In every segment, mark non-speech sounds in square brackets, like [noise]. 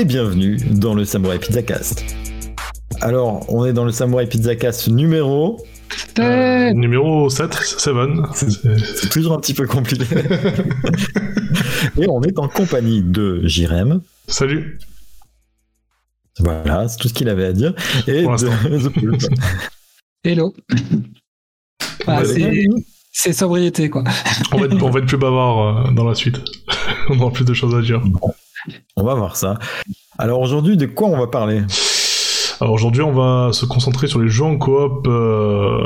et bienvenue dans le Samurai Pizza Cast. Alors, on est dans le Samurai Pizza Cast numéro. Euh, numéro 7, 7. C'est- C'est toujours un petit peu compliqué. [laughs] et on est en compagnie de Jirem. Salut. Voilà, c'est tout ce qu'il avait à dire. Et Pour de. [laughs] Hello. Ah, c'est- c'est sobriété, quoi. On va être, on va être plus bavard euh, dans la suite. [laughs] on aura plus de choses à dire. On va voir ça. Alors aujourd'hui, de quoi on va parler? Alors aujourd'hui, on va se concentrer sur les jeux en coop euh,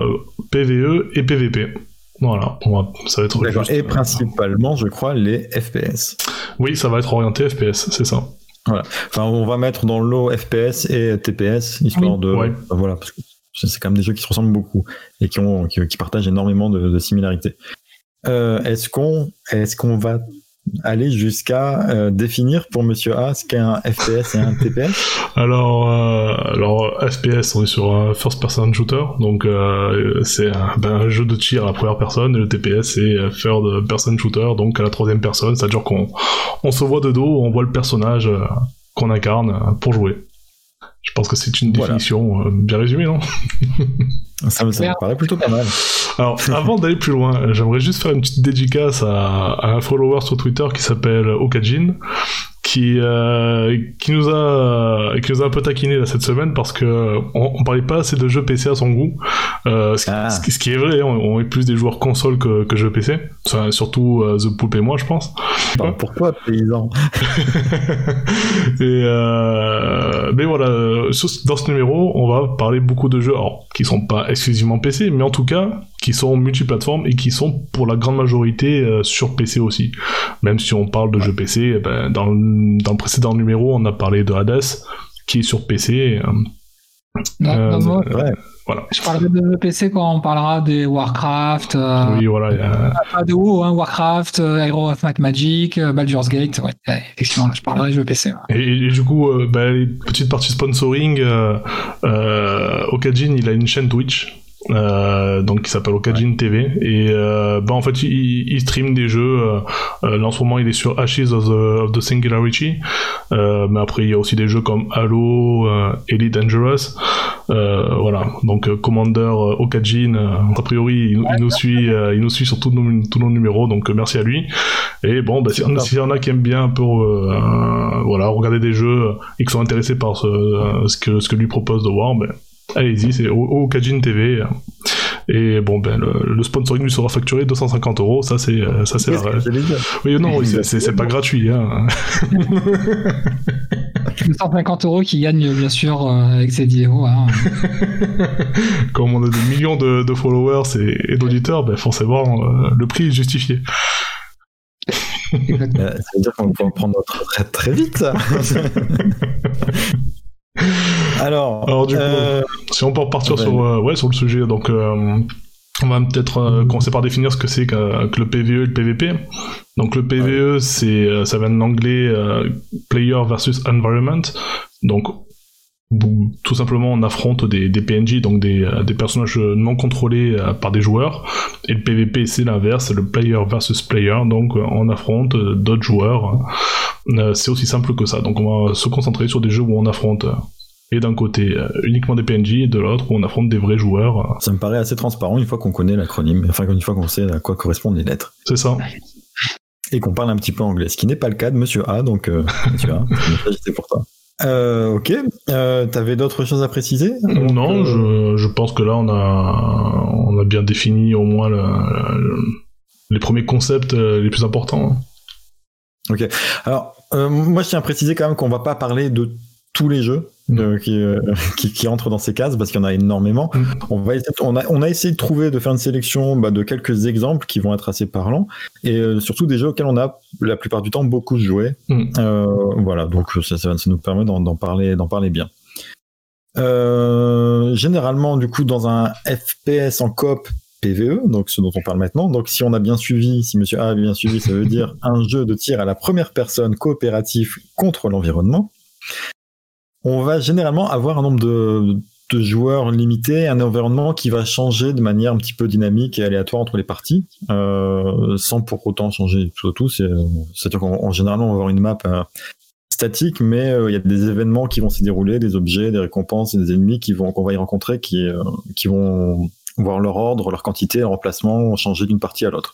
PVE et PVP. Voilà, on va, ça va être juste. Et principalement, je crois, les FPS. Oui, ça va être orienté FPS, c'est ça. Enfin, on va mettre dans l'eau FPS et TPS, histoire Oui. de... Ouais. Voilà, parce que c'est quand même des jeux qui se ressemblent beaucoup et qui, ont, qui, qui partagent énormément de, de similarités. Euh, est-ce qu'on est qu'on va aller jusqu'à euh, définir pour Monsieur A ce qu'est un FPS et un TPS [laughs] Alors, euh, alors FPS, on est sur un first person shooter, donc euh, c'est un, ben, un jeu de tir à la première personne, et le TPS c'est euh, third person shooter, donc à la troisième personne, c'est-à-dire qu'on on se voit de dos, on voit le personnage euh, qu'on incarne euh, pour jouer. Je pense que c'est une Voilà. définition euh, bien résumée, non? Ça, me- ça me paraît plutôt pas mal. Alors, [laughs] avant d'aller plus loin, j'aimerais juste faire une petite dédicace à, à un follower sur Twitter qui s'appelle Okajin, qui euh, qui nous a qui nous a un peu taquiné là, cette semaine parce que on, on parlait pas assez de jeux PC à son goût. Euh, ce, qui- Ah. ce qui- ce qui est vrai, on, on est plus des joueurs console que, que jeux PC, Enfin, surtout euh, The Poop et moi, je pense. Enfin, pourquoi, paysan [laughs] et euh, mais voilà, euh, sur- dans ce numéro, on va parler beaucoup de jeux, alors, qui sont pas exclusivement PC, mais en tout cas qui sont multiplateformes et qui sont pour la grande majorité euh, sur PC aussi. Même si on parle de jeux PC, eh ben, dans, le, dans le précédent numéro, on a parlé de Hades, qui est sur PC. euh, Non, euh, non, moi, Ouais. voilà. je parlerai de jeux PC quand on parlera des Warcraft, euh, Oui, voilà. pas de haut, hein, Warcraft, euh, Hero of Might Magic, euh, Baldur's Gate. Ouais, ouais, effectivement, là, je parlerai des jeux PC. ouais. Et, et du coup, euh, bah, les petites parties sponsoring, euh, euh, Okajin, il a une chaîne Twitch. Euh, donc qui s'appelle Okajin TV et euh, bah en fait il, il stream des jeux euh, euh, là en ce moment il est sur Ashes of the, of the Singularity. Euh, mais après il y a aussi des jeux comme Halo euh, Elite Dangerous. Euh, voilà. Donc Commander Okajin euh, a priori il, il nous suit euh, il nous suit sur tous nos, tous nos numéros. Donc merci à lui. Et bon bah, s'il y en a- s'il y en a qui aiment bien un peu voilà regarder des jeux et qui sont intéressés par ce, ce que ce que lui propose de voir ben allez-y c'est Okajin TV et bon ben le, le sponsoring lui sera facturé 250 euros ça c'est euh, ça c'est la oui non oui, c'est- pas gratuit hein. [laughs] 250 euros qui gagne bien sûr euh, avec ces vidéos. Hein. [laughs] comme on a des millions de, de followers et, et d'auditeurs ben forcément euh, le prix est justifié Exactement. Euh, Ça veut dire qu'on va prendre notre retraite très vite, ça. [laughs] Alors, Alors, du coup, euh, Si on peut repartir Ouais. sur, euh, ouais, sur le sujet, donc euh, on va peut-être commencer par définir ce que c'est que, que le PVE et le PVP. Donc le PVE, c'est ça vient de l'anglais Player versus Environment. Donc tout simplement on affronte des, des PNJ, donc des, euh, des personnages non contrôlés euh, par des joueurs. Et le PVP c'est l'inverse, c'est le Player versus Player, donc euh, on affronte d'autres joueurs. Euh, c'est aussi simple que ça. Donc on va se concentrer sur des jeux où on affronte et d'un côté uniquement des PNJ et de l'autre où on affronte des vrais joueurs. ça me paraît assez transparent une fois qu'on connaît l'acronyme, enfin une fois qu'on sait à quoi correspondent les lettres. C'est ça. Et qu'on parle un petit peu anglais, ce qui n'est pas le cas de Monsieur A, donc euh, Monsieur A, [laughs] était pour toi. Euh, ok, euh, t'avais d'autres choses à préciser? Non, euh, je, je pense que là on a on a bien défini au moins le- le- les premiers concepts euh, les plus importants. Alors, euh, moi je tiens à préciser quand même qu'on va pas parler de tous les jeux qui, euh, [laughs] qui, qui entrent dans ces cases parce qu'il y en a énormément. Mm. On, va essayer, on, a, on a essayé de trouver, de faire une sélection bah, de quelques exemples qui vont être assez parlants et euh, surtout des jeux auxquels on a la plupart du temps beaucoup joué. Mm. Euh, voilà, donc ça, ça, ça nous permet d'en parler, d'en parler bien. Généralement, du coup, dans un FPS en coop PVE, donc ce dont on parle maintenant. Donc, si on a bien suivi, si Monsieur A a bien suivi, ça veut dire [laughs] un jeu de tir à la première personne coopératif contre l'environnement. On va généralement avoir un nombre de, de joueurs limité, un environnement qui va changer de manière un petit peu dynamique et aléatoire entre les parties, euh, sans pour autant changer tout tout. C'est-à-dire qu'en général, on va avoir une map euh, statique, mais euh, il y a des événements qui vont se dérouler, des objets, des récompenses des ennemis qui vont qu'on va y rencontrer, qui vont voir leur ordre, leur quantité, leur emplacement changer d'une partie à l'autre.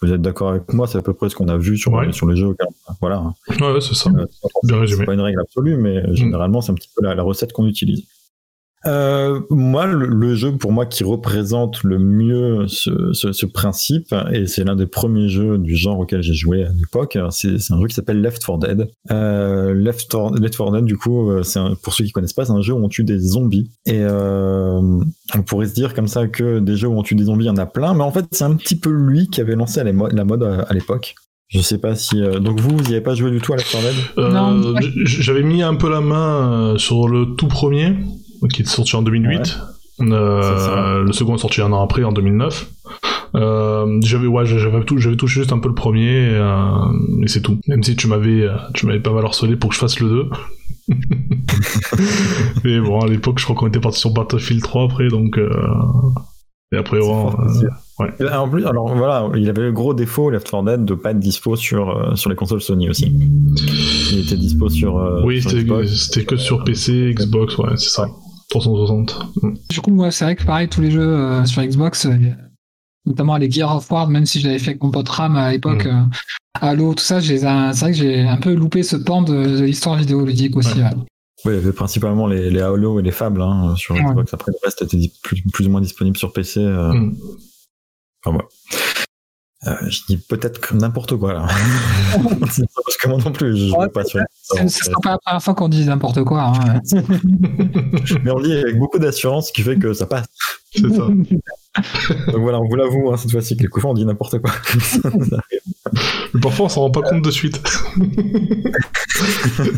Vous êtes d'accord avec moi C'est à peu près ce qu'on a vu sur, Ouais. sur le jeu. Voilà. Ouais, c'est ça. Euh, Bien c'est résumé. pas une règle absolue, mais euh, généralement, c'est un petit peu la, la recette qu'on utilise. Euh, moi, le, le jeu pour moi qui représente le mieux ce, ce, ce principe, et c'est l'un des premiers jeux du genre auquel j'ai joué à l'époque, c'est c'est un jeu qui s'appelle Left 4 Dead. Euh, Left, 4, Left 4 Dead, du coup, euh, c'est un- pour ceux qui connaissent pas, c'est un jeu où on tue des zombies. Et euh, on pourrait se dire comme ça que des jeux où on tue des zombies, il y en a plein, mais en fait, c'est un petit peu lui qui avait lancé la, mo- la mode à, à l'époque. Je sais pas si. euh, donc vous, vous n'y avez pas joué du tout à Left 4 Dead? Euh, Non. J'avais mis un peu la main euh, sur le tout premier, qui est sorti en 2008. Euh, C'est ça. le second est sorti un an après, en 2009. Euh, j'avais ouais, j'avais tout, j'avais touché juste un peu le premier, euh, et c'est tout. Même si tu m'avais, euh, tu m'avais pas mal harcelé pour que je fasse le 2. [laughs] Mais bon, à l'époque, je crois qu'on était parti sur Battlefield 3 après, donc. euh, Et après, ouais, ouais. En plus, alors voilà, il avait le gros défaut Left 4 Dead de pas être dispo sur sur les consoles Sony aussi. Il était dispo sur. oui, c'était que sur PC, Xbox, ouais, c'est ça. 360. Mm. Du coup, moi, c'est vrai que pareil, tous les jeux euh, sur Xbox, euh, notamment les Gear of War, même si je l'avais fait avec mon pote Ram à l'époque, Mm. euh, Halo, tout ça, c'est vrai que j'ai un peu loupé ce pan de, de l'histoire vidéoludique aussi. Ouais. ouais. Oui, il y avait principalement les, les Halo et les Fables hein, sur Ouais. Xbox. Après, le reste était plus, plus ou moins disponible sur PC. euh, Mm. Enfin. Euh, je dis peut-être comme n'importe quoi là. [laughs] C'est pas parce que moi non plus, je Ouais, pas sur C'est- pas la première fois qu'on dit n'importe quoi. hein. [laughs] Mais on dit avec beaucoup d'assurance, ce qui fait que ça passe. c'est ça. Donc voilà, on vous l'avoue hein, cette fois-ci, quelquefois on dit n'importe quoi. [laughs] Mais parfois, on s'en rend pas compte de suite.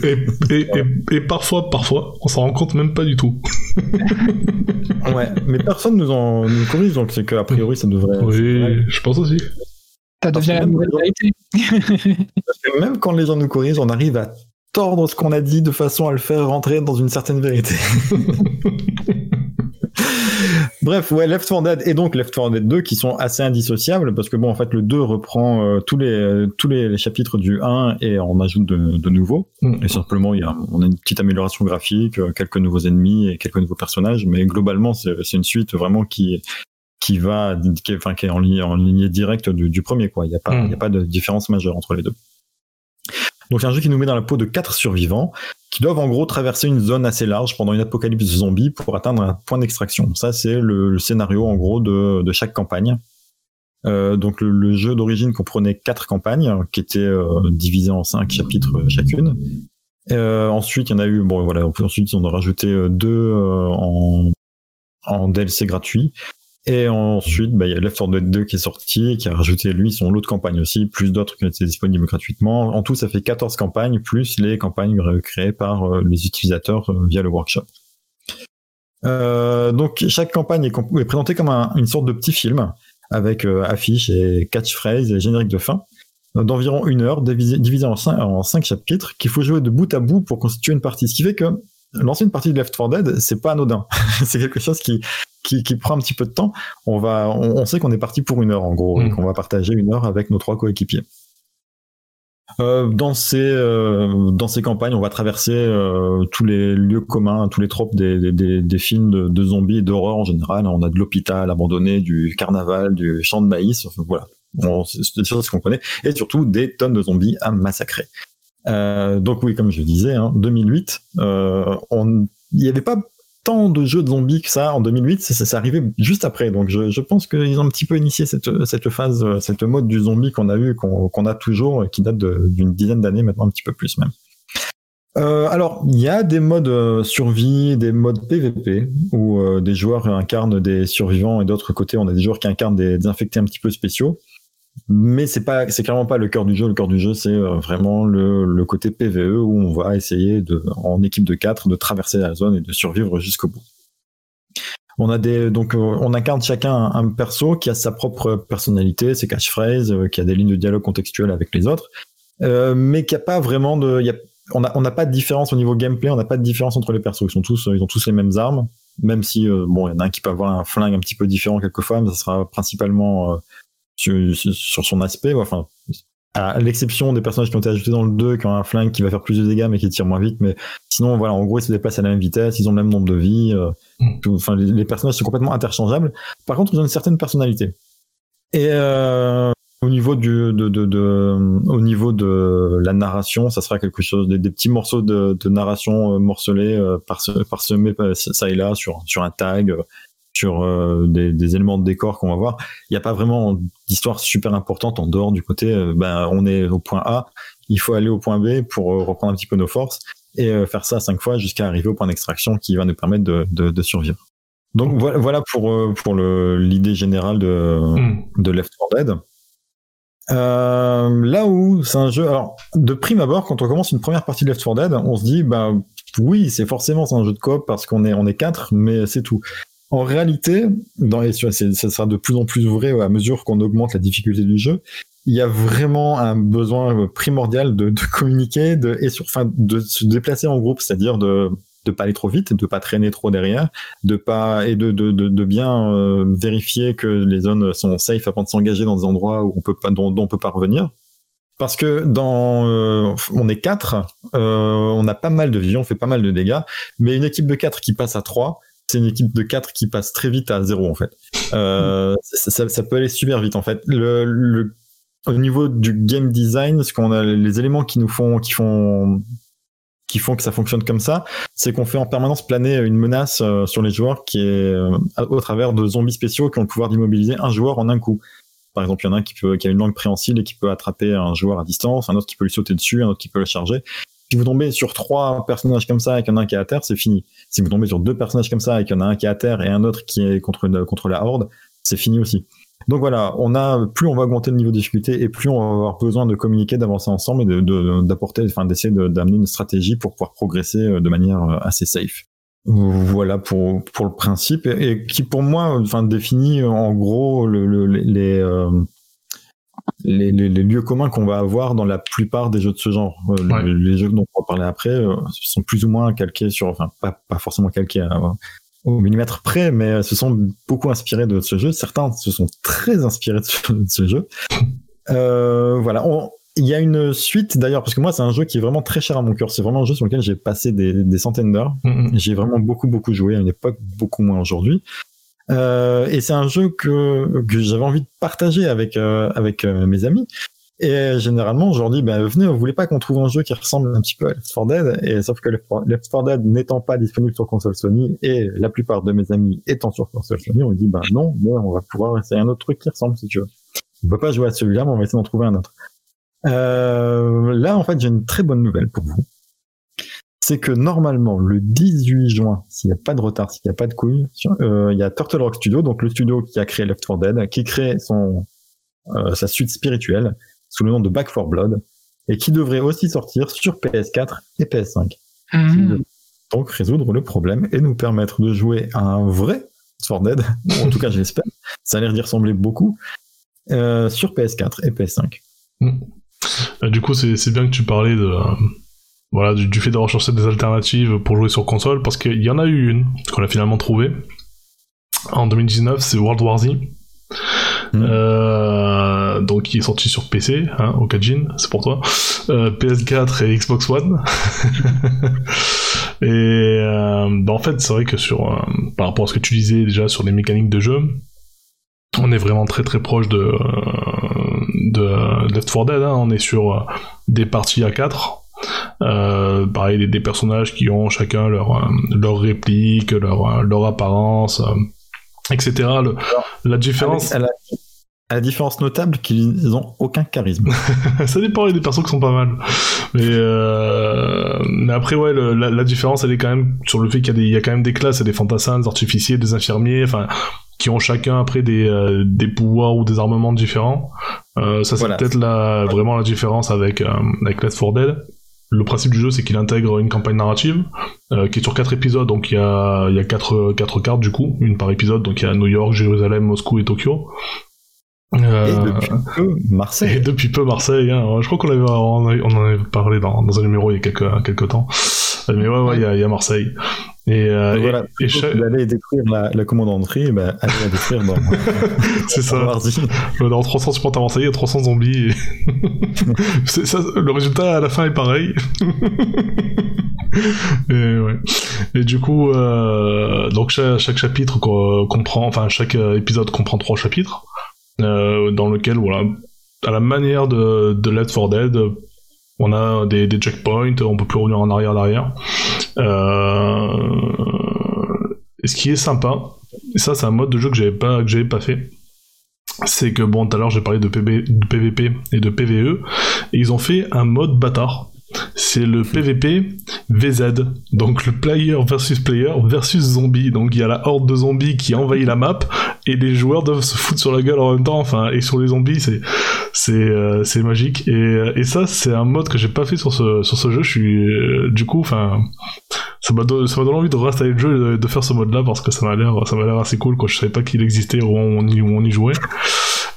et, et, et, et parfois, parfois, on s'en rend compte même pas du tout. ouais, mais personne nous en nous corrige, donc c'est qu'a priori ça devrait. Oui, je pense aussi. Ça devient la nouvelle vérité. [laughs] Même quand les gens nous corrigent, on arrive à tordre ce qu'on a dit de façon à le faire rentrer dans une certaine vérité. [laughs] Bref, ouais, Left 4 Dead et donc Left 4 Dead 2 qui sont assez indissociables parce que bon, en fait, le 2 reprend euh, tous les tous les, les chapitres du 1 et en ajoute de, de nouveaux. Mm. Et simplement, il y a, on a une petite amélioration graphique, euh, quelques nouveaux ennemis et quelques nouveaux personnages, mais globalement, c'est une suite vraiment qui qui va, qui est, enfin, qui est en, ligne, en lignée directe du, du premier, quoi. Il n'y a pas, Mm. il y a pas de différence majeure entre les deux. Donc c'est un jeu qui nous met dans la peau de quatre survivants qui doivent en gros traverser une zone assez large pendant une apocalypse zombie pour atteindre un point d'extraction. Ça c'est le, le scénario en gros de, de chaque campagne. Euh, donc le, le jeu d'origine comprenait quatre campagnes qui étaient euh, divisées en cinq chapitres euh, chacune. Euh, ensuite il y en a eu bon voilà ensuite on a rajouté deux en en DLC gratuit. Et ensuite, bah, il y a Left 4 Dead 2 qui est sorti, qui a rajouté lui son lot de campagnes aussi, plus d'autres qui étaient disponibles gratuitement. En tout, ça fait 14 campagnes, plus les campagnes créées par euh, les utilisateurs euh, via le workshop. Euh, donc chaque campagne est, présentée comme un- une sorte de petit film, avec affiches et catchphrases et générique de fin, d'environ une heure, divisé, en, en cinq chapitres, qu'il faut jouer de bout à bout pour constituer une partie. Ce qui fait que lancer une partie de Left 4 Dead, c'est pas anodin. [laughs] c'est quelque chose qui, qui, qui prend un petit peu de temps. On va, on, on sait qu'on est parti pour une heure en gros, Mm. et qu'on va partager une heure avec nos trois coéquipiers. Euh, dans ces euh, dans ces campagnes, on va traverser euh, tous les lieux communs, tous les tropes des, des, des, des films de, de zombies et d'horreur en général. On a de l'hôpital abandonné, du carnaval, du champ de maïs. Enfin, voilà, c'est des choses qu'on connaît, et surtout des tonnes de zombies à massacrer. Euh, donc oui, comme je disais, hein, 2008, euh, il n'y avait pas tant de jeux de zombies que ça en 2008, ça, ça, ça arrivait juste après. Donc je, pense qu'ils ont un petit peu initié cette, phase, cette mode du zombie qu'on a eu, qu'on a toujours, qui date d'une dizaine d'années maintenant, un petit peu plus même. Euh, alors, il y a des modes survie, des modes PVP, où des joueurs incarnent des survivants et d'autre côté, on a des joueurs qui incarnent des, des infectés un petit peu spéciaux. Mais c'est pas, c'est clairement pas le cœur du jeu. Le cœur du jeu, c'est euh, vraiment le, le côté PVE où on va essayer de, en équipe de 4, de traverser la zone et de survivre jusqu'au bout. On a des, donc, euh, on incarne chacun un, perso qui a sa propre personnalité, ses catchphrases, euh, qui a des lignes de dialogue contextuelles avec les autres, mais qui a pas vraiment de, y a, on n'a on n'a pas de différence au niveau gameplay, on n'a pas de différence entre les persos. Ils sont tous, ils ont tous les mêmes armes, même si bon, il y en a un qui peut avoir un flingue un petit peu différent quelquefois, mais ça sera principalement sur, sur son aspect. ouais, Enfin, à l'exception des personnages qui ont été ajoutés dans le 2, qui ont un flingue qui va faire plus de dégâts mais qui tire moins vite. Mais sinon, voilà, en gros, ils se déplacent à la même vitesse, ils ont le même nombre de vies. euh, Mm. tout- Enfin, les, les personnages sont complètement interchangeables. Par contre, ils ont une certaine personnalité. Et euh, au niveau du, de, de, de- au niveau de la narration, ça sera quelque chose, des, des petits morceaux de, de narration euh, morcelés euh, parse- parsemés euh, ça et là sur sur un tag, euh, sur euh, des, des éléments de décor qu'on va voir. Il n'y a pas vraiment d'histoire super importante en dehors du côté, euh, ben on est au point A, il faut aller au point B pour euh, reprendre un petit peu nos forces et faire ça cinq fois jusqu'à arriver au point d'extraction qui va nous permettre de, de, de survivre. Donc voilà, voilà pour pour l'idée générale de Hmm. de Left 4 Dead. Là où c'est un jeu, alors de prime abord, quand on commence une première partie de Left 4 Dead, on se dit bah oui, c'est forcément c'est un jeu de coop parce qu'on est on est quatre, mais c'est tout. En réalité, dans c'est- ça sera de plus en plus vrai à mesure qu'on augmente la difficulté du jeu. Il y a vraiment un besoin primordial de, communiquer, de et sur, enfin, de se déplacer en groupe, c'est-à-dire de de pas aller trop vite, de pas traîner trop derrière, de pas et de de, de, de bien euh, vérifier que les zones sont safe avant de s'engager dans des endroits où on peut pas dont, dont on peut pas revenir. Parce que dans euh, on est quatre, euh, on a pas mal de vie, on fait pas mal de dégâts, mais une équipe de quatre qui passe à trois, c'est une équipe de quatre qui passe très vite à zéro en fait. Euh, ça, ça- ça peut aller super vite en fait. Le, le- au niveau du game design, ce qu'on a les éléments qui nous font qui font qui font que ça fonctionne comme ça, c'est qu'on fait en permanence planer une menace euh, sur les joueurs qui est euh, au travers de zombies spéciaux qui ont le pouvoir d'immobiliser un joueur en un coup. Par exemple, il y en a un qui, peut, qui a une langue préhensile et qui peut attraper un joueur à distance, un autre qui peut lui sauter dessus, un autre qui peut le charger. Si vous tombez sur trois personnages comme ça et qu'il y en a un qui est à terre, c'est fini. Si vous tombez sur deux personnages comme ça et qu'il y en a un qui est à terre et un autre qui est contre, contre la horde, c'est fini aussi. Donc voilà, on a plus on va augmenter le niveau de difficulté et plus on va avoir besoin de communiquer, d'avancer ensemble et de- de- d'apporter, enfin d'essayer de- d'amener une stratégie pour pouvoir progresser euh, de manière euh, assez safe. Voilà pour pour le principe et, qui pour moi, enfin définit en gros le, le- les les, euh, les, les- les lieux communs qu'on va avoir dans la plupart des jeux de ce genre. Euh, les- Ouais. les, jeux dont on va parler après euh, sont plus ou moins calqués sur, enfin pas pas forcément calqués à- au millimètre près, mais se sont beaucoup inspirés de ce jeu. Certains se sont très inspirés de ce, de ce jeu. Euh, voilà. On- Il y a une suite d'ailleurs, parce que moi c'est un jeu qui est vraiment très cher à mon cœur. C'est vraiment un jeu sur lequel j'ai passé des, des centaines d'heures. Hmm, hmm. J'ai vraiment beaucoup beaucoup joué à une époque, beaucoup moins aujourd'hui. Euh, et c'est un jeu que, que j'avais envie de partager avec euh, avec euh, mes amis. Et généralement, je leur dis, ben, venez, vous voulez pas qu'on trouve un jeu qui ressemble un petit peu à Left 4 Dead? Et sauf que Left 4 Left 4 Dead n'étant pas disponible sur console Sony et la plupart de mes amis étant sur console Sony, on dit, ben non, mais on va pouvoir essayer un autre truc qui ressemble si tu veux. On peut pas jouer à celui-là, mais on va essayer d'en trouver un autre. Euh, là, en fait, j'ai une très bonne nouvelle pour vous. C'est que normalement, le 18 juin, s'il n'y a pas de retard, s'il n'y a pas de couilles, sur- euh, il y a Turtle Rock Studio, donc le studio qui a créé Left 4 Dead, qui crée son, euh, sa suite spirituelle sous le nom de Back 4 Blood, et qui devrait aussi sortir sur PS4 et PS5. Qui Mhm. devrait Donc résoudre le problème et nous permettre de jouer à un vrai Left 4 Dead, en tout cas j'espère, ça a l'air d'y ressembler beaucoup, euh, sur PS4 et PS5. Euh, du coup, c'est c'est bien que tu parlais de, euh, voilà, du, du fait d'avoir cherché des alternatives pour jouer sur console, parce qu'il y en a eu une qu'on a finalement trouvée. En 2019, c'est World War Z. Mhm. Euh, donc qui est sorti sur PC, hein, Okajin, c'est pour toi. Euh, PS4 et Xbox One. [laughs] et euh, bah, en fait, c'est vrai que sur, par rapport à ce que tu disais déjà sur les mécaniques de jeu, on est vraiment très très proche de, de Left 4 Dead. hein. On est sur des parties à 4. Euh, pareil, des, des personnages qui ont chacun leur, euh, leur réplique, leur, euh, leur apparence, euh, etc. Le- la différence, Avec- à, la, différence notable qu'ils ont aucun charisme. [laughs] ça dépend, il y a des persos qui sont pas mal. Mais, euh, mais après, ouais, le- la, la différence, elle est quand même sur le fait qu'il y, a des- il y a quand même des classes, il y a des fantassins, des artificiers, des infirmiers, enfin, qui ont chacun après des, euh, des pouvoirs ou des armements différents. Euh, ça, c'est Voilà. peut-être la, vraiment la différence avec, euh, avec Left 4 Dead. Le principe du jeu, c'est qu'il intègre une campagne narrative euh, qui est sur quatre épisodes, donc il y a, il y a quatre, quatre cartes du coup, une par épisode, donc il y a New York, Jérusalem, Moscou et Tokyo. Euh, Et depuis peu, Marseille. et depuis peu Marseille. hein. Je crois qu'on avait, on avait- on en avait parlé dans, dans un numéro il y a quelques, quelques temps. Mais ouais, ouais, il y a, il y a Marseille. Et, euh, et- voilà, et, que d'aller détruire la, la commandanterie, bah, allez la détruire dans, [laughs] c'est ça. dans Warzy. Dans 300 supporters marseillais, il y a 300 zombies. Et... [laughs] c'est ça, le résultat à la fin est pareil. [laughs] et, ouais. et du coup, euh, donc chaque, chaque chapitre co- comprend, enfin chaque euh, épisode comprend trois chapitres, euh, dans lequel, voilà, à la manière de, de Left 4 Dead, on a des, des checkpoints, on peut plus revenir en arrière, arrière. Euh, ce qui est sympa, et ça c'est un mode de jeu que j'avais pas, que j'avais pas fait, c'est que bon tout à l'heure j'ai parlé de, de PVP et de PVE et ils ont fait un mode bâtard c'est le PVP VZ donc le player versus player versus zombie. Donc il y a la horde de zombies qui envahit la map et les joueurs doivent se foutre sur la gueule en même temps. Enfin et sur les zombies c'est c'est euh, magique. Et, et ça c'est un mode que j'ai pas fait sur ce sur ce jeu. Je suis euh, du coup enfin ça m'a donné, donné envie de réinstaller le jeu et de, faire ce mode là parce que ça m'a l'air ça m'a l'air assez cool quoi. Je savais pas qu'il existait où on y jouait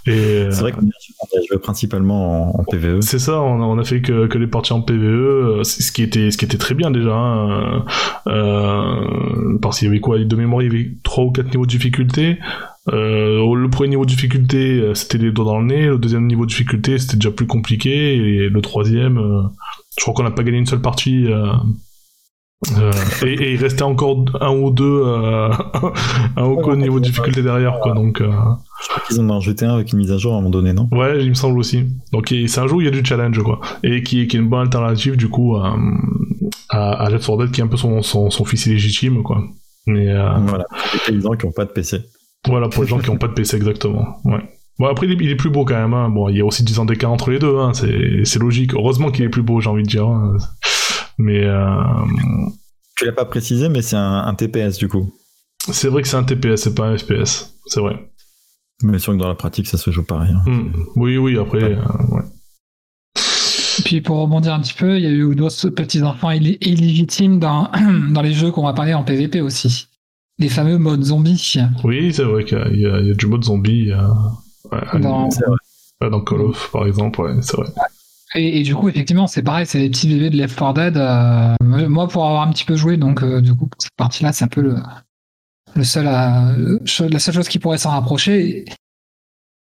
et euh, C'est vrai qu'on a joué principalement en, en PVE. c'est ça, on a, on a fait que, que les parties en PVE, euh, ce qui était ce qui était très bien déjà. Hein. Euh, parce qu'il y avait quoi De mémoire, il y avait trois ou quatre niveaux de difficulté. Euh, le premier niveau de difficulté, euh, c'était les doigts dans le nez. Le deuxième niveau de difficulté, c'était déjà plus compliqué. Et le troisième, euh, je crois qu'on n'a pas gagné une seule partie. Euh, et, et il restait encore un ou deux, euh, [laughs] un ou deux niveaux de difficulté derrière, quoi. Donc, euh, Je crois qu'ils en ont rajouté un avec une mise à jour à un moment donné, non? Ouais, il me semble aussi. Donc c'est un jeu où il y a du challenge, quoi. Et qui, qui est une bonne alternative, du coup, à, à, Left 4 Dead, qui est un peu son, son, son fils illégitime, quoi. Mais euh, Voilà, pour les paysans qui n'ont pas de PC. voilà, pour les gens qui n'ont pas de PC, [laughs] exactement. Ouais. Bon, après, il est, plus beau quand même. Hein. Bon, il y a aussi 10 ans d'écart entre les deux, hein. c'est c'est logique. Heureusement qu'il est plus beau, j'ai envie de dire. Mais euh, Tu l'as pas précisé, mais c'est un, un TPS du coup. c'est vrai que c'est un TPS, c'est pas un FPS. C'est vrai. Mais sûr que dans la pratique, ça se joue pareil. hein. Hmm. Oui, oui, après, Ouais. euh, ouais. Puis pour rebondir un petit peu, il y a eu d'autres petits enfants illégitimes dans, [clears throat] dans les jeux qu'on va parler en PVP aussi. Les fameux modes zombies. Oui, c'est vrai qu'il y, y a du mode zombie. euh, ouais, Dans- C'est vrai. Ouais, dans Call of, par exemple, ouais, c'est vrai. Et, et du coup, effectivement, c'est pareil, c'est les petits bébés de Left 4 Dead. euh, moi, pour avoir un petit peu joué, donc euh, du coup, pour cette partie-là, c'est un peu le, le seul la seule chose qui pourrait s'en rapprocher.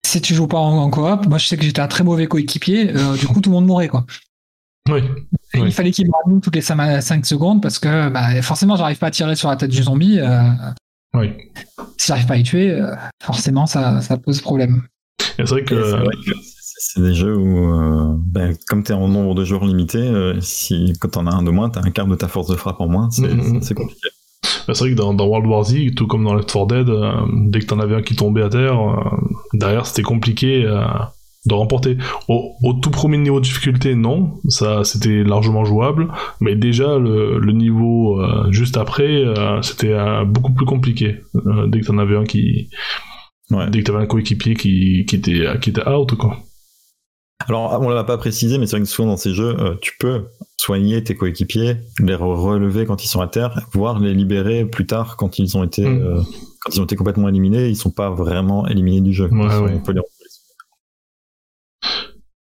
Si tu joues pas en, en coop, moi je sais que j'étais un très mauvais coéquipier, euh, du coup tout le monde mourait quoi. Oui, Oui. Il fallait qu'il me ranime toutes les 5, secondes parce que bah, forcément j'arrive pas à tirer sur la tête du zombie. euh, oui. si j'arrive pas à y tuer, euh, forcément ça, ça pose problème. C'est vrai que. C'est des jeux où, euh, ben, comme tu es en nombre de jours limité, euh, si, quand t'en as un de moins, t'as un quart de ta force de frappe en moins, c'est c'est compliqué. C'est vrai que dans, dans World War Z, tout comme dans Left 4 Dead, euh, dès que t'en avais un qui tombait à terre, euh, derrière c'était compliqué de remporter. Au, au tout premier niveau de difficulté, non, ça c'était largement jouable, mais déjà le, le niveau juste après, c'était beaucoup plus compliqué. dès que t'en avais un qui, Ouais. dès que t'avais un coéquipier qui, qui était qui était out quoi. Alors, on l'a pas précisé, mais c'est vrai que souvent dans ces jeux, euh, tu peux soigner tes coéquipiers, les re- relever quand ils sont à terre, voire les libérer plus tard quand ils ont été, Mm. euh, quand ils ont été complètement éliminés. Ils sont pas vraiment éliminés du jeu. Ouais, ouais. on peut les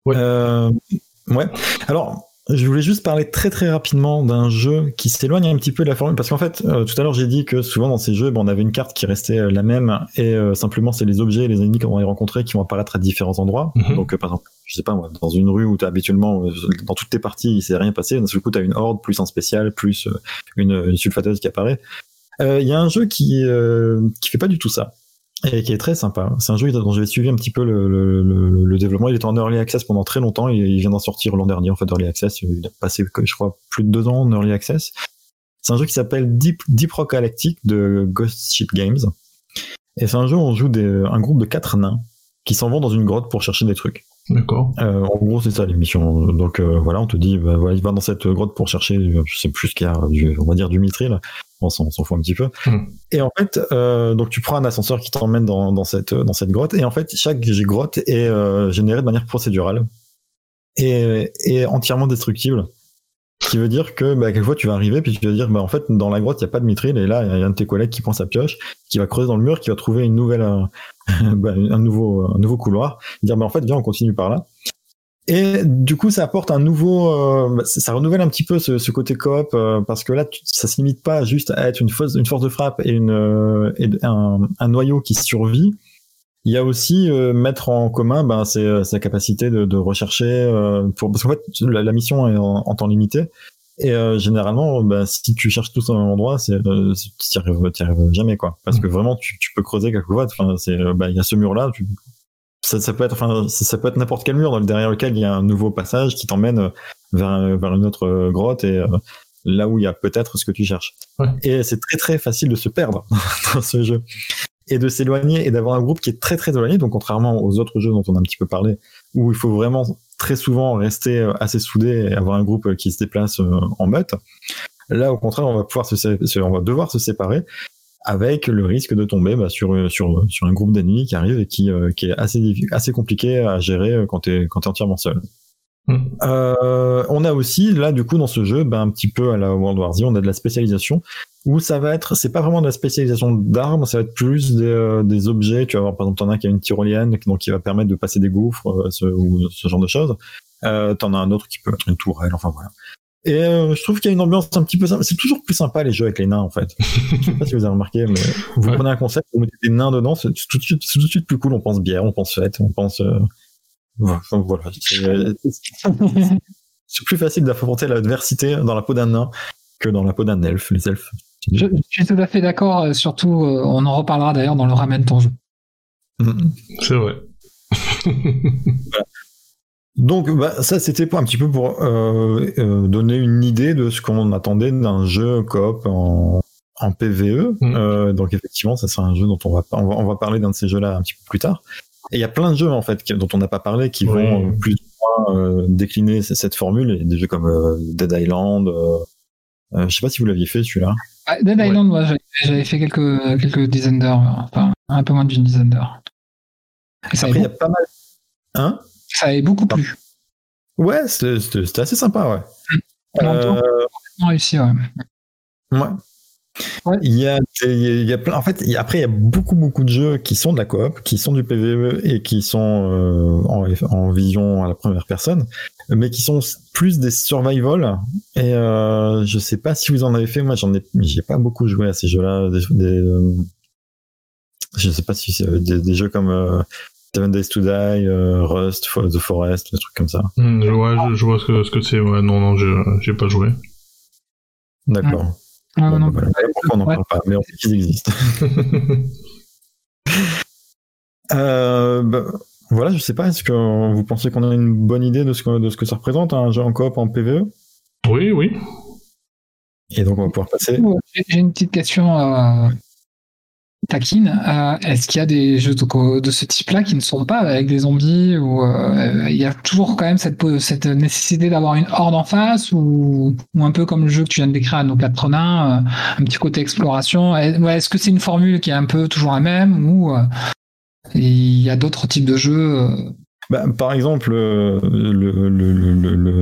Ouais. Euh, ouais. Alors, je voulais juste parler très très rapidement d'un jeu qui s'éloigne un petit peu de la formule parce qu'en fait, euh, tout à l'heure j'ai dit que souvent dans ces jeux, ben, on avait une carte qui restait euh, la même et euh, simplement c'est les objets et les ennemis qu'on va les rencontrer qui vont apparaître à différents endroits. Mhm. Donc par exemple, je sais pas moi, dans une rue où tu habituellement dans toutes tes parties il s'est rien passé, d'un seul coup tu as une horde plus un spécial plus euh, une, sulfateuse qui apparaît. Euh, Il y a un jeu qui euh, qui fait pas du tout ça et qui est très sympa. C'est un jeu dont j'avais suivi un petit peu le, développement. Il était en early access pendant très longtemps il vient d'en sortir l'an dernier en fait early access. Il a passé je crois plus de deux ans en early access. C'est un jeu qui s'appelle Deep, Deep Rock Galactic de Ghost Ship Games. Et c'est un jeu où on joue des, un groupe de quatre nains qui s'en vont dans une grotte pour chercher des trucs. D'accord. Euh, en gros, c'est ça l'émission. Donc euh, voilà, on te dit, bah, voilà, il va dans cette grotte pour chercher, euh, je sais plus ce qu'il y a, du, on va dire du mithril. On s'en on s'en fout un petit peu. Hmm. Et en fait, euh, donc tu prends un ascenseur qui t'emmène dans, dans cette dans cette grotte. Et en fait, chaque grotte est euh, générée de manière procédurale et, et entièrement destructible. Ce qui veut dire que bah, quelquefois tu vas arriver puis tu vas dire bah en fait dans la grotte il y a pas de mitril et là il y a un de tes collègues qui prend sa pioche, qui va creuser dans le mur, qui va trouver une nouvelle euh, [laughs] bah, un nouveau un nouveau couloir, dire bah en fait viens on continue par là. Et du coup ça apporte un nouveau euh, ça ça renouvelle un petit peu ce, ce côté coop euh, parce que là tu- ça se limite pas juste à être une force une force de frappe et une euh, et un, un noyau qui survit. Il y a aussi euh, mettre en commun ben, euh, sa capacité de, de rechercher euh, pour parce qu'en fait la, la mission est en, en temps limité. Et euh, généralement ben, si tu cherches tous au même endroit c'est euh, t'y arrives, jamais quoi. Parce que vraiment tu, tu peux creuser quelquefois enfin c'est ben, il y a ce mur là tu, ça, ça peut être enfin ça, ça peut être n'importe quel mur dans le- derrière lequel il y a un nouveau passage qui t'emmène vers un- vers une autre grotte et euh, là où il y a peut-être ce que tu cherches. Ouais. et c'est très très facile de se perdre [laughs] dans ce jeu et de s'éloigner et d'avoir un groupe qui est très très éloigné. Donc contrairement aux autres jeux dont on a un petit peu parlé, où il faut vraiment très souvent rester euh, assez soudé et avoir un groupe qui se déplace euh, en meute. Là, au contraire, on va pouvoir se, on va devoir se séparer avec le risque de tomber bah, sur, sur, sur un groupe d'ennemis qui arrive et qui, euh, qui est assez, assez compliqué à gérer euh, quand tu es, quand t'es entièrement seul. Mm. Euh, on a aussi là du coup dans ce jeu ben, un petit peu à la World War Z on a de la spécialisation où ça va être c'est pas vraiment de la spécialisation d'armes ça va être plus des, euh, des objets tu vas avoir par exemple t'en as un qui a une tyrolienne donc qui va permettre de passer des gouffres euh, ce, ou ce genre de choses euh, t'en as un autre qui peut être une tourelle enfin voilà et euh, je trouve qu'il y a une ambiance un petit peu sympa. c'est toujours plus sympa les jeux avec les nains en fait [laughs] je sais pas si vous avez remarqué mais vous Ouais. prenez un concept vous mettez des nains dedans c'est tout de suite tout de suite plus cool on pense bière on pense fête on pense Enfin, voilà. [laughs] C'est- plus facile d'affronter l'adversité dans la peau d'un nain que dans la peau d'un elfe. Les elfes. Je, je suis tout à fait d'accord, euh, surtout, euh, on en reparlera d'ailleurs dans le Ramène ton jeu. Mhm. C'est vrai. Donc, bah, ça, c'était pour- un petit peu pour euh, euh, donner une idée de ce qu'on attendait d'un jeu coop en, en PVE. Euh, donc, effectivement, ça sera un jeu dont on va, on va, on va parler d'un de ces jeux-là un petit peu plus tard. Et il y a plein de jeux, en fait, qui- dont on n'a pas parlé, qui vont euh, plus ou moins euh, décliner cette formule. Il y a des jeux comme euh, Dead Island. Euh, euh, je sais pas si vous l'aviez fait, celui-là. Ah, Dead Ouais. Island, moi, j'avais- fait quelques, quelques dizaines d'heures, enfin, un peu moins d'une dizaine d'heures. Après, il y a pas mal. Hein? Ça avait beaucoup plu. Ouais, c'était assez sympa, ouais. Euh, réussi, ouais. ouais. Ouais. Il y a, il y a- plein, en fait, il y a- après, il y a beaucoup, beaucoup de jeux qui sont de la coop, qui sont du PVE et qui sont euh, en, en vision à la première personne, mais qui sont plus des survival. Et euh, je sais pas si vous en avez fait. Moi, j'en ai, j'ai pas beaucoup joué à ces jeux-là. Des, des, euh, je sais pas si c'est des, des jeux comme euh, Seven Days to Die, euh, Rust, For- The Forest, des trucs comme ça. Je, vois, je, je vois ce que ce que c'est. Ouais, non, non, j'ai j'ai pas joué. D'accord. Ah, Bon, non, bah, voilà. Pourquoi on n'en Ouais. parle pas Mais on sait qu'ils existent. [laughs] Euh, bah, voilà, je sais pas, est-ce que vous pensez qu'on a une bonne idée de ce que, de ce que ça représente, un jeu en coop en PvE oui, oui. Et donc on va pouvoir passer. J'ai j'ai une petite question euh, taquine. Euh, Est-ce qu'il y a des jeux de, ce type-là qui ne sont pas avec des zombies ou euh, il y a toujours quand même cette, nécessité d'avoir une horde en face ou, un peu comme le jeu que tu viens de décrire à nos quatre nains, euh, un petit côté exploration. Est-ce que c'est une formule qui est un peu toujours la même ou euh, il y a d'autres types de jeux Bah, par exemple, le,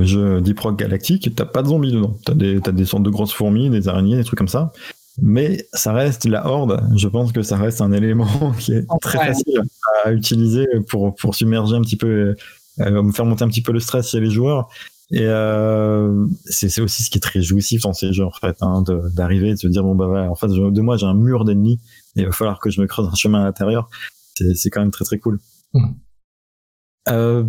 jeu Deep Rock Galactic, t'as pas de zombies dedans. T'as t'as des sortes de grosses fourmis, des araignées, des trucs comme ça. Mais ça reste la horde. Je pense que ça reste un élément [laughs] qui est très Ouais. facile à utiliser pour, pour submerger un petit peu, euh, faire monter un petit peu le stress chez les joueurs. Et euh, c'est aussi ce qui est très jouissif dans ces jeux, en fait, hein, d'arriver et de se dire, bon, bah voilà, en face de moi, j'ai un mur d'ennemis et il va falloir que je me creuse un chemin à l'intérieur. C'est quand même très très cool. Mhm. Euh,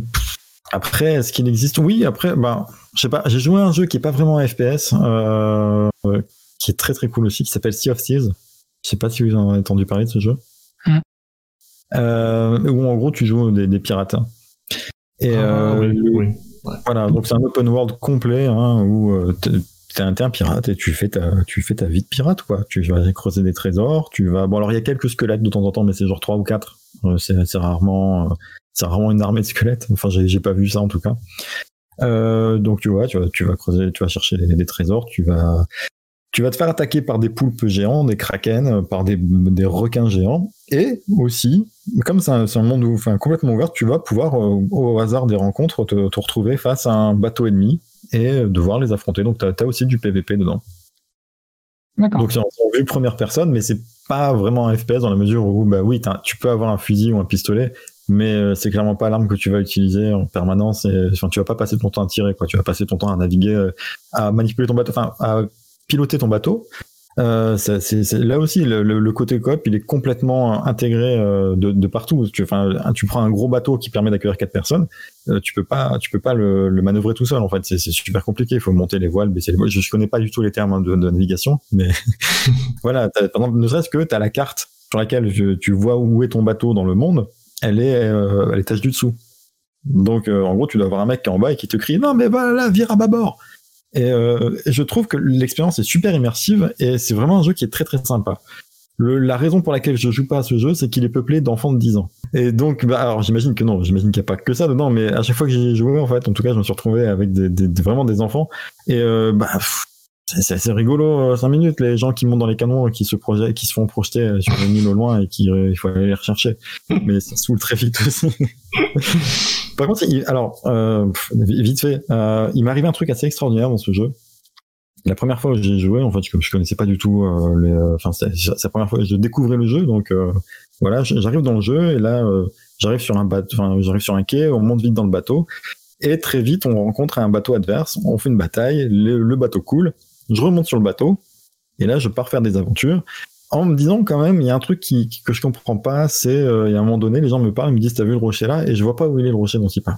après, est-ce qu'il existe? Oui, après, bah, je sais pas, j'ai joué à un jeu qui est pas vraiment FPS, euh, qui est très très cool aussi, qui s'appelle Sea of Thieves. Je sais pas si vous en avez entendu parler de ce jeu. Mm. Euh, où en gros tu joues des, des pirates. Et Ah, euh, oui, oui. voilà, donc c'est un open world complet hein, où euh, t'es un, un pirate et tu fais ta tu fais ta vie de pirate quoi. Tu vas creuser des trésors, tu vas bon alors il y a quelques squelettes de temps en temps mais c'est genre trois ou quatre. C'est rarement c'est rarement une armée de squelettes. Enfin j'ai j'ai pas vu ça en tout cas. Euh, donc tu vois, tu vas tu vas creuser, tu vas chercher des, des trésors, tu vas tu vas te faire attaquer par des poulpes géants, des kraken, par des, des requins géants, et aussi, comme c'est un, monde où- enfin, complètement ouvert, tu vas pouvoir, euh, au hasard des rencontres, te, te retrouver face à un bateau ennemi, et devoir les affronter. Donc, tu as, aussi du PVP dedans. D'accord. Donc, c'est en vue première personne, mais c'est pas vraiment un FPS dans la mesure où, bah oui, tu peux avoir un fusil ou un pistolet, mais euh, c'est clairement pas l'arme que tu vas utiliser en permanence. Et, enfin, tu vas pas passer ton temps à tirer, quoi. Tu vas passer ton temps à naviguer, euh, à manipuler ton bateau, enfin, à piloter ton bateau. Euh, là aussi le, côté coop il est complètement intégré euh, de, partout. Tu, tu prends un gros bateau qui permet d'accueillir quatre personnes, euh, tu peux pas, tu peux pas le, manœuvrer tout seul. En fait, c'est, super compliqué. Il faut monter les voiles, baisser les voiles. Je, je connais pas du tout les termes hein, de, navigation, mais [laughs] voilà. Ne serait-ce que tu as la carte sur laquelle tu vois où est ton bateau dans le monde elle est à l'étage du dessous. Donc, en gros, tu dois avoir un mec qui est en bas et qui te crie Non, mais voilà, vire à bâbord euh, et, je trouve que l'expérience est super immersive et c'est vraiment un jeu qui est très très sympa. la raison pour laquelle je joue pas à ce jeu, c'est qu'il est peuplé d'enfants de 10 ans. Et donc, bah, alors j'imagine que non, j'imagine qu'il n'y a pas que ça dedans, mais à chaque fois que j'ai joué, en fait, en tout cas, je me suis retrouvé avec des, vraiment des enfants. Et bah, c'est assez rigolo, 5 euh, minutes, les gens qui montent dans les canons, qui se projettent, qui se font projeter euh, sur une île au loin et qui, euh, il faut aller les rechercher. [laughs] Mais ça saoule très vite aussi. [laughs] Par contre, alors, vite fait, il m'est arrivé un truc assez extraordinaire dans ce jeu. La première fois que j'ai joué, en fait, je, je connaissais pas du tout les, enfin, c'est la première fois que je découvrais le jeu, donc voilà, j'arrive dans le jeu et là, j'arrive sur un bateau, enfin, j'arrive sur un quai, on monte vite dans le bateau et très vite, on rencontre un bateau adverse, on fait une bataille, le bateau coule je remonte sur le bateau, et là, je pars faire des aventures, en me disant quand même, il y a un truc qui, que je comprends pas, c'est, euh, il y a un moment donné, les gens me parlent, ils me disent, t'as vu le rocher là, et je vois pas où il est le rocher dont il parle.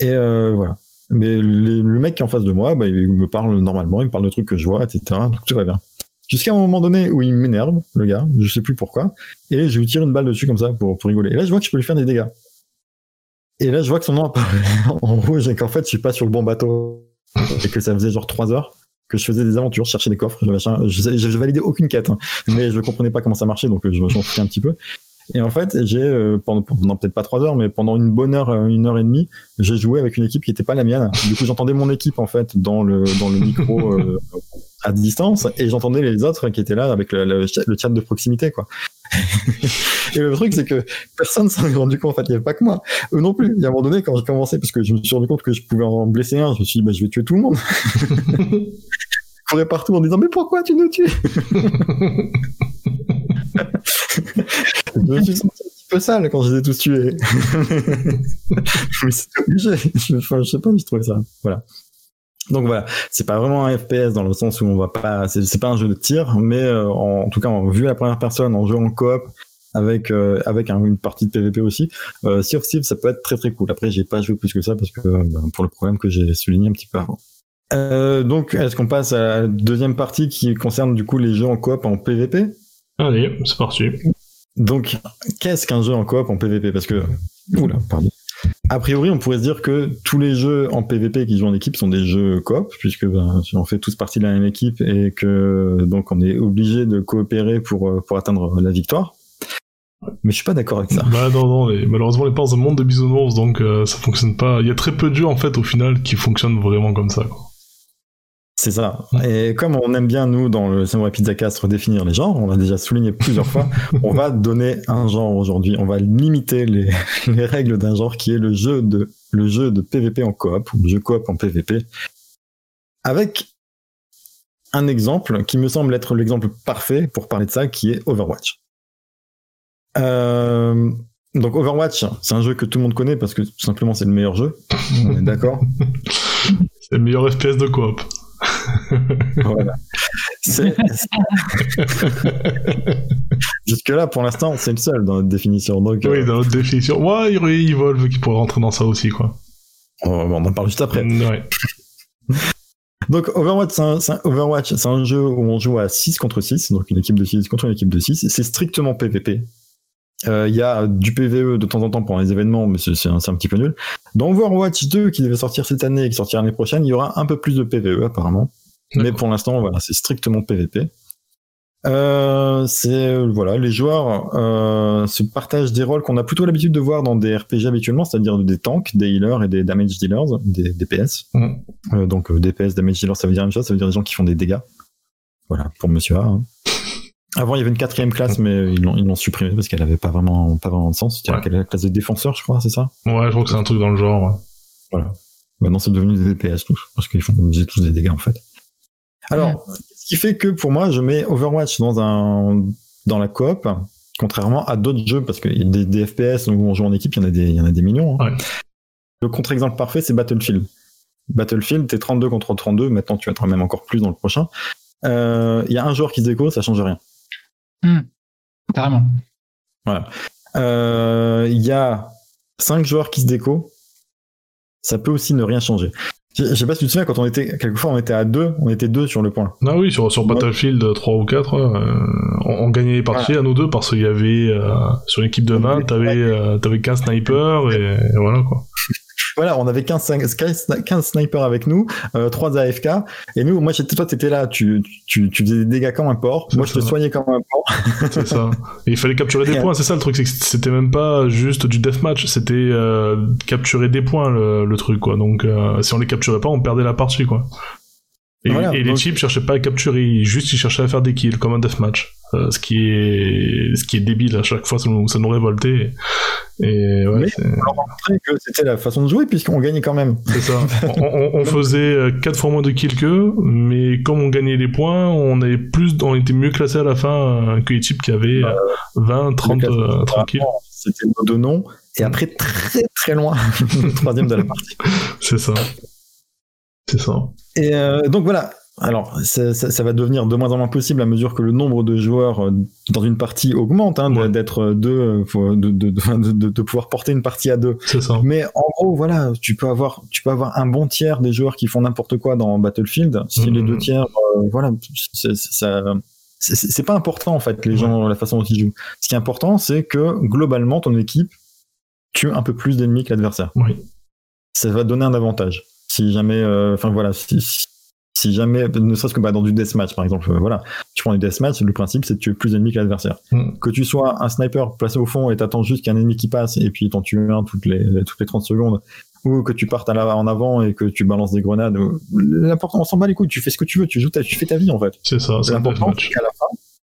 Et euh, voilà. Mais le, mec qui est en face de moi, bah, il me parle normalement, il me parle de trucs que je vois, etc. Donc tout va bien. Jusqu'à un moment donné où il m'énerve, le gars, je sais plus pourquoi, et je lui tire une balle dessus comme ça pour, rigoler. Et là, je vois que je peux lui faire des dégâts. Et là, je vois que son nom apparaît [laughs] en rouge et qu'en fait, je suis pas sur le bon bateau et que ça faisait genre 3 heures que je faisais des aventures, je cherchais des coffres, je, je validais aucune quête, hein, mais je comprenais pas comment ça marchait, donc je m'en foutais un petit peu. Et en fait, j'ai euh, pendant, peut-être pas trois heures, mais pendant une bonne heure, euh, une heure et demie, j'ai joué avec une équipe qui était pas la mienne. Du coup, j'entendais mon équipe en fait dans le dans le micro euh, à distance, et j'entendais les autres qui étaient là avec le, le, chat de proximité, quoi. Et le truc, c'est que personne s'en est rendu compte. En fait, il n'y avait pas que moi. Eux non plus. Il y a un moment donné, quand j'ai commencé, parce que je me suis rendu compte que je pouvais en blesser un, je me suis dit, bah, je vais tuer tout le monde. [laughs] je courais partout en disant, mais pourquoi tu nous tues? [laughs] Je me suis senti un petit peu sale quand je les ai tous tués. [laughs] mais c'était obligé. Je, je sais pas, je trouvais ça. Voilà. Donc voilà, c'est pas vraiment un FPS dans le sens où on va pas, c'est pas un jeu de tir, mais euh, en, tout cas, en vue à la première personne, en jeu en coop, avec euh, avec une partie de PVP aussi. Euh, sea of Thieves, ça peut être très très cool. Après, j'ai pas joué plus que ça parce que ben, pour le problème que j'ai souligné un petit peu avant. Euh, donc, est-ce qu'on passe à la deuxième partie qui concerne du coup les jeux en coop en PVP Allez, c'est parti. Donc, qu'est-ce qu'un jeu en coop en PVP Parce que, oula, pardon. A priori, on pourrait se dire que tous les jeux en PvP qui jouent en équipe sont des jeux coop, puisque ben, on fait tous partie de la même équipe et que donc on est obligé de coopérer pour, euh, pour atteindre la victoire. Mais je suis pas d'accord avec ça. Bah non, non, malheureusement, on n'est pas dans un monde de bisounours, donc euh, ça fonctionne pas. Il y a très peu de jeux en fait au final qui fonctionnent vraiment comme ça. Quoi. C'est ça. Et comme on aime bien, nous, dans le Samurai Pizza Cast, redéfinir les genres, on l'a déjà souligné plusieurs fois, [laughs] on va donner un genre aujourd'hui. On va limiter les, [laughs] les règles d'un genre qui est le jeu de, le jeu de PVP en coop, ou le jeu coop en PVP. Avec un exemple qui me semble être l'exemple parfait pour parler de ça, qui est Overwatch. Euh, donc Overwatch, c'est un jeu que tout le monde connaît parce que tout simplement c'est le meilleur jeu. On est d'accord [laughs] C'est le meilleur FPS de coop voilà. [laughs] Jusque-là, pour l'instant, c'est le seul dans notre définition. Donc, oui, dans notre définition. Ouais, il y Evolve qui pourrait rentrer dans ça aussi, quoi. Oh, on en parle juste après. Ouais. [laughs] Donc Overwatch, c'est un, Overwatch, c'est un jeu où on joue à 6 contre 6, donc une équipe de 6 contre une équipe de 6. C'est strictement PVP. Euh, il y a du PVE de temps en temps pendant les événements, mais c'est un, un, petit peu nul. Dans Overwatch 2, qui devait sortir cette année et qui sortira l'année prochaine, il y aura un peu plus de PVE apparemment. Mais pour l'instant, voilà, c'est strictement PVP. Euh, c'est voilà, les joueurs euh, se partagent des rôles qu'on a plutôt l'habitude de voir dans des RPG habituellement, c'est-à-dire des tanks, des healers et des damage dealers, des DPS. Mm. Euh, donc euh, DPS, damage dealers, ça veut dire même chose, ça veut dire des gens qui font des dégâts. Voilà, pour Monsieur A. Hein. Avant, il y avait une quatrième classe, mais ils l'ont, ils l'ont supprimée parce qu'elle avait pas vraiment, pas vraiment de sens. C'était la classe de défenseur, je crois, c'est ça? Ouais, je crois que c'est un truc dans le genre. Voilà. Maintenant, c'est devenu des DPS tous, parce qu'ils font ils tous des dégâts en fait. Alors, ce qui fait que pour moi, je mets Overwatch dans un dans la coop, contrairement à d'autres jeux, parce que des, des FPS où on joue en équipe, il y en a des, il y en a des millions. hein. Ouais. Le contre-exemple parfait, c'est Battlefield. Battlefield, t'es 32 contre 32, maintenant tu vas être même encore plus dans le prochain. Euh, Il y a un joueur qui se déco, ça change rien. Carrément. Euh, Il y a 5 joueurs qui se déco, ça peut aussi ne rien changer. Je sais pas si tu te souviens, quand on était, quelquefois on était à 2, on était deux sur le point. Ah oui, sur, sur Ouais. Battlefield 3 ou 4, euh, on, on gagnait les parties à nous deux parce qu'il y avait, euh, sur l'équipe de 20, t'avais euh, t'avais 15 snipers et, et voilà quoi. Voilà, on avait 15, cinq- 15, 15 snipers avec nous, euh, 3 AFK, et nous, moi, j'étais, toi, t'étais là, tu, tu, tu faisais des dégâts comme un porc, moi, je te soignais comme un porc. [laughs] C'est ça. Et il fallait capturer des Et, points, c'est ça le truc, c'est que c'était même pas juste du deathmatch, c'était euh, capturer des points le, le truc quoi. Donc euh, si on les capturait pas, on perdait la partie quoi. Et, Voilà, et les donc- types cherchaient pas à capturer, ils- juste ils cherchaient à faire des kills comme un deathmatch. Euh, ce qui est ce qui est débile à chaque fois, ça nous, ça nous révoltait. Et ouais, Mais- que c'était la façon de jouer, puisqu'on gagnait quand même. c'est ça. [laughs] on, on- on faisait 4 fois moins de kills qu'eux, mais comme on gagnait les points, on avait plus, on était mieux classé à la fin euh, que les types qui avaient euh, 20, 30, Le classement, euh, 30 kills. C'était nos deux noms, et après, très très loin, [laughs] troisième de la partie. C'est ça. C'est ça. Et euh, donc voilà. Alors, ça, ça- ça va devenir de moins en moins possible à mesure que le nombre de joueurs euh, dans une partie augmente, hein, Ouais. d'être deux, de, de, [laughs] de, de- de pouvoir porter une partie à deux. Ça. Mais en gros, voilà, tu peux avoir, tu peux avoir un bon tiers des joueurs qui font n'importe quoi dans Battlefield. Si Mhm. les deux tiers, euh, voilà, ça, c'est, pas important en fait les gens, la façon dont ils jouent. Ce qui est important, c'est que globalement ton équipe tue un peu plus d'ennemis que l'adversaire. Oui. Ça va donner un avantage. Si jamais, euh, enfin voilà, si, si- si jamais, ne serait-ce que bah, dans du deathmatch par exemple, euh, voilà, tu prends du deathmatch, le principe c'est de tuer plus d'ennemis que l'adversaire Mm. que tu sois un sniper placé au fond et t'attends juste qu'un ennemi qui passe et puis t'en tues un toutes les, toutes les 30 secondes, ou que tu partes à la, en avant et que tu balances des grenades, ou- l'important, on s'en bat les couilles, tu fais ce que tu veux, tu joues ta, tu fais ta vie en fait. C'est ça. C'est un L'important, c'est qu'à la fin,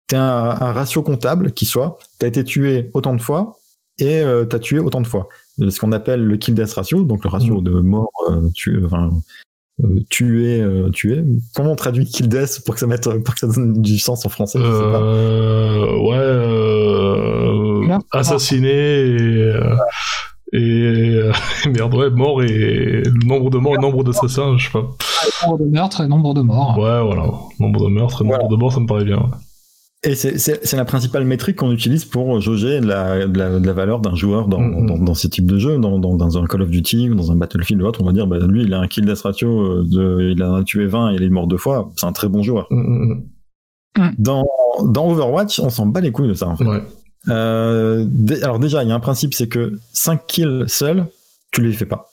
t'as un, un ratio comptable qui soit, t'as été tué autant de fois et euh, t'as tué autant de fois. Ce qu'on appelle le kill death ratio, donc le ratio Mm. de mort, euh, enfin, euh, tué, euh, tué. Comment on traduit kill death pour que ça mette, pour que ça donne du sens en français, je sais pas. Euh, ouais, euh, Là. assassiné et, euh, et euh, [laughs] merde, ouais, mort et le nombre de morts, le nombre d'assassins, je sais pas. Nombre de meurtres et nombre de morts. Ouais, voilà, nombre de meurtres, et nombre Voilà. de morts, ça me paraît bien. ouais. Et c'est- la principale métrique qu'on utilise pour jauger la, de la, valeur d'un joueur dans, Mhm. dans, dans ces types de jeux, dans, dans, dans un Call of Duty ou dans un Battlefield ou autre. On va dire, bah, lui, il a un kill death ratio, euh, de, il en a tué 20 et il est mort deux fois. C'est un très bon joueur. Mm, mm, Dans, dans Overwatch, on s'en bat les couilles de ça. En fait. mm. Ouais, Euh, alors déjà, il y a un principe, c'est que 5 kills seuls, tu les fais pas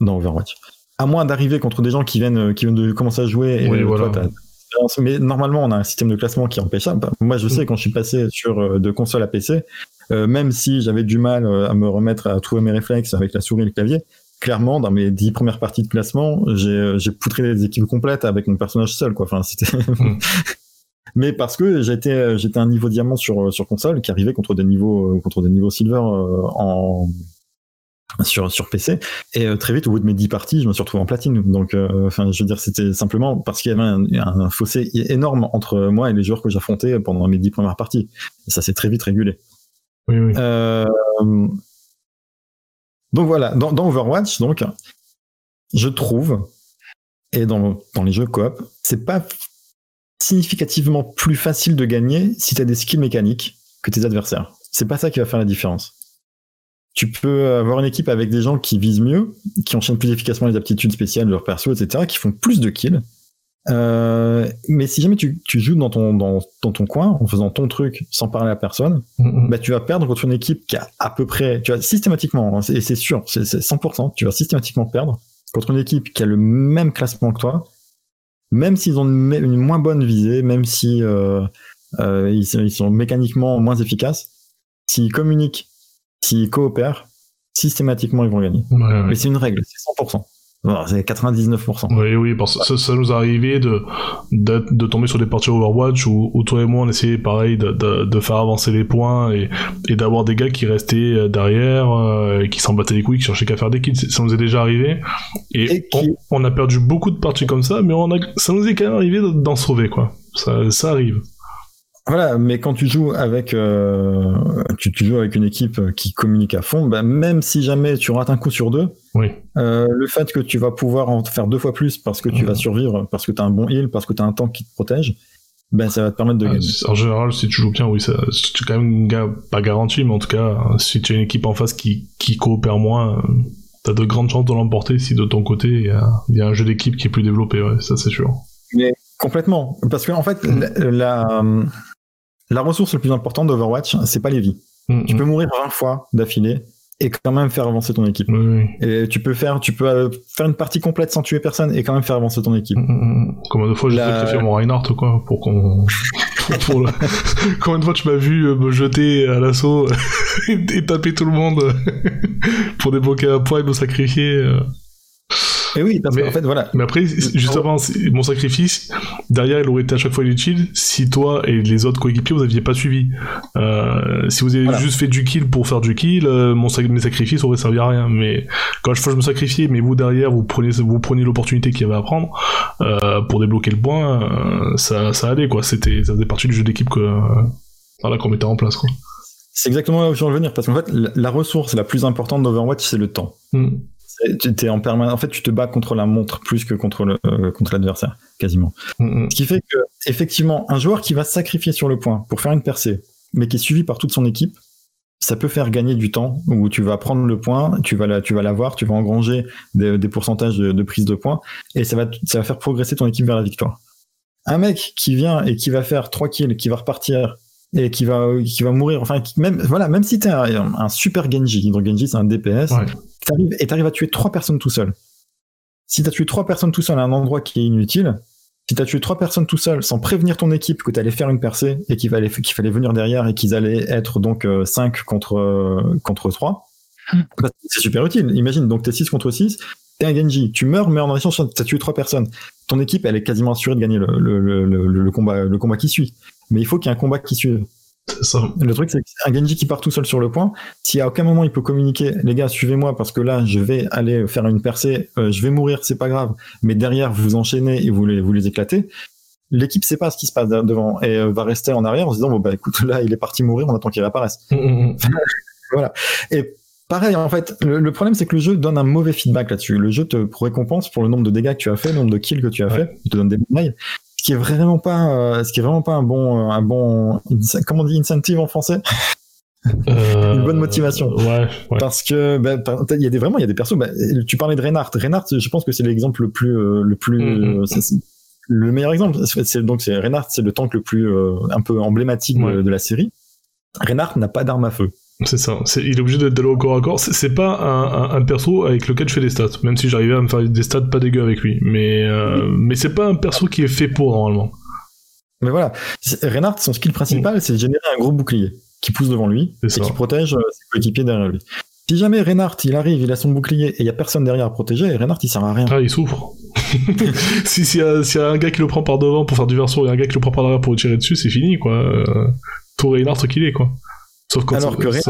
dans Overwatch. À moins d'arriver contre des gens qui viennent, qui viennent de commencer à jouer et Oui, euh, toi, voilà. Mais normalement, on a un système de classement qui empêche ça. Moi, je sais, Mm. quand je suis passé sur euh, de console à PC, euh, même si j'avais du mal euh, à me remettre à trouver mes réflexes avec la souris et le clavier, clairement, dans mes 10 premières parties de classement, j'ai poutré des équipes complètes avec mon personnage seul. Quoi. Enfin, c'était... Mm. [laughs] Mais parce que j'étais j'étais un niveau diamant sur sur console qui arrivait contre des niveaux contre des niveaux silver en sur sur PC et euh, très vite au bout de mes 10 parties je me suis retrouvé en platine donc euh, enfin je veux dire c'était simplement parce qu'il y avait un, un fossé énorme entre moi et les joueurs que j'affrontais pendant mes 10 premières parties et ça s'est très vite régulé oui, oui. euh, donc voilà, dans, dans Overwatch, donc, je trouve, et dans, dans les jeux coop, c'est pas significativement plus facile de gagner si tu as des skills mécaniques que tes adversaires. C'est pas ça qui va faire la différence. Tu peux avoir une équipe avec des gens qui visent mieux, qui enchaînent plus efficacement les aptitudes spéciales de leur perso, etc., qui font plus de kills. Euh, mais si jamais tu, tu joues dans ton, dans, dans ton coin, en faisant ton truc sans parler à personne, Mm, mm. bah, tu vas perdre contre une équipe qui a à peu près, tu vas systématiquement, hein, et c'est sûr, c'est c'est 100%, tu vas systématiquement perdre contre une équipe qui a le même classement que toi, même s'ils ont une, une moins bonne visée, même si euh, euh, ils sont mécaniquement moins efficaces, s'ils communiquent, s'ils coopèrent, systématiquement ils vont gagner. Ouais, ouais. Mais c'est une règle, c'est 100%. Bon, c'est 99%. Oui, oui, parce que ça, ça nous arrivait de, de, de tomber sur des parties Overwatch où, où toi et moi on essayait pareil de, de, de faire avancer les points et, et d'avoir des gars qui restaient euh, derrière, euh, et qui s'en battaient les couilles, qui cherchaient qu'à faire des kills. Ça nous est déjà arrivé. Et, Et qui- on, on a perdu beaucoup de parties comme ça, mais on a, ça nous est quand même arrivé d'en sauver, quoi. Ça, ça arrive. Voilà, mais quand tu joues avec, euh, tu, tu joues avec une équipe qui communique à fond, bah, même si jamais tu rates un coup sur deux, Oui. euh, le fait que tu vas pouvoir en faire deux fois plus parce que tu vas survivre, parce que tu as un bon heal, parce que tu as un tank qui te protège, ben ça va te permettre de Euh, gagner. En général, si tu joues bien, oui, es quand même pas garanti, mais en tout cas, si tu as une équipe en face qui, qui coopère moins, euh, t'as de grandes chances de l'emporter si de ton côté, il y a, il y a un jeu d'équipe qui est plus développé, ouais, ça c'est sûr. Complètement, parce que en fait, la, la, la ressource la plus importante d'Overwatch, c'est pas les vies. Mm, Tu mm. peux mourir 20 fois d'affilée et quand même faire avancer ton équipe. Oui. Et tu peux faire, tu peux euh, faire une partie complète sans tuer personne et quand même faire avancer ton équipe. Mm. Combien de fois j'ai sacrifié mon Reinhardt, quoi, pour qu'on. [laughs] pour le... [laughs] Combien de fois tu m'as vu euh, me jeter à l'assaut [laughs] et, taper tout le monde pour débloquer un point et me sacrifier euh. Et oui, parce Mais- qu'en fait, voilà. Mais après, justement, c'est- mon sacrifice, derrière, il aurait été à chaque fois inutile si toi et les autres coéquipiers, vous aviez pas suivi. Euh, si vous avez Voilà. juste fait du kill pour faire du kill, euh, mon sac- mes sacrifices auraient servi à rien. Mais quand je, je me sacrifiais, mais vous derrière, vous prenez, vous prenez l'opportunité qu'il y avait à prendre euh, pour débloquer le point, euh, ça, ça allait, quoi. C'était, ça faisait partie du jeu d'équipe que, euh, voilà, qu'on mettait en place, quoi. C'est exactement là où je veux en venir, parce qu'en fait, la, la ressource la plus importante d'Overwatch, c'est le temps. Mm. Tu t'es en permanence. En fait, tu te bats contre la montre plus que contre le euh, contre l'adversaire, quasiment. Mm, mm. Ce qui fait que, effectivement, un joueur qui va se sacrifier sur le point pour faire une percée, mais qui est suivi par toute son équipe, ça peut faire gagner du temps où tu vas prendre le point, tu vas la, tu vas l'avoir, tu vas engranger des, des pourcentages de, de prise de points et ça va, ça va faire progresser ton équipe vers la victoire. Un mec qui vient et qui va faire 3 kills, qui va repartir et qui va, qui va mourir, enfin, qui- même, voilà, même si t'es un, un super Genji, donc Genji c'est un DPS, Ouais. T'arrives, et t'arrives à tuer trois personnes tout seul. Si t'as tué trois personnes tout seul à un endroit qui est inutile, si t'as tué trois personnes tout seul sans prévenir ton équipe que t'allais faire une percée et qu'il fallait, qu'il fallait venir derrière et qu'ils allaient être donc 5 contre, euh, contre 3, Hmm. bah, c'est super utile. Imagine, donc t'es 6 contre 6, t'es un Genji, tu meurs, mais en échange, t'as tué trois personnes. Ton équipe, elle est quasiment assurée de gagner le, le, le, le, le combat, le combat qui suit. Mais il faut qu'il y ait un combat qui suive. Ça. Le truc, c'est qu'un Genji qui part tout seul sur le point, si à aucun moment il peut communiquer, les gars, suivez-moi parce que là, je vais aller faire une percée, euh, je vais mourir, c'est pas grave, mais derrière, vous enchaînez et vous les, vous les éclatez. L'équipe sait pas ce qui se passe devant et euh, va rester en arrière en se disant bon bah écoute là il est parti mourir on attend qu'il réapparaisse Mm, mm, mm. et pareil en fait le, le problème c'est que le jeu donne un mauvais feedback là-dessus le jeu te récompense pour le nombre de dégâts que tu as fait le nombre de kills que tu as Ouais. fait il te donne des médailles ce qui est vraiment pas euh, ce qui est vraiment pas un bon un bon comment on dit incentive en français? Euh, Une bonne motivation. Ouais, ouais. parce que bah, il y a des vraiment il y a des persos bah, tu parlais de Reinhardt Reinhardt je pense que c'est l'exemple le plus euh, le plus Mhm. euh, le meilleur exemple c'est c'est- donc c'est Reinhardt c'est le tank le plus euh, un peu emblématique de- Ouais. de, la série Reinhardt n'a pas d'arme à feu C'est ça. Il est obligé d'être d'aller au corps à corps. C'est- pas un, un- un perso avec lequel je fais des stats, même si j'arrivais à me faire des stats pas dégueu avec lui. Mais, euh, mais c'est pas un perso qui est fait pour normalement. mais voilà Reinhardt son skill principal c'est de générer un gros bouclier qui pousse devant lui et ça. qui protège euh, ses coéquipiers derrière lui si jamais Reinhardt il arrive il a son bouclier et il y a personne derrière à protéger Reinhardt il sert à rien Ah, il souffre. [laughs] si s'il y, a- s'il y a un gars qui le prend par devant pour faire du verso et un gars qui le prend par derrière pour le tirer dessus, c'est fini, quoi. Euh, tout Reinhardt qu'il est, quoi. Sauf quand Alors que. [laughs]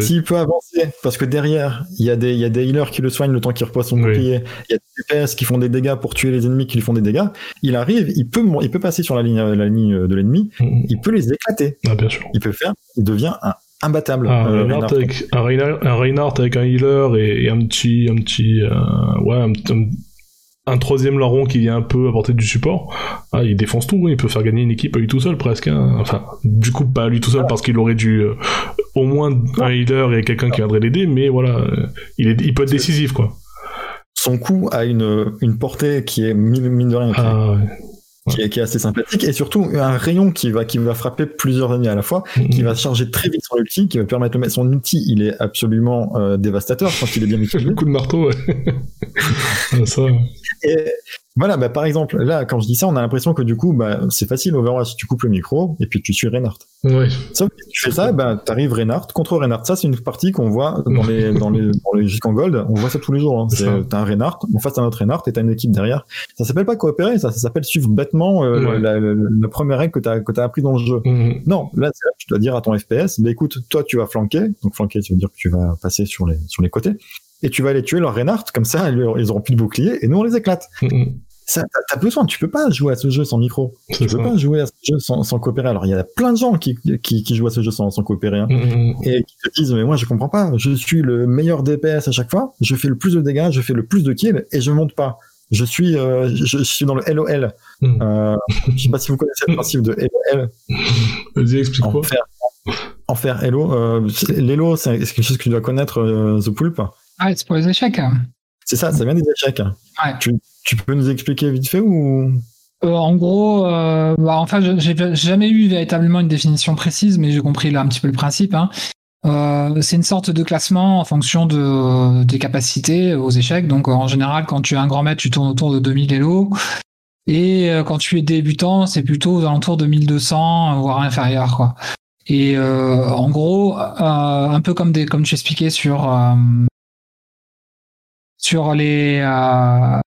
S'il peut avancer, parce que derrière, il y, a des- il y a des healers qui le soignent le temps qu'il repose son Oui. bouclier, il y a des DPS qui font des dégâts pour tuer les ennemis qui lui font des dégâts, il arrive, il peut, il peut passer sur la ligne, la ligne de l'ennemi, Mm. il peut les éclater, Ah, bien sûr. il peut faire, il devient un, imbattable. Un euh, Reinhardt Reinhardt. avec un Reinhardt, un Reinhardt avec un healer et, et un petit, un petit, euh, ouais, un, un- un troisième larron qui vient un peu apporter du support. Ah, il défonce tout, il peut faire gagner une équipe à lui tout seul presque. hein. Enfin, du coup pas à lui tout seul parce qu'il aurait dû euh, au moins un healer et quelqu'un qui viendrait l'aider, mais voilà, euh, il, est, il peut être décisif quoi. Son coup a une, une portée qui est mine, de rien, qui, est- Ah, ouais. qui est, qui est assez sympathique, et surtout un rayon qui va, qui va frapper plusieurs ennemis à la fois, qui va charger très vite son ulti, qui va permettre de mettre son ulti, il est absolument euh, dévastateur quand il est bien [laughs] utilisé. Le coup de marteau, ouais. [laughs] Ah, ça. Et voilà, bah, par exemple, là, quand je dis ça, on a l'impression que du coup, bah, c'est facile, Overwatch, tu coupes le micro et puis tu suis Reinhardt. Ouais. Sauf que tu fais ça, bah, t'arrives Reinhardt contre Reinhardt. Ça, c'est une partie qu'on voit dans les, [laughs] dans les, dans les jusqu'en gold. On voit ça tous les jours. Hein. C'est T'as un Reinhardt, en face t'as un autre Reinhardt et t'as une équipe derrière. Ça s'appelle pas coopérer, ça, ça s'appelle suivre bêtement euh, Ouais. la, la, la première règle que t'as, que t'as appris dans le jeu. Mhm. Non, là, c'est là que tu dois dire à ton FPS, bah écoute, toi, tu vas flanquer. Donc, flanquer, ça veut dire que tu vas passer sur les, sur les côtés. Et tu vas aller tuer leur Reinhardt, comme ça, ils auront plus de bouclier, et nous, on les éclate. Mhm. Ça, t'as- besoin, tu peux pas jouer à ce jeu sans micro. C'est Tu peux ça. pas jouer à ce jeu sans, sans coopérer. Alors, il y a plein de gens qui, qui, qui jouent à ce jeu sans, sans coopérer, hein, Mhm. et qui te disent, mais moi, je comprends pas. Je suis le meilleur DPS à chaque fois. Je fais le plus de dégâts, je fais le plus de kills, et je monte pas. Je suis, euh, je, je suis dans le LOL. Euh, je sais pas si vous connaissez le principe de LOL. Vas-y, explique-moi. Enfer. Enfer, Hello. Euh, c'est- L'Elo, c'est c'est quelque chose que tu dois connaître, euh, The Pulp. Ah, c'est pour les échecs. hein. C'est ça, ça vient des échecs. Ouais. Tu, tu peux nous expliquer vite fait ou? Euh, en gros, euh, bah, enfin, je- j'ai jamais eu véritablement une définition précise, mais j'ai compris là un petit peu le principe. hein. Euh, c'est une sorte de classement en fonction de, des capacités aux échecs. Donc, en général, quand tu es un grand maître, tu tournes autour de 2000 Elo. Et euh, quand tu es débutant, c'est plutôt aux alentours de 1200, voire inférieur. Quoi. Et euh, en gros, euh, un peu comme, des, comme tu expliquais sur, euh, sur les, euh,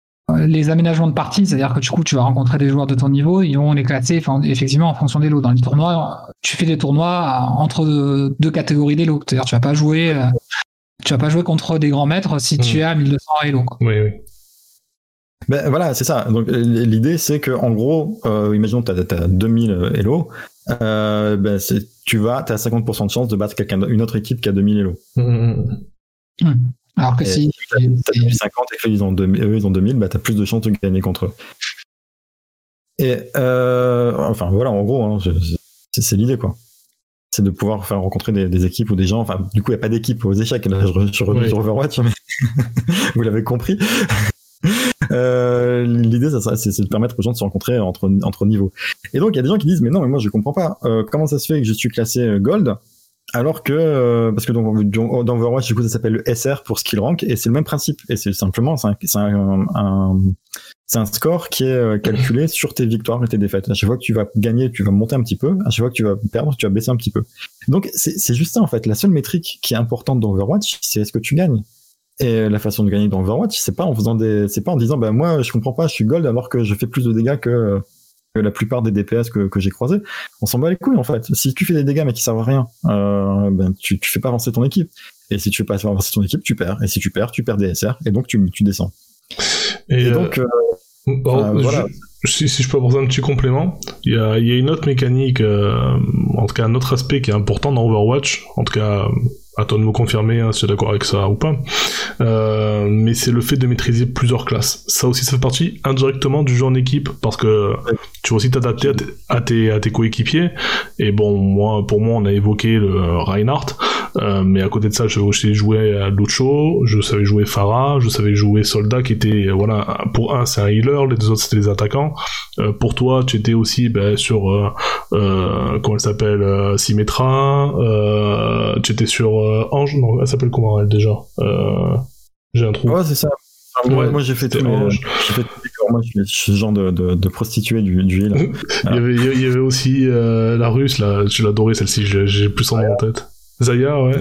les aménagements de partie, c'est-à-dire que du coup, tu vas rencontrer des joueurs de ton niveau, ils vont les classer enfin, effectivement en fonction des lots. Dans les tournois, tu fais des tournois entre deux, deux catégories des lots. C'est-à-dire, tu vas pas jouer, euh, tu vas pas jouer contre des grands maîtres si tu es à 1200 Elo. Oui, oui. ben voilà, c'est ça. Donc l'idée c'est que en gros, euh, imaginons que tu as, 2000 Elo, euh, ben, c'est- tu vas, tu as 50% de chance de battre quelqu'un, une autre équipe qui a 2000 Elo. Mhm. Alors que Et si. T'as 2050 et qu'ils ont 2000, eux ils ont 2000, bah t'as plus de chances de gagner contre eux. Et euh, enfin voilà, en gros, hein, je- c'est l'idée quoi. C'est de pouvoir faire rencontrer des, des équipes ou des gens. Enfin, du coup, il n'y a pas d'équipe aux échecs. Là, je, je reviens Oui. sur Overwatch, mais [laughs] vous l'avez compris. [laughs] Euh, L'idée, c'est de permettre aux gens de se rencontrer entre, entre niveaux. Et donc, il y a des gens qui disent, mais non, mais moi, je comprends pas. Euh, comment ça se fait que je suis classé Gold? Alors que, euh, parce que donc, dans Overwatch, du coup, ça s'appelle le SR pour skill rank, et c'est le même principe. Et c'est simplement, c'est un, un, un- un score qui est euh, calculé sur tes victoires et tes défaites. À chaque fois que tu vas gagner, tu vas monter un petit peu. À chaque fois que tu vas perdre, tu vas baisser un petit peu. Donc, c'est juste ça, en fait. La seule métrique qui est importante dans Overwatch, c'est est-ce que tu gagnes. Et la façon de gagner dans Overwatch, c'est pas en faisant des, c'est pas en disant, ben moi, je comprends pas, je suis gold alors que je fais plus de dégâts que, que la plupart des DPS que, que j'ai croisés. On s'en bat les couilles, en fait. Si tu fais des dégâts mais qui servent à rien, euh, ben tu, tu fais pas avancer ton équipe. Et si tu fais pas avancer ton équipe, tu perds. Et si tu perds, tu perds des SR. Et donc, tu, tu descends. Et, Et, euh, donc, euh, bon, euh, je- voilà. si, si je peux apporter un petit complément, il y a, il y a une autre mécanique, en tout cas un autre aspect qui est important dans Overwatch, en tout cas à toi de me confirmer hein, si tu es d'accord avec ça ou pas, euh, mais c'est le fait de maîtriser plusieurs classes. Ça aussi, ça fait partie indirectement du jeu en équipe, parce que tu vas aussi t'adapter à, tes- à tes, coéquipiers, et bon, moi, pour moi, on a évoqué le Reinhardt, euh, mais à côté de ça, je sais jouer à Lucho, je savais jouer Farah, je savais jouer Soldat, qui était, euh, voilà, pour un, c'est un healer, les deux autres, c'était des attaquants. Pour toi, tu étais aussi ben, sur, comment elle s'appelle, Symmetra, tu étais sur Ange, non, elle s'appelle comment elle déjà euh, J'ai un trou. ouais, c'est ça. Enfin, moi, Ouais, moi, j'ai fait tous les corps. Moi, je suis, ce genre de, de, de prostituée du, du. [laughs] Il y avait, il y avait aussi euh, la russe, là, tu l'adorais celle-ci, j'ai plus son nom en tête. Zaya, ouais.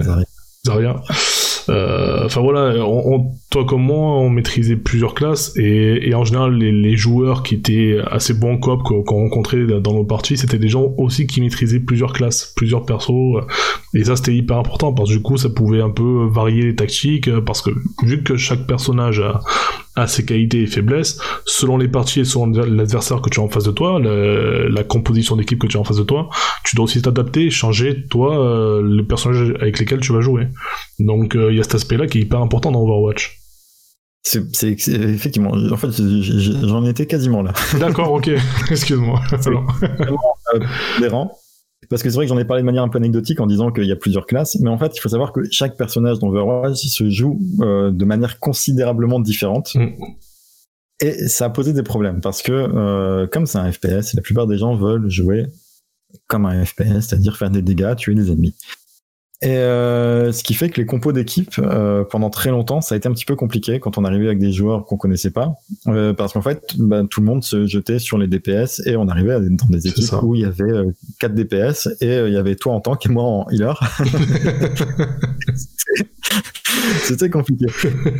Euh, Enfin voilà, on, on- toi comme moi, on maîtrisait plusieurs classes et, et en général, les, les joueurs qui étaient assez bons cop qu'on qu'on rencontrait dans nos parties, c'était des gens aussi qui maîtrisaient plusieurs classes, plusieurs persos. euh, Et ça, c'était hyper important parce que du coup, ça pouvait un peu varier les tactiques euh, parce que vu que chaque personnage a, a ses qualités et faiblesses, selon les parties et selon l'adversaire que tu as en face de toi, la composition d'équipe que tu as en face de toi, tu dois aussi t'adapter et changer, toi, euh, les personnages avec lesquels tu vas jouer. Donc il y a cet aspect-là qui est hyper important dans Overwatch. C'est, effectivement. En fait, j'en étais quasiment là. [laughs] D'accord, ok, [laughs] excuse-moi. Des rangs. Parce que c'est vrai que j'en ai parlé de manière un peu anecdotique en disant qu'il y a plusieurs classes, mais en fait, il faut savoir que chaque personnage dans Overwatch se joue euh, de manière considérablement différente. Mm. Et ça a posé des problèmes parce que, euh, comme c'est un FPS, la plupart des gens veulent jouer comme un FPS, c'est-à-dire faire des dégâts, tuer des ennemis. Et euh, ce qui fait que les compos d'équipe, euh, pendant très longtemps, ça a été un petit peu compliqué quand on arrivait avec des joueurs qu'on connaissait pas, euh, parce qu'en fait, bah, tout le monde se jetait sur les DPS et on arrivait dans des équipes où il y avait euh, 4 DPS et euh, il y avait toi en tank et moi en healer. [laughs] C'était compliqué.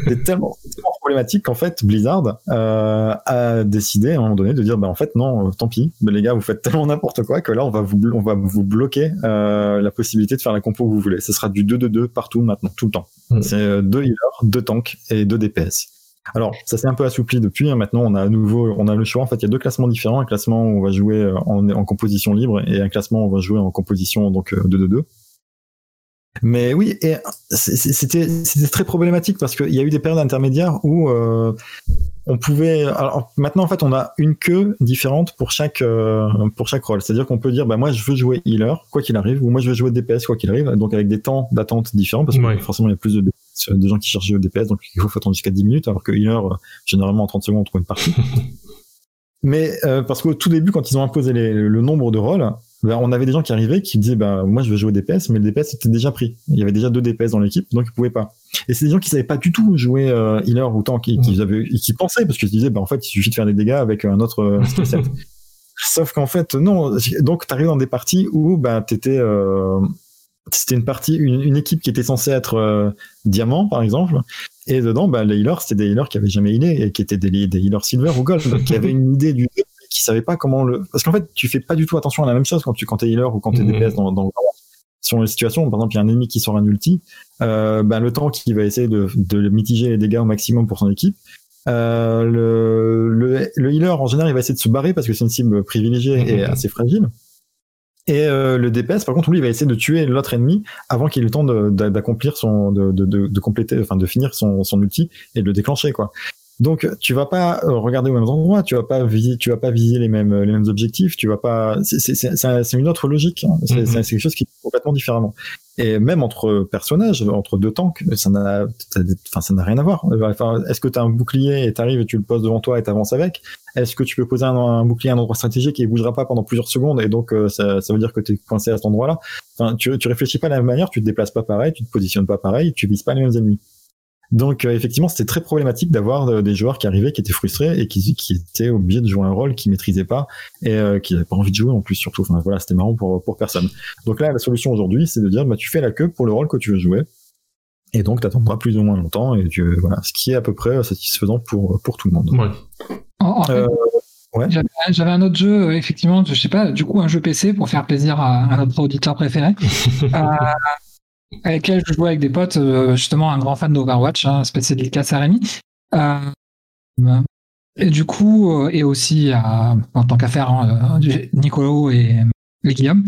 C'est tellement, tellement, problématique qu'en fait Blizzard euh, a décidé à un moment donné de dire bah en fait non, tant pis, mais les gars vous faites tellement n'importe quoi que là on va vous on va vous bloquer la possibilité de faire la compo que vous voulez ce sera du 2-2-2 partout maintenant, tout le temps. Mmh. C'est deux healers, deux tanks et deux DPS. Alors, ça s'est un peu assoupli depuis. Hein. Maintenant, on a à nouveau, on a le choix. En fait, il y a deux classements différents. Un classement où on va jouer en, en composition libre et un classement où on va jouer en composition donc 2-2-2. Mais oui, et c'était c'était très problématique parce qu'il y a eu des périodes intermédiaires où euh, on pouvait. Alors maintenant, en fait, on a une queue différente pour chaque euh, pour chaque rôle. C'est-à-dire qu'on peut dire, bah moi, je veux jouer healer quoi qu'il arrive, ou moi, je veux jouer DPS quoi qu'il arrive. Donc avec des temps d'attente différents parce que ouais. forcément, il y a plus de, de gens qui cherchent jouer DPS, donc il faut attendre jusqu'à 10 minutes, alors que healer, généralement en 30 secondes, on trouve une partie. [laughs] Mais euh, parce qu'au tout début, quand ils ont imposé les, le nombre de rôles, ben, on avait des gens qui arrivaient qui disaient bah moi je veux jouer DPS mais le DPS était déjà pris. Il y avait déjà deux DPS dans l'équipe donc ils pouvaient pas. Et c'est des gens qui savaient pas du tout jouer euh, healer ou tank qui, qui, avaient, qui pensaient parce qu'ils se disaient bah en fait il suffit de faire des dégâts avec un autre euh, skill set. [laughs] Sauf qu'en fait non donc t'arrives dans des parties où bah t'étais euh, c'était une partie une, une, équipe qui était censée être euh, diamant par exemple. Et dedans bah les healers c'était des healers qui avaient jamais healé et qui étaient des, des healers silver ou gold donc qui avaient une idée du qui savait pas comment le parce qu'en fait tu fais pas du tout attention à la même chose quand tu quand t'es healer ou quand t'es Mhm. DPS dans, dans sur les situations par exemple il y a un ennemi qui sort un ulti euh, ben le temps qui va essayer de, de mitiger les dégâts au maximum pour son équipe euh, le, le, le healer en général il va essayer de se barrer parce que c'est une cible privilégiée et Mhm. assez fragile et euh, le DPS par contre lui il va essayer de tuer l'autre ennemi avant qu'il ait le temps d'accomplir son de, de, de, de compléter enfin de finir son, son ulti et de le déclencher quoi donc tu vas pas euh, regarder aux mêmes endroits, tu vas pas viser, tu vas pas viser les mêmes les mêmes objectifs, tu vas pas. C'est c'est c'est c'est une autre logique. hein. C'est Mhm. c'est quelque chose qui est complètement différemment. Et même entre personnages, entre deux tanks, ça n'a, enfin ça n'a rien à voir. Enfin, est-ce que tu as un bouclier et t'arrives et tu le poses devant toi et t'avances avec? Est-ce que tu peux poser un, un bouclier à un endroit stratégique et il bougera pas pendant plusieurs secondes et donc euh, ça, ça veut dire que tu es coincé à cet endroit-là? Enfin, tu tu réfléchis pas de la même manière, tu te déplaces pas pareil, tu te positionnes pas pareil, tu vises pas les mêmes ennemis. Donc euh, effectivement, c'était très problématique d'avoir euh, des joueurs qui arrivaient, qui étaient frustrés et qui, qui étaient obligés de jouer un rôle qu'ils maîtrisaient pas et euh, qui n'avaient pas envie de jouer en plus surtout. Enfin voilà, c'était marrant pour pour personne. Donc là, la solution aujourd'hui, c'est de dire bah tu fais la queue pour le rôle que tu veux jouer. Et donc, t'attendras plus ou moins longtemps, et tu, voilà, ce qui est à peu près satisfaisant pour, pour tout le monde. Ouais. En, en fait, Euh, ouais. j'avais- un autre jeu, effectivement, je sais pas, du coup, un jeu PC pour faire plaisir à, à notre auditeur préféré. [laughs] euh, avec lequel je jouais avec des potes, euh, justement un grand fan d'Overwatch, hein, spécial dédicace à Rémi. Euh, et du coup, euh, et aussi en tant qu'affaire, hein, Nicolo et, et Guillaume,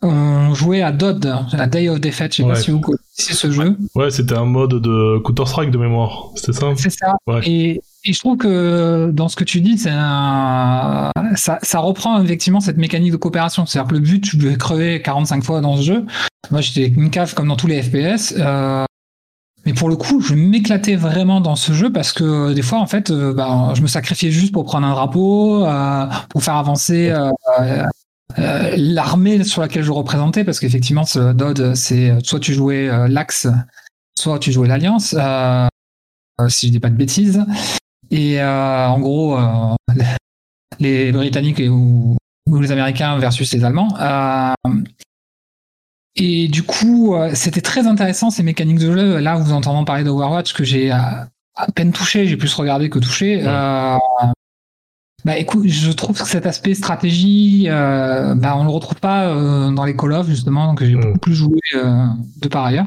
on jouait à DOD, à Day of Defeat, je sais Ouais. pas si vous connaissez ce jeu. Ouais, c'était un mode de Counter-Strike de mémoire. C'était ça? C'est ça. Ouais. Et, et je trouve que dans ce que tu dis, un... ça, reprend effectivement cette mécanique de coopération. C'est-à-dire que le but, tu devais crever 45 fois dans ce jeu. Moi, j'étais une cave comme dans tous les FPS. euh, Mais pour le coup, je m'éclatais vraiment dans ce jeu parce que des fois, en fait, euh, bah, je me sacrifiais juste pour prendre un drapeau, euh, pour faire avancer euh, euh, euh, l'armée sur laquelle je représentais, parce qu'effectivement, ce DOD, c'est soit tu jouais euh, l'Axe, soit tu jouais l'Alliance, euh, euh, si je dis pas de bêtises. Et euh, en gros, euh, [laughs] les Britanniques ou, ou les Américains versus les Allemands. Euh, et du coup, c'était très intéressant ces mécaniques de jeu. Là, vous entendant parler d'Overwatch que j'ai à, peine touché, j'ai plus regardé que touché. Ouais. Bah écoute, je trouve que cet aspect stratégie, euh, bah, on le retrouve pas euh, dans les Call of justement, donc j'ai Mm. beaucoup plus joué euh, de par ailleurs.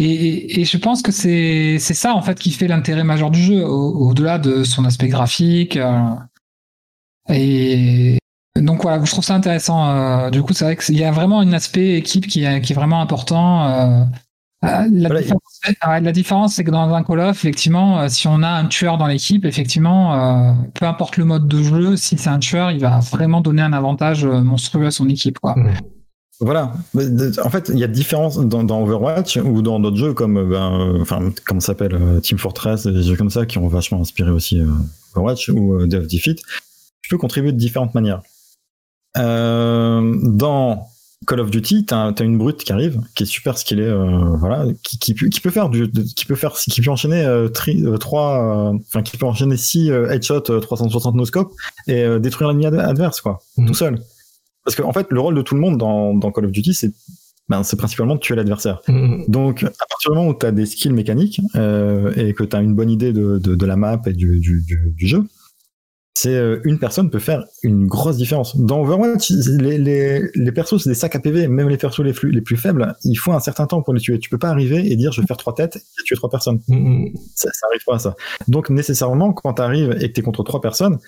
Et, et, je pense que c'est ça en fait qui fait l'intérêt majeur du jeu, au- au-delà de son aspect graphique. euh, et donc voilà, je trouve ça intéressant. euh, du coup, c'est vrai qu'il y a vraiment un aspect équipe qui est, qui est vraiment important. euh, la, Voilà, différence, ouais, la différence, c'est que dans un Call of, effectivement, si on a un tueur dans l'équipe, effectivement, peu importe le mode de jeu, si c'est un tueur, il va vraiment donner un avantage monstrueux à son équipe. Quoi. Voilà. En fait, il y a différence dans, dans Overwatch ou dans d'autres jeux comme, euh, ben, euh, enfin, comment s'appelle, euh, Team Fortress, des jeux comme ça qui ont vachement inspiré aussi Overwatch ou of Defeat. Tu peux contribuer de différentes manières. Euh, dans Call of Duty, t'as as une brute qui arrive, qui est super skillée, euh, voilà, qui, qui, peut- qui peut faire du, qui peut faire, qui peut enchaîner euh, tri- euh, trois, enfin qui peut enchaîner six headshots euh, 360 no scope et détruire l'ennemi ad- adverse, quoi, Mhm. tout seul. Parce que en fait, le rôle de tout le monde dans, dans Call of Duty, c'est ben, c'est principalement de tuer l'adversaire. Mm. Donc, à partir du moment où tu as des skills mécaniques euh, et que tu as une bonne idée de, de, de la map et du, du, du, du jeu, c'est euh, une personne peut faire une grosse différence. Dans Overwatch, les, les, les persos, c'est des sacs à PV, même les persos les plus, les plus faibles, il faut un certain temps pour les tuer. Tu peux pas arriver et dire je vais faire trois têtes et tuer trois personnes. Mm. Ça, ça arrive pas à ça. Donc, nécessairement, quand tu arrives et que tu es contre trois personnes,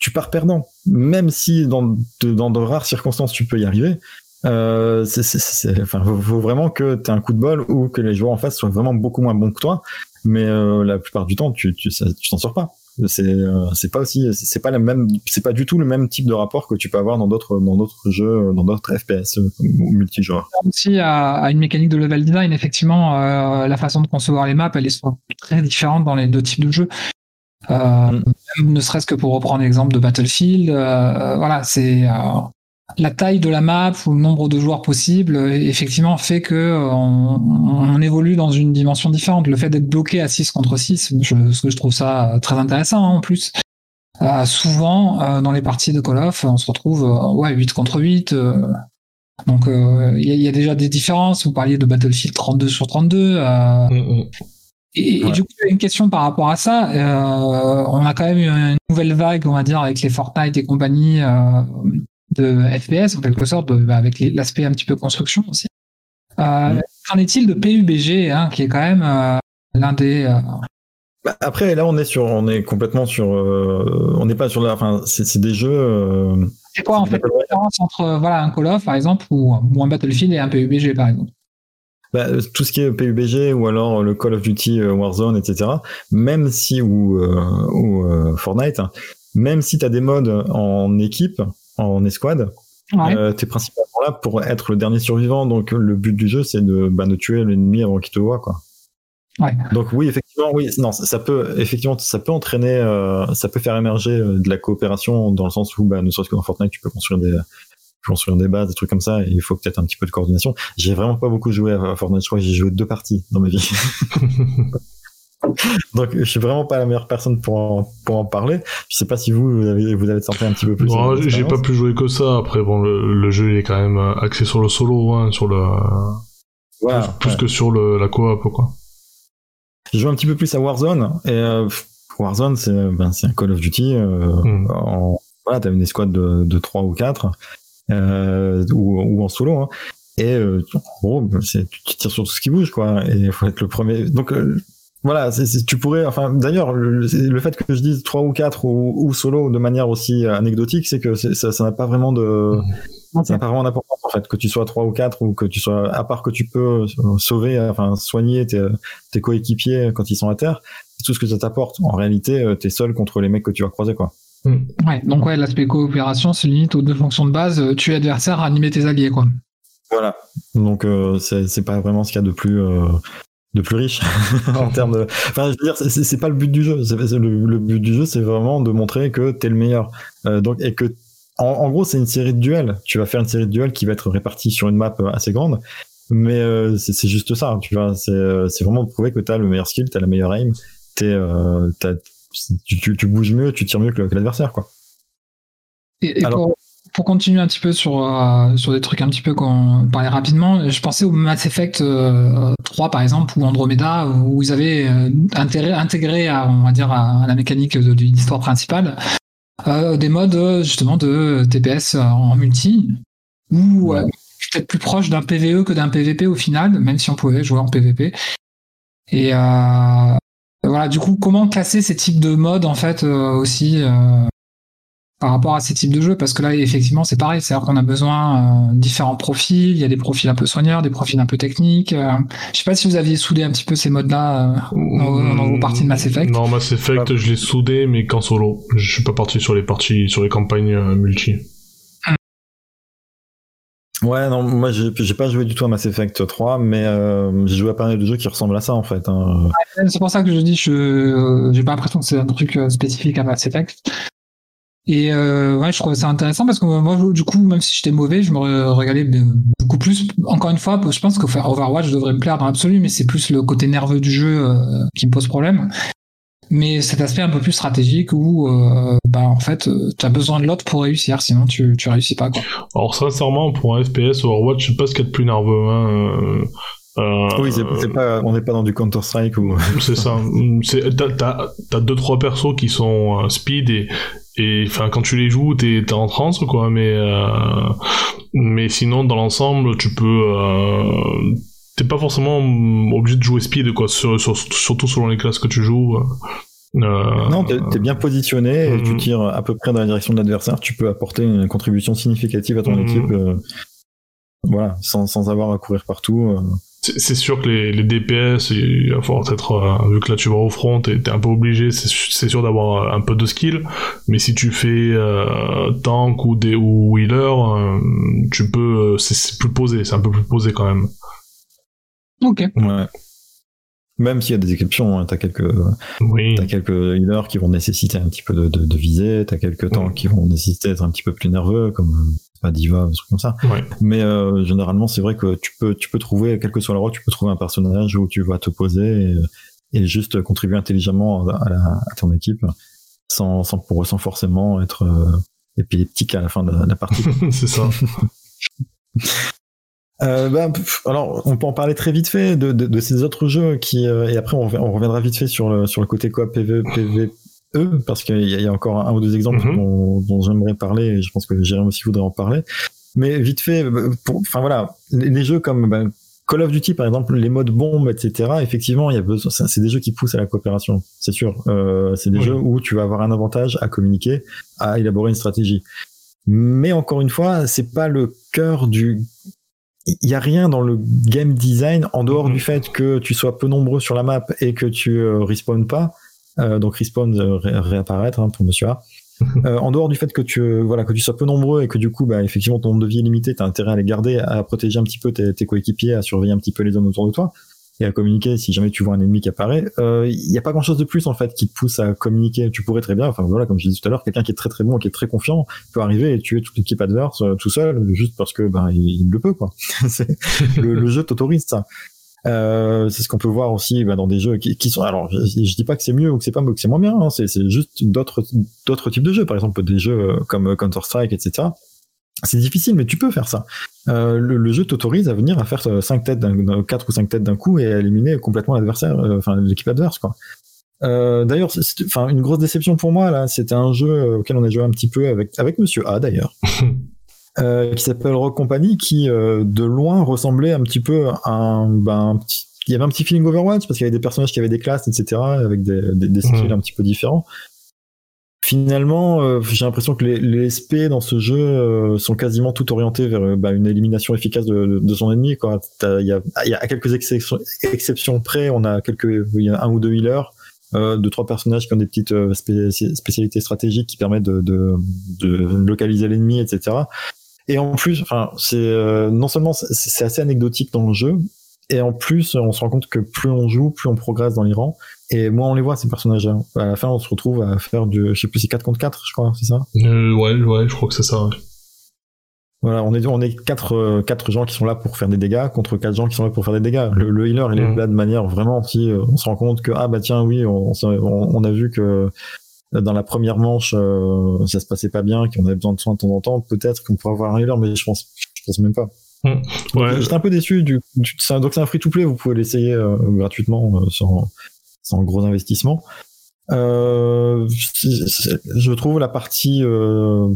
tu pars perdant. Même si dans de, dans de rares circonstances tu peux y arriver, euh, c'est, enfin, faut, vraiment que tu un coup de bol ou que les joueurs en face soient vraiment beaucoup moins bons que toi. Mais euh, la plupart du temps, tu, tu, tu t'en sors pas. C'est, euh, pas aussi, c'est, pas la même, c'est pas du tout le même type de rapport que tu peux avoir dans d'autres, dans d'autres jeux, dans d'autres FPS euh, ou multijoueurs. aussi à, à une mécanique de level design, effectivement, euh, la façon de concevoir les maps, elle est très différente dans les deux types de jeux. Euh, Mm. ne serait-ce que pour reprendre l'exemple de Battlefield, euh, voilà, c'est euh, la taille de la map ou le nombre de joueurs possibles, euh, effectivement, fait que euh, on, on évolue dans une dimension différente. Le fait d'être bloqué à 6 contre 6, je, ce que je trouve ça euh, très intéressant hein, en plus. Euh, souvent, euh, dans les parties de Call of, on se retrouve euh, ouais, 8 contre 8. euh, donc euh, il y, a- il y a déjà des différences. Vous parliez de Battlefield 32 sur 32. euh, Mm. et, et Ouais. du coup, une question par rapport à ça. euh, on a quand même eu une nouvelle vague, on va dire, avec les Fortnite et compagnie euh, de FPS, en quelque sorte, de- bah, avec l'aspect un petit peu construction aussi. Euh, Mm. Qu'en est-il de PUBG, hein, qui est quand même l'un des... Bah, après, là, on est sur, on est complètement sur, on n'est pas sur la, enfin, c'est, des jeux. c'est quoi en fait la différence entre voilà, un Call of, par exemple, ou, ou un Battlefield et un PUBG, par exemple? Bah, tout ce qui est PUBG ou alors le Call of Duty euh, Warzone, etc. Même si ou euh, ou euh, Fortnite, hein, même si tu as des modes en équipe, en escouade, Ouais. euh, t'es principalement là pour être le dernier survivant. Donc le but du jeu, c'est de, bah, de tuer l'ennemi avant qu'il te voit, quoi. Ouais. Donc oui, effectivement, oui, non, ça, peut effectivement, ça peut entraîner, euh, ça peut faire émerger euh, de la coopération dans le sens où, bah, ne serait-ce que dans Fortnite, tu peux construire des construire des bases, des trucs comme ça, et il faut peut-être un petit peu de coordination. J'ai vraiment pas beaucoup joué à Fortnite, je crois que j'ai joué deux parties dans ma vie. [laughs] [laughs] Donc je suis vraiment pas la meilleure personne pour en, pour en parler. Je sais pas si vous, vous avez, vous avez senti un petit peu plus. Euh, j'ai pas pu jouer que ça. Après, bon, le, le jeu il est quand même euh, axé sur le solo, hein, sur le Voilà, plus, plus ouais. que sur le, la coop, quoi. J'ai joué un petit peu plus à Warzone et euh, Warzone c'est ben, un Call of Duty euh, Mm. en voilà t'as une escouade de, de 3 ou 4 euh, ou, ou en solo hein. et euh, en gros c'est tu, tires sur tout ce qui bouge quoi. Et il faut être le premier. Donc euh, voilà c'est c'est- tu pourrais enfin d'ailleurs le, fait que je dise 3 ou 4 ou, ou solo de manière aussi anecdotique c'est que c'est- ça ça n'a pas vraiment de ça n'a pas vraiment d'importance en fait que tu sois 3 ou 4 ou que tu sois à part que tu peux euh, sauver enfin soigner tes, tes coéquipiers quand ils sont à terre c'est tout ce que ça t'apporte. En réalité euh, t'es seul contre les mecs que tu vas croiser quoi Ouais, donc ouais, l'aspect coopération se limite aux deux fonctions de base, euh, tuer l'adversaire, animer tes alliés, quoi. voilà. Donc euh, c'est c'est pas vraiment ce qu'il y a de plus euh, de plus riche [laughs] en termes de enfin je veux dire c'est- c'est c'est pas le but du jeu. C'est c'est le, le but du jeu c'est vraiment de montrer que t'es le meilleur. Euh, donc et que en, en gros c'est une série de duels. Tu vas faire une série de duels qui va être répartie sur une map assez grande. Mais euh, c'est c'est juste ça tu vois. C'est euh, c'est vraiment de prouver que t'as le meilleur skill t'as la meilleure aim t'es euh, t'as- tu, tu, tu bouges mieux tu tires mieux que, que l'adversaire quoi Et, et Alors- pour, pour continuer un petit peu sur, euh, sur des trucs un petit peu qu'on parlait rapidement, je pensais au Mass Effect euh, 3 par exemple ou Andromeda où ils avaient euh, intérêt- intégré à, on va dire, à, à la mécanique de, de l'histoire principale euh, des modes justement de TPS en multi ou Ouais. peut-être plus proche d'un PVE que d'un PVP au final, même si on pouvait jouer en PVP. Et euh, voilà, du coup, comment classer ces types de modes en fait euh, aussi euh, par rapport à ces types de jeux? Parce que là, effectivement, c'est pareil, c'est-à-dire qu'on a besoin euh, différents profils. Il y a des profils un peu soigneurs, des profils un peu techniques. euh. je sais pas si vous aviez soudé un petit peu ces modes-là euh, dans, vos- dans vos parties de Mass Effect. Non, Mass Effect, je l'ai soudé, mais qu'en solo. Je suis pas parti sur les parties, sur les campagnes euh, multi. Ouais, non, moi j'ai pas joué du tout à Mass Effect 3, mais euh, j'ai joué à pas mal de jeux qui ressemblent à ça en fait. hein. C'est pour ça que je dis, je j'ai pas l'impression que c'est un truc euh, spécifique à Mass Effect. Et euh, ouais, je trouvais ça intéressant parce que moi, du coup, même si j'étais mauvais, je me régalais beaucoup plus. Encore une fois, je pense que faire Overwatch devrait me plaire dans l'absolu, mais c'est plus le côté nerveux du jeu euh, qui me pose problème. Mais cet aspect un peu plus stratégique où, euh, bah, en fait, tu as besoin de l'autre pour réussir, sinon tu, tu réussis pas. Quoi. Alors, sincèrement, pour un FPS Overwatch, je sais pas ce qu'il y a de plus nerveux. Hein. Euh, oui, c'est, pas, on n'est pas dans du Counter Strike ou. [laughs] c'est ça. t'as, t'as, deux trois persos qui sont speed et et enfin quand tu les joues t'es es en transe quoi mais euh, mais sinon dans l'ensemble tu peux euh, t'es pas forcément obligé de jouer speed quoi surtout selon les classes que tu joues euh, non, t'es es bien positionné et tu mhm. tires à peu près dans la direction de l'adversaire. Tu peux apporter une contribution significative à ton mhm. équipe, voilà, sans, sans avoir à courir partout c'est sûr que les, les DPS, il va falloir être, euh, vu que là tu vas au front, t'es un peu obligé, c'est sûr d'avoir euh, un peu de skill, mais si tu fais euh, tank ou, des, ou healer, tu peux, c'est plus posé, c'est un peu plus posé quand même. Ok. Ouais. Même s'il y a des exceptions, hein, t'as quelques, oui. as quelques healers qui vont nécessiter un petit peu de, de, de visée, t'as quelques tanks qui vont nécessiter d'être un petit peu plus nerveux, comme pas diva, des trucs comme ça. Mais euh, généralement, c'est vrai que tu peux, tu peux trouver, quel que soit le rôle, tu peux trouver un personnage où tu vas te poser et, juste contribuer intelligemment à, ton équipe sans, sans, pour, sans forcément être euh, épileptique à la fin de la, partie. [laughs] c'est ça. [laughs] Euh, bah, alors, on peut en parler très vite fait de, de, ces autres jeux qui et après on, reviendra vite fait sur le sur le côté quoi PV, PV, eux, parce qu'il y, a encore un ou deux exemples mhm. dont, j'aimerais parler, et je pense que Jérôme aussi voudrait en parler. Mais vite fait, euh, enfin voilà, les, jeux comme ben, Call of Duty par exemple, les modes bombes, etc. Effectivement, il y a besoin. C'est des jeux qui poussent à la coopération, c'est sûr. Euh, c'est des jeux où tu vas avoir un avantage à communiquer, à élaborer une stratégie. Mais encore une fois, c'est pas le cœur du. Il y a rien dans le game design en dehors mhm. du fait que tu sois peu nombreux sur la map et que tu euh, respawns pas euh, donc respawn euh, réapparaître hein, pour Monsieur A. [laughs] Euh, en dehors du fait que tu voilà que tu sois peu nombreux et que du coup bah effectivement ton nombre de vie est limité, t'as intérêt à les garder, à protéger un petit peu tes, tes, coéquipiers, à surveiller un petit peu les zones autour de toi et à communiquer si jamais tu vois un ennemi qui apparaît. Il n'y a pas grand chose de plus en fait qui te pousse à communiquer. Tu pourrais très bien, enfin voilà comme je disais tout à l'heure, quelqu'un qui est très très bon, qui est très confiant peut arriver et tuer toute l'équipe adverse tout seul juste parce que ben il, le peut quoi. [laughs] le, le jeu t'autorise ça. Euh, c'est ce qu'on peut voir aussi bah, dans des jeux qui, sont. Alors, je, je, dis pas que c'est mieux ou que c'est pas que c'est moins bien. Hein, c'est juste d'autres d'autres types de jeux. Par exemple, des jeux euh, comme Counter Strike, etc. C'est difficile, mais tu peux faire ça. Euh, le, le, jeu t'autorise à venir à faire 5 têtes, d'un, 4 ou 5 têtes d'un coup et à éliminer complètement l'adversaire, euh, enfin l'équipe adverse, quoi. Euh, d'ailleurs, enfin une grosse déception pour moi là, c'était un jeu auquel on a joué un petit peu avec avec Monsieur A d'ailleurs. [laughs] Euh, qui s'appelle Rock Company, qui euh, de loin ressemblait un petit peu à un, ben, petit, il y avait un petit feeling Overwatch parce qu'il y avait des personnages qui avaient des classes, etc., avec des, des, des styles mmh. un petit peu différents. Finalement, euh, j'ai l'impression que les, les, SP dans ce jeu sont quasiment tout orientés vers bah, une élimination efficace de, de, son ennemi. Il y a, y a quelques exceptions, exceptions près, on a quelques, y a un ou deux healers, euh, deux trois personnages qui ont des petites spécialités stratégiques qui permettent de, de, de localiser l'ennemi, etc. Et en plus, enfin, c'est euh, non seulement c'est assez anecdotique dans le jeu, et en plus, on se rend compte que plus on joue, plus on progresse dans les rangs. Et moins on les voit, ces personnages-là. À la fin, on se retrouve à faire du, je sais plus, c'est 4 contre 4, je crois, c'est ça? Euh, Ouais, ouais, je crois que c'est ça. Voilà, on est, on est quatre, euh, quatre gens qui sont là pour faire des dégâts contre quatre gens qui sont là pour faire des dégâts. Le, le healer, il est mm. là de manière vraiment si euh, on se rend compte que, ah bah tiens, oui, on, on a vu que dans la première manche, euh, ça se passait pas bien, qu'on avait besoin de soins de temps en temps, peut-être qu'on pourrait avoir un healer, mais je pense, je pense même pas. Mmh. Ouais. J'étais un peu déçu. Du, du donc c'est un free-to-play, vous pouvez l'essayer euh, gratuitement euh, sans, sans gros investissement. Euh, je trouve la partie euh,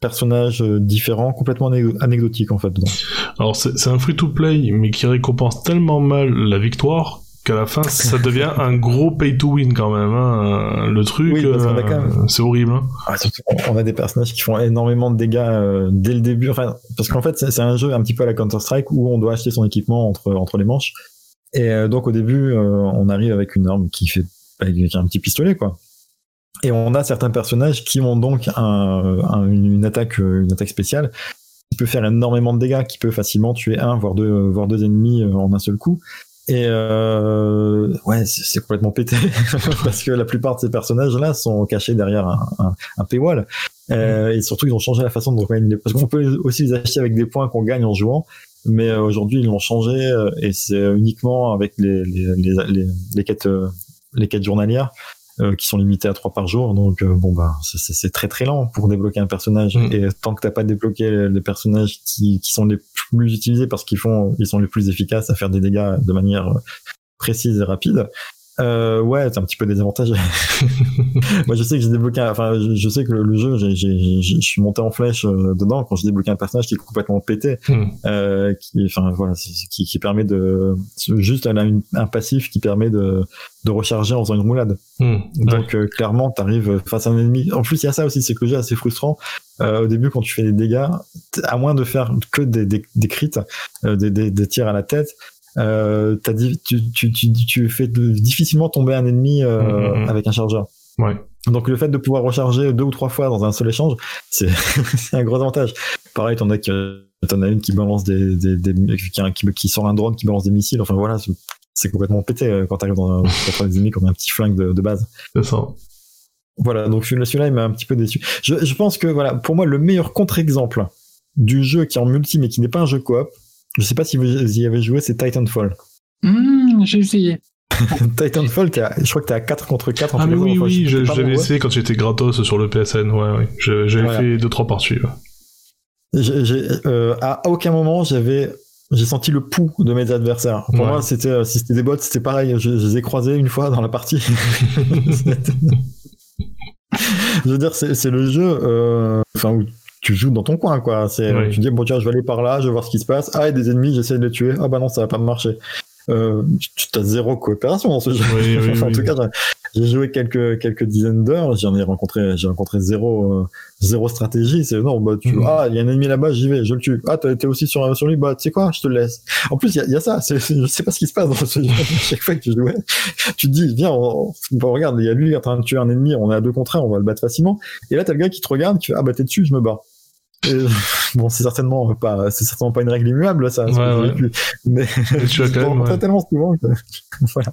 personnage différent complètement anecdotique en fait. Alors c'est un free-to-play, mais qui récompense tellement mal la victoire qu'à la fin ça [laughs] devient un gros pay to win quand même hein. le truc euh, c'est horrible hein. ah, on a des personnages qui font énormément de dégâts euh, dès le début enfin parce qu'en fait c'est un jeu un petit peu à la Counter Strike où on doit acheter son équipement entre entre les manches et euh, donc au début on arrive avec une arme qui fait avec un petit pistolet quoi. Et on a certains personnages qui ont donc un, une attaque une attaque spéciale qui peut faire énormément de dégâts qui peut facilement tuer un voire deux voire deux ennemis en un seul coup. Et euh, ouais, c'est complètement pété [laughs] parce que la plupart de ces personnages-là sont cachés derrière un, un, un paywall. Euh, et surtout, ils ont changé la façon on gagne les... Parce qu'on peut aussi les acheter avec des points qu'on gagne en jouant, mais euh, aujourd'hui, ils l'ont changé euh, et c'est uniquement avec les, les, les, les, les quêtes, euh, les quêtes journalières euh, qui sont limitées à trois par jour. Donc bon bah c'est- très très lent pour débloquer un personnage. Mm. Et tant que t'as pas débloqué les, personnages qui, qui sont les plus utilisés parce qu'ils font, ils sont les plus efficaces à faire des dégâts de manière précise et rapide. Euh, ouais, c'est un petit peu désavantagé. [laughs] Moi, je sais que j'ai débloqué, enfin, je, je sais que le, le jeu, je suis monté en flèche euh, dedans quand j'ai débloqué un personnage qui est complètement pété, Hmm. euh, qui, enfin, voilà, qui, qui permet de, juste, elle a une- un passif qui permet de, de recharger en faisant une roulade. Hmm. Ouais. Donc, euh, clairement, t'arrives face à un ennemi. En plus, il y a ça aussi, c'est que le jeu est assez frustrant. Au début, quand tu fais des dégâts, à moins de faire que des, des, des crits, des, des, des tirs à la tête, euh, dit, tu, tu, tu, tu fais de- difficilement tomber un ennemi euh, Mhm, mhm. avec un chargeur. Ouais. Donc le fait de pouvoir recharger deux ou trois fois dans un seul échange, c'est [laughs] un gros avantage. Pareil, t'en as que t'en as une qui balance des, des, des qui, qui, sort un drone qui balance des missiles. Enfin voilà, c'est- complètement pété euh, quand t'arrives dans un, [laughs] contre des ennemis comme un petit flingue de, de base. C'est ça. Voilà, donc celui-là, il m'a un petit peu déçu. Je, je pense que voilà, pour moi, le meilleur contre-exemple du jeu qui est en multi mais qui n'est pas un jeu coop, je sais pas si vous y avez joué, c'est Titanfall. Hmm, J'ai essayé. [laughs] Titanfall, à- je crois que t'es à 4 contre 4 en Ah mais oui, enfin, oui, ouais. essayé quand j'étais gratos sur le PSN, ouais, J'avais Voilà. fait deux, trois parties. ouais. Euh, à aucun moment j'avais j'ai senti le pouls de mes adversaires. Pour Ouais. moi, c'était euh, si c'était des bots, c'était pareil. Je, je les ai croisés une fois dans la partie. [laughs] [laughs] Je veux dire, c'est c'est le jeu, euh, enfin où tu joues dans ton coin, quoi. C'est Oui. tu dis bon tiens, je vais aller par là, je vais voir ce qui se passe. Ah, il y a des ennemis, j'essaie de les tuer. Ah bah non, ça va pas marcher. Euh, tu as zéro coopération dans ce jeu. Oui, oui, Enfin, [laughs] en tout cas, j'ai- joué quelques quelques dizaines d'heures. J'en ai rencontré, j'ai rencontré zéro euh, zéro stratégie. C'est non, bah tu Mhm. ah il y a un ennemi là-bas, j'y vais, je le tue. Ah été aussi sur sur lui, bah tu sais quoi, je te le laisse. En plus il y y a ça. c'est- je sais pas ce qui se passe dans ce jeu. [laughs] Chaque fois que tu jouais, tu te dis viens, on, bon, regarde, il y a lui en train de tuer un ennemi, on est à deux contre un, on va le battre facilement. Et là t'as le gars qui te regarde, qui fait ah bah t'es dessus, je me bats. Et, [laughs] bon, c'est certainement pas, c'est certainement pas une règle immuable, ça. Ouais, j'ai ouais. vécu. Mais je même, [laughs] ouais. tellement souvent que... [laughs] voilà.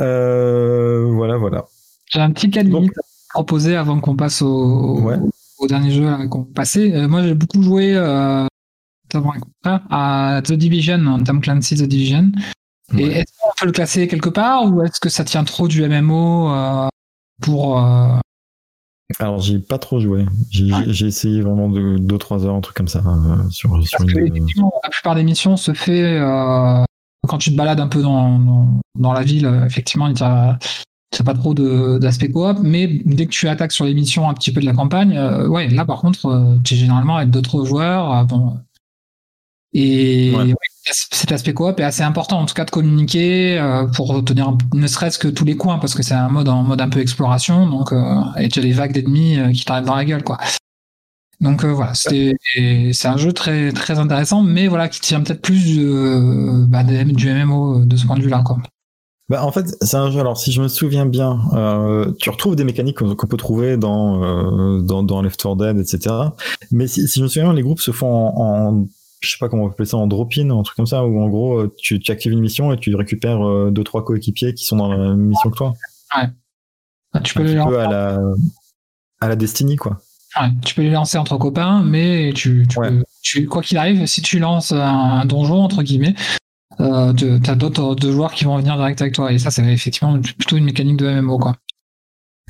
Euh, voilà, voilà. J'ai un petit cas de limite à proposer avant qu'on passe au, Ouais. au dernier jeu là, qu'on passait. Euh, moi, j'ai beaucoup joué euh, à The Division, en Tom Clancy The Division. Et Ouais. est-ce qu'on peut le classer quelque part ou est-ce que ça tient trop du MMO euh, pour euh, Alors, j'ai pas trop joué. J'ai Ouais. essayé vraiment de 2-3 heures, un truc comme ça, euh, sur, sur Parce que, une. effectivement, la plupart des missions se fait euh, quand tu te balades un peu dans, dans, dans la ville. euh, Effectivement, il n'y a, a pas trop de- d'aspect coop, mais dès que tu attaques sur les missions un petit peu de la campagne, euh, ouais, là par contre, euh, tu es généralement avec d'autres joueurs. euh, bon, et Ouais. ouais, cet aspect coop est assez important, en tout cas de communiquer euh, pour tenir ne serait-ce que tous les coins, parce que c'est un mode en mode un peu exploration, donc euh, et tu as des vagues d'ennemis euh, qui t'arrivent dans la gueule, quoi. Donc euh, voilà, c'est un jeu très très intéressant, mais voilà qui tient peut-être plus euh, bah, du MMO de ce point de vue-là, quoi. Bah, en fait, c'est un jeu. Alors, si je me souviens bien, euh, tu retrouves des mécaniques qu'on peut trouver dans, euh, dans, dans Left 4 Dead, etc. Mais si, si je me souviens les groupes se font en, en je sais pas comment on peut appeler ça, en drop-in, un truc comme ça, où en gros, euh, tu, tu actives une mission et tu récupères euh, deux, trois coéquipiers qui sont dans la même mission que toi. Ah, Tu peux Un les lancer, peu à la, à la Destiny, quoi. ouais, tu peux les lancer entre copains, mais tu, tu, Ouais. peux- tu- quoi qu'il arrive, si tu lances un, un donjon entre guillemets, euh, tu as d'autres deux joueurs qui vont venir direct avec toi, et ça c'est effectivement plutôt une mécanique de MMO, quoi.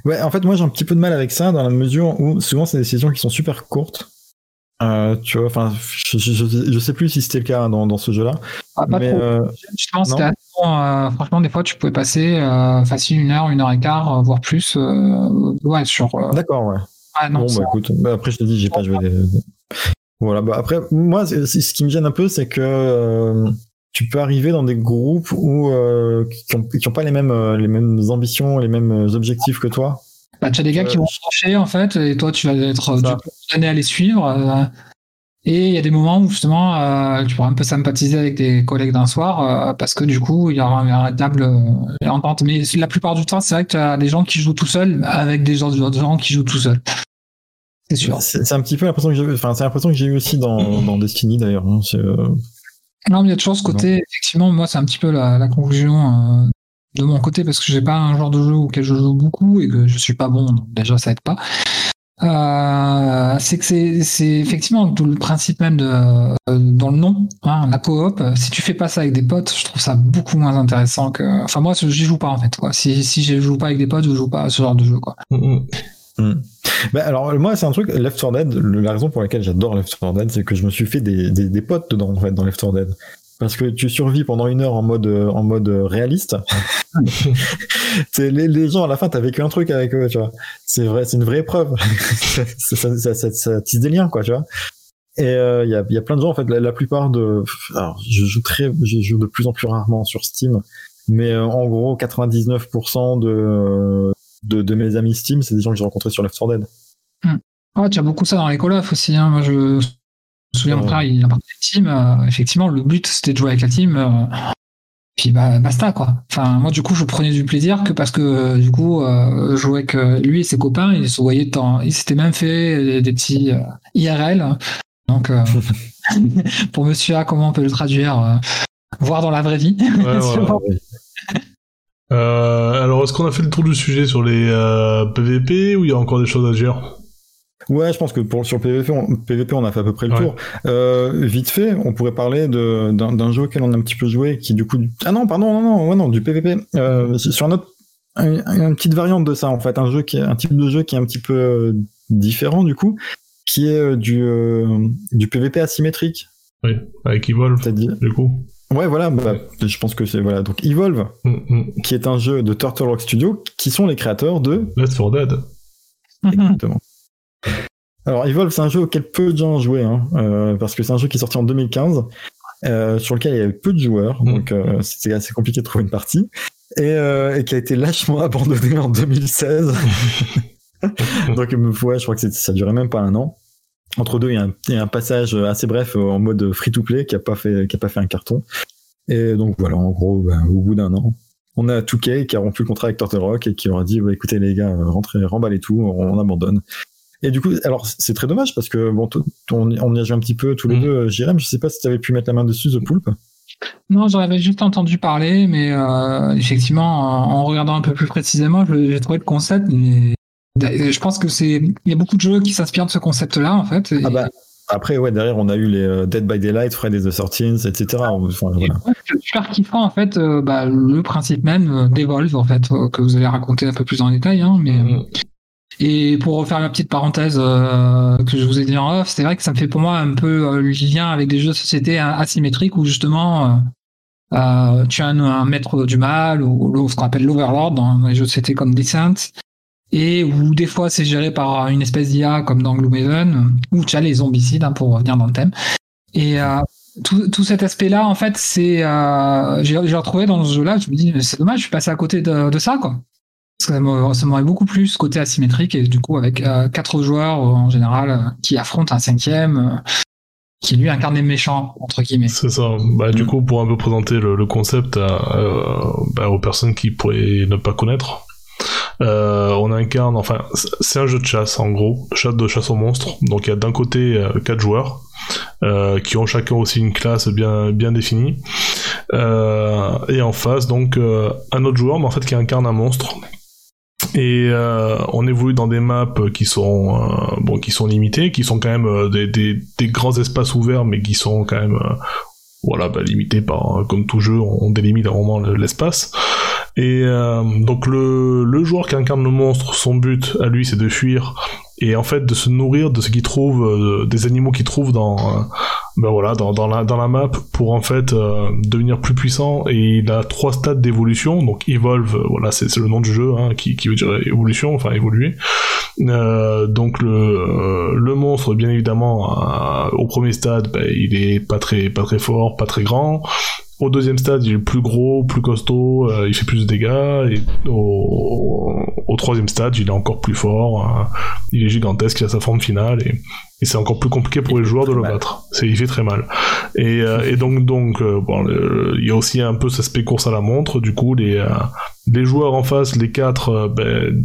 Ouais, en fait, moi, j'ai un petit peu de mal avec ça dans la mesure où souvent, c'est des saisons qui sont super courtes. Euh, tu vois, enfin, je, je, je- je sais plus si c'était le cas dans, dans ce jeu-là. Ah, pas mais trop. euh, Justement, c'était non. assez bon, euh, franchement, des fois, tu pouvais passer euh, facile une heure, une heure et quart, euh, voire plus, euh, ouais, sur. euh, d'accord, ouais. ah, non, bon, ça- bah écoute, bah, après, je te dis, j'ai pas joué des. Voilà, bah après, moi, ce qui me gêne un peu, c'est que euh, tu peux arriver dans des groupes où euh, qui, ont, qui ont pas les mêmes les mêmes ambitions, les mêmes objectifs que toi. Bah, tu as des gars qui Euh, vont se trancher en fait, et toi tu vas être coup condamné à les suivre. euh, et il y a des moments où justement euh, tu pourras un peu sympathiser avec des collègues d'un soir euh, parce que du coup il y aura un véritable euh, entente. Mais la plupart du temps, c'est vrai que tu as des gens qui jouent tout seuls avec des gens, qui jouent tout seuls. C'est sûr. C'est un petit peu l'impression que j'ai enfin, c'est l'impression que j'ai eu aussi dans, dans Destiny d'ailleurs. hein. Euh, Non, mais il y a toujours ce côté, effectivement, moi, c'est un petit peu la, la conclusion euh, de mon côté, parce que j'ai pas un genre de jeu auquel je joue beaucoup et que je suis pas bon, donc déjà, ça aide pas. Euh, c'est que c'est, effectivement tout le principe même de, dans le nom, hein, la coop. Si tu fais pas ça avec des potes, je trouve ça beaucoup moins intéressant que. Enfin, moi, j'y joue pas en fait. Si, si je joue pas avec des potes, je joue pas à ce genre de jeu. Quoi. Mm, mm. Bah, alors moi c'est un truc Left 4 Dead la raison pour laquelle j'adore Left 4 Dead c'est que je me suis fait des, des, des potes dedans en fait dans Left 4 Dead parce que tu survis pendant une heure en mode euh, en mode euh, réaliste [laughs] c'est les, les gens à la fin t'as vécu un truc avec eux tu vois c'est vrai c'est une vraie preuve [laughs] ça, ça, ça, ça- ça tisse des liens quoi tu vois et il y, a, y a plein de gens en fait la, la plupart de alors je joue très je joue de plus en plus rarement sur Steam mais euh, en gros 99% de de, de mes amis Steam, c'est des gens que j'ai rencontrés sur Left 4 Dead. Ah, tu as beaucoup ça dans les call aussi. Hein. Moi, je me souviens, mon Ouais. frère, il a parti de team. euh, effectivement, le but, c'était de jouer avec la team. euh, puis bah, basta, quoi. Enfin, moi, du coup, je prenais du plaisir que parce que, euh, du coup, euh, je jouais avec euh, lui et ses copains. Ils se voyaient temps. Ils s'étaient même fait des, des petits euh, IRL. Donc, euh, [laughs] pour monsieur A, comment on peut le traduire euh, Voir dans la vraie vie. Ouais. [laughs] Euh, alors, est-ce qu'on a fait le tour du sujet sur les euh, PVP ou il y a encore des choses à dire? Ouais, je pense que pour, sur le PVP on, PVP, on a fait à peu près le Ouais. tour. Euh, vite fait, on pourrait parler d'un jeu auquel on a un petit peu joué, qui du coup... Ah non, pardon, non, non, ouais, non du PVP. Euh, sur un autre... un- Une petite variante de ça, en fait. Un, jeu qui un type de jeu qui est un petit peu euh, différent, du coup, qui est du, du PVP asymétrique. Oui, avec Evolve, C'est-à-dire... du coup. Ouais, voilà, bah, je pense que c'est... Voilà, donc Evolve, Mm, mm. qui est un jeu de Turtle Rock Studio, qui sont les créateurs de Left 4 Dead. Exactement. Alors, Evolve, c'est un jeu auquel peu de gens ont joué, hein, euh, parce que c'est un jeu qui est sorti en 2015, euh, sur lequel il y avait peu de joueurs, Mm. donc euh, c'était assez compliqué de trouver une partie, et, et qui a été lâchement [laughs] abandonné en 2016. [laughs] donc, ouais, je crois que ça durait même pas un an. Entre deux, il y, a un, il y a un passage assez bref en mode free-to-play qui a pas fait, qui a pas fait un carton. Et donc voilà, en gros, ben, au bout d'un an, on a 2K qui a rompu le contrat avec Turtle Rock et qui leur a dit bah, écoutez les gars, rentrez, remballez tout, on, on abandonne. Et du coup, alors c'est très dommage parce que bon, on, on y a joué un petit peu tous les Mhm. deux. euh, Jérém, je sais pas si tu avais pu mettre la main dessus, The Poulpe. Non, j'en avais juste entendu parler, mais euh, effectivement, en regardant un peu plus précisément, j'ai trouvé le concept. Mais je pense que c'est, il y a beaucoup de jeux qui s'inspirent de ce concept-là, en fait. et- Ah bah, après, ouais, derrière, on a eu les euh, Dead by Daylight, Friday the 13th, etc. Enfin, et voilà. c'est super kiffant, en fait, euh, bah, le principe même d'Evolve, en fait, euh, que vous allez raconter un peu plus en détail, hein, mais. Mm. Et pour refaire la petite parenthèse euh, que je vous ai dit en off, c'est vrai que ça me fait pour moi un peu euh, le lien avec des jeux de société a- asymétriques où justement euh, euh, tu as un, maître du mal ou, ce qu'on appelle l'overlord dans les jeux de société comme Descent et où des fois c'est géré par une espèce d'IA comme dans Gloomhaven où tu as les zombicides hein, pour revenir dans le thème. Et euh, tout, tout cet aspect-là, en fait, c'est euh, j'ai retrouvé dans ce jeu-là. Je me dis, c'est dommage, je suis passé à côté de, de ça, quoi. Ça m'aurait- beaucoup plus côté asymétrique et du coup avec euh, quatre joueurs euh, en général euh, qui affrontent un cinquième qui lui incarne des méchants entre guillemets. C'est ça. Bah, Du coup, pour un peu présenter le, concept bah, aux personnes qui pourraient ne pas connaître, euh, on incarne, enfin, c'est un jeu de chasse en gros, chasse de chasse aux monstres. Donc il y a d'un côté quatre joueurs qui ont chacun aussi une classe bien bien définie, et en face donc un autre joueur, mais en fait qui incarne un monstre. Et euh, on évolue dans des maps qui sont euh, bon qui sont limitées, qui sont quand même euh, des, des, grands espaces ouverts, mais qui sont quand même euh, voilà bah, limités par comme tout jeu, on, délimite à un moment le- l'espace. Et donc le, le joueur qui incarne le monstre, son but à lui c'est de fuir et en fait de se nourrir de ce qu'il trouve, euh, des animaux qu'il trouve dans euh, ben voilà dans, dans la dans la map pour en fait euh, devenir plus puissant. Et il a trois stades d'évolution. Donc evolve euh, voilà c'est le nom du jeu hein, qui, qui veut dire évolution enfin évoluer. Euh, donc le le monstre bien évidemment au premier stade ben, il est pas très pas très fort pas très grand au deuxième stade, il est plus gros, plus costaud, euh, il fait plus de dégâts. Et au, au troisième stade, il est encore plus fort, euh, il est gigantesque, il a sa forme finale. Et, et c'est encore plus compliqué pour les joueurs de le mal. battre. C'est, il fait très mal. Et, euh, et donc, donc euh, bon, le- il y a aussi un peu cet aspect course à la montre. Du coup, les, les joueurs en face, les quatre, ben,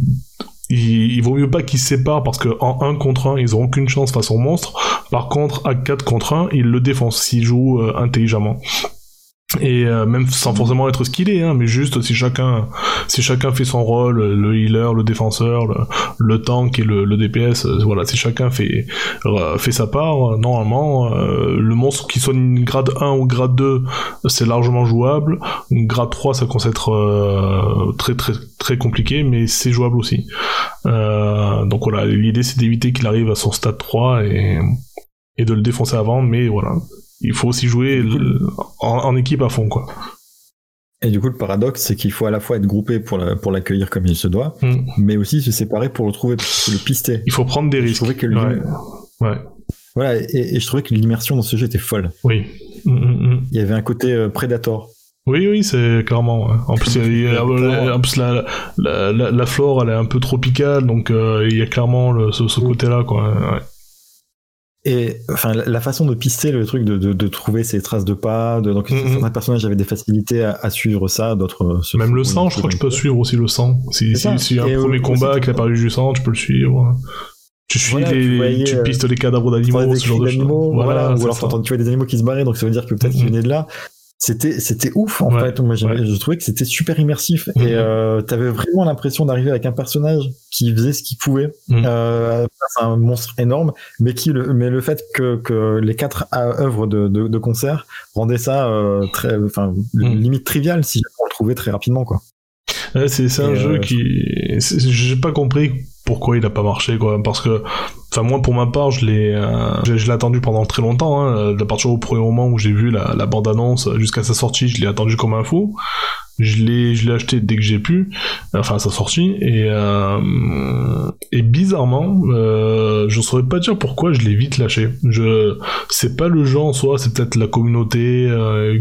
il, il vaut mieux pas qu'ils se séparent parce que en 1 contre 1, ils auront aucune chance face au monstre. Par contre, à 4 contre 1, ils le défoncent s'ils jouent euh, intelligemment et euh, même sans forcément être skillé hein, mais juste si chacun si chacun fait son rôle le healer le défenseur le, tank et le, DPS euh, voilà si chacun fait euh, fait sa part normalement le monstre qui soit grade 1 ou grade 2 c'est largement jouable. Grade 3 ça commence à être très très très compliqué mais c'est jouable aussi. Donc voilà l'idée c'est d'éviter qu'il arrive à son stade 3 et et de le défoncer avant mais voilà il faut aussi jouer en, équipe à fond, quoi. Et du coup, le paradoxe, c'est qu'il faut à la fois être groupé pour, pour l'accueillir comme il se doit, mm. mais aussi se séparer pour le trouver, pour le pister. Il faut prendre des risques. que ouais. Voilà, et, je trouvais que l'immersion dans ce jeu était folle. Oui. Mm, mm, il y avait un côté euh, Predator. Oui, oui, c'est clairement. En plus, la, la, flore, elle est un peu tropicale, donc euh, il y a clairement ce, ce côté-là, quoi. Ouais. Et enfin, la façon de pister le truc, de, de, trouver ces traces de pas, de, donc certains personnages avaient des facilités à, suivre ça, d'autres. Euh, Même le sang, je crois que tu peux suivre aussi le sang. Si, si, y a un premier combat qui a paru du sang, tu peux le suivre. Tu suis les, tu, pistes les cadavres d'animaux, ce genre de choses. Voilà, ou alors tu vois des animaux qui se barraient, donc ça veut dire que peut-être qu'ils venaient de là c'était c'était ouf en fait moi je trouvais que c'était super immersif et mhm. euh, t'avais vraiment l'impression d'arriver avec un personnage qui faisait ce qu'il pouvait mhm. euh, c'est un monstre énorme mais qui le mais le fait que, que les quatre œuvres de, de, de concert rendaient ça euh, très enfin mhm. limite trivial si on le trouvait très rapidement quoi c'est c'est un jeu euh, qui j'ai pas compris pourquoi il a pas marché quoi. Parce que enfin moi pour ma part je l'ai euh, je, l'ai attendu pendant très longtemps hein, de partir au premier moment où j'ai vu la, la bande annonce jusqu'à sa sortie je l'ai attendu comme un fou. Je l'ai je l'ai acheté dès que j'ai pu enfin à sa sortie. Et euh, et bizarrement euh, je saurais pas dire pourquoi je l'ai vite lâché. Je c'est pas le jeu en soi c'est peut-être la communauté euh,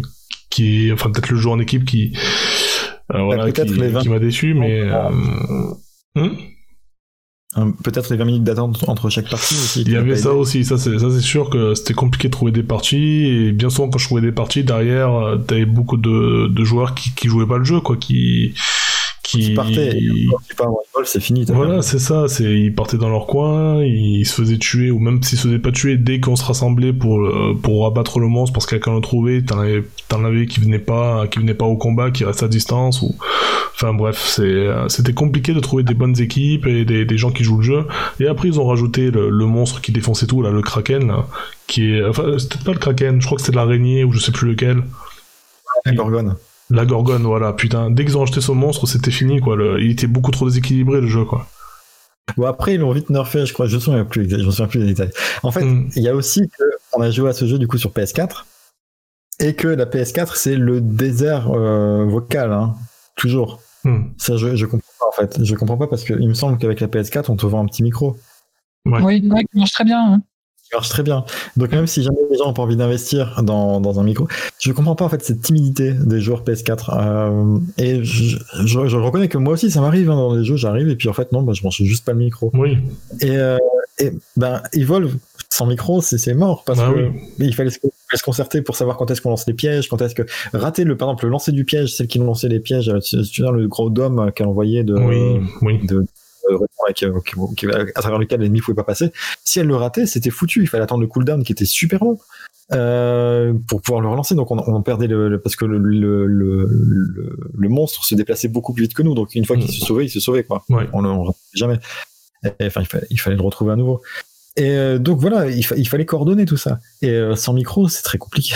qui est enfin peut-être le jeu en équipe qui euh, voilà, qui, qui m'a déçu mais hmm? Peut-être les 20 minutes d'attente entre chaque partie aussi. Il y avait ça aussi, ça c'est, ça c'est sûr que c'était compliqué de trouver des parties, et bien souvent quand je trouvais des parties, derrière, euh, t'avais beaucoup de, de joueurs qui, qui jouaient pas le jeu, quoi, qui, qui partaient, c'est fini. Voilà, c'est ça, c'est ils partaient dans leur coin, ils se faisaient tuer ou même s'ils se faisaient pas tuer dès qu'on se rassemblait pour euh, pour abattre le monstre parce que quelqu'un le trouvait, t'en avais t'en avais qui venaient pas qui venaient pas au combat, qui restent à distance ou enfin bref, c'est euh, c'était compliqué de trouver des bonnes équipes et des, des gens qui jouent le jeu. Et après ils ont rajouté le, monstre qui défonçait tout là, le kraken qui est enfin c'était pas le kraken, je crois que c'était l'araignée ou je sais plus lequel. La gorgone. La Gorgone, voilà, putain. Dès qu'ils ont acheté son monstre, c'était fini, quoi. Il était beaucoup trop déséquilibré, le jeu, quoi. Bon, après, ils l'ont vite nerfé, je crois. Je ne me souviens plus, je me souviens plus des détails. En fait, hmm. il y a aussi qu'on a joué à ce jeu, du coup, sur PS4. Et que la PS4, c'est le désert euh, vocal, hein. Toujours. Hmm. Ça, je, je comprends pas, en fait. Je comprends pas parce qu'il me semble qu'avec la PS4, on te vend un petit micro. Oui, ouais, qui marche très bien. Hein marche très bien. Donc même si jamais les gens n'ont pas envie d'investir dans, dans, un micro, je comprends pas en fait cette timidité des joueurs PS4. Euh, et je, je, reconnais que moi aussi ça m'arrive hein, dans les jeux, j'arrive et puis en fait non, bah, je branche juste pas le micro. Oui. Et, euh, et ben Evolve sans micro, c'est mort parce que il fallait se, concerter pour savoir quand est-ce qu'on lance les pièges, quand est-ce que rater le par exemple le lancer du piège, celle qui ont lancé les pièges, euh, tu le gros dôme qu'elle envoyé de, oui, oui. de à travers lequel l'ennemi pouvait pas passer. Si elle le ratait, c'était foutu. Il fallait attendre le cooldown qui était super long. Euh, pour pouvoir le relancer. Donc on, on perdait le, parce que le, le, le, monstre se déplaçait beaucoup plus vite que nous. Donc une fois qu'il mm. se sauvait, il se sauvait quoi. On le jamais. enfin il fallait, il fallait le retrouver à nouveau. Et euh, donc voilà, il, il, fallait coordonner tout ça. Et euh, sans micro, c'est très compliqué.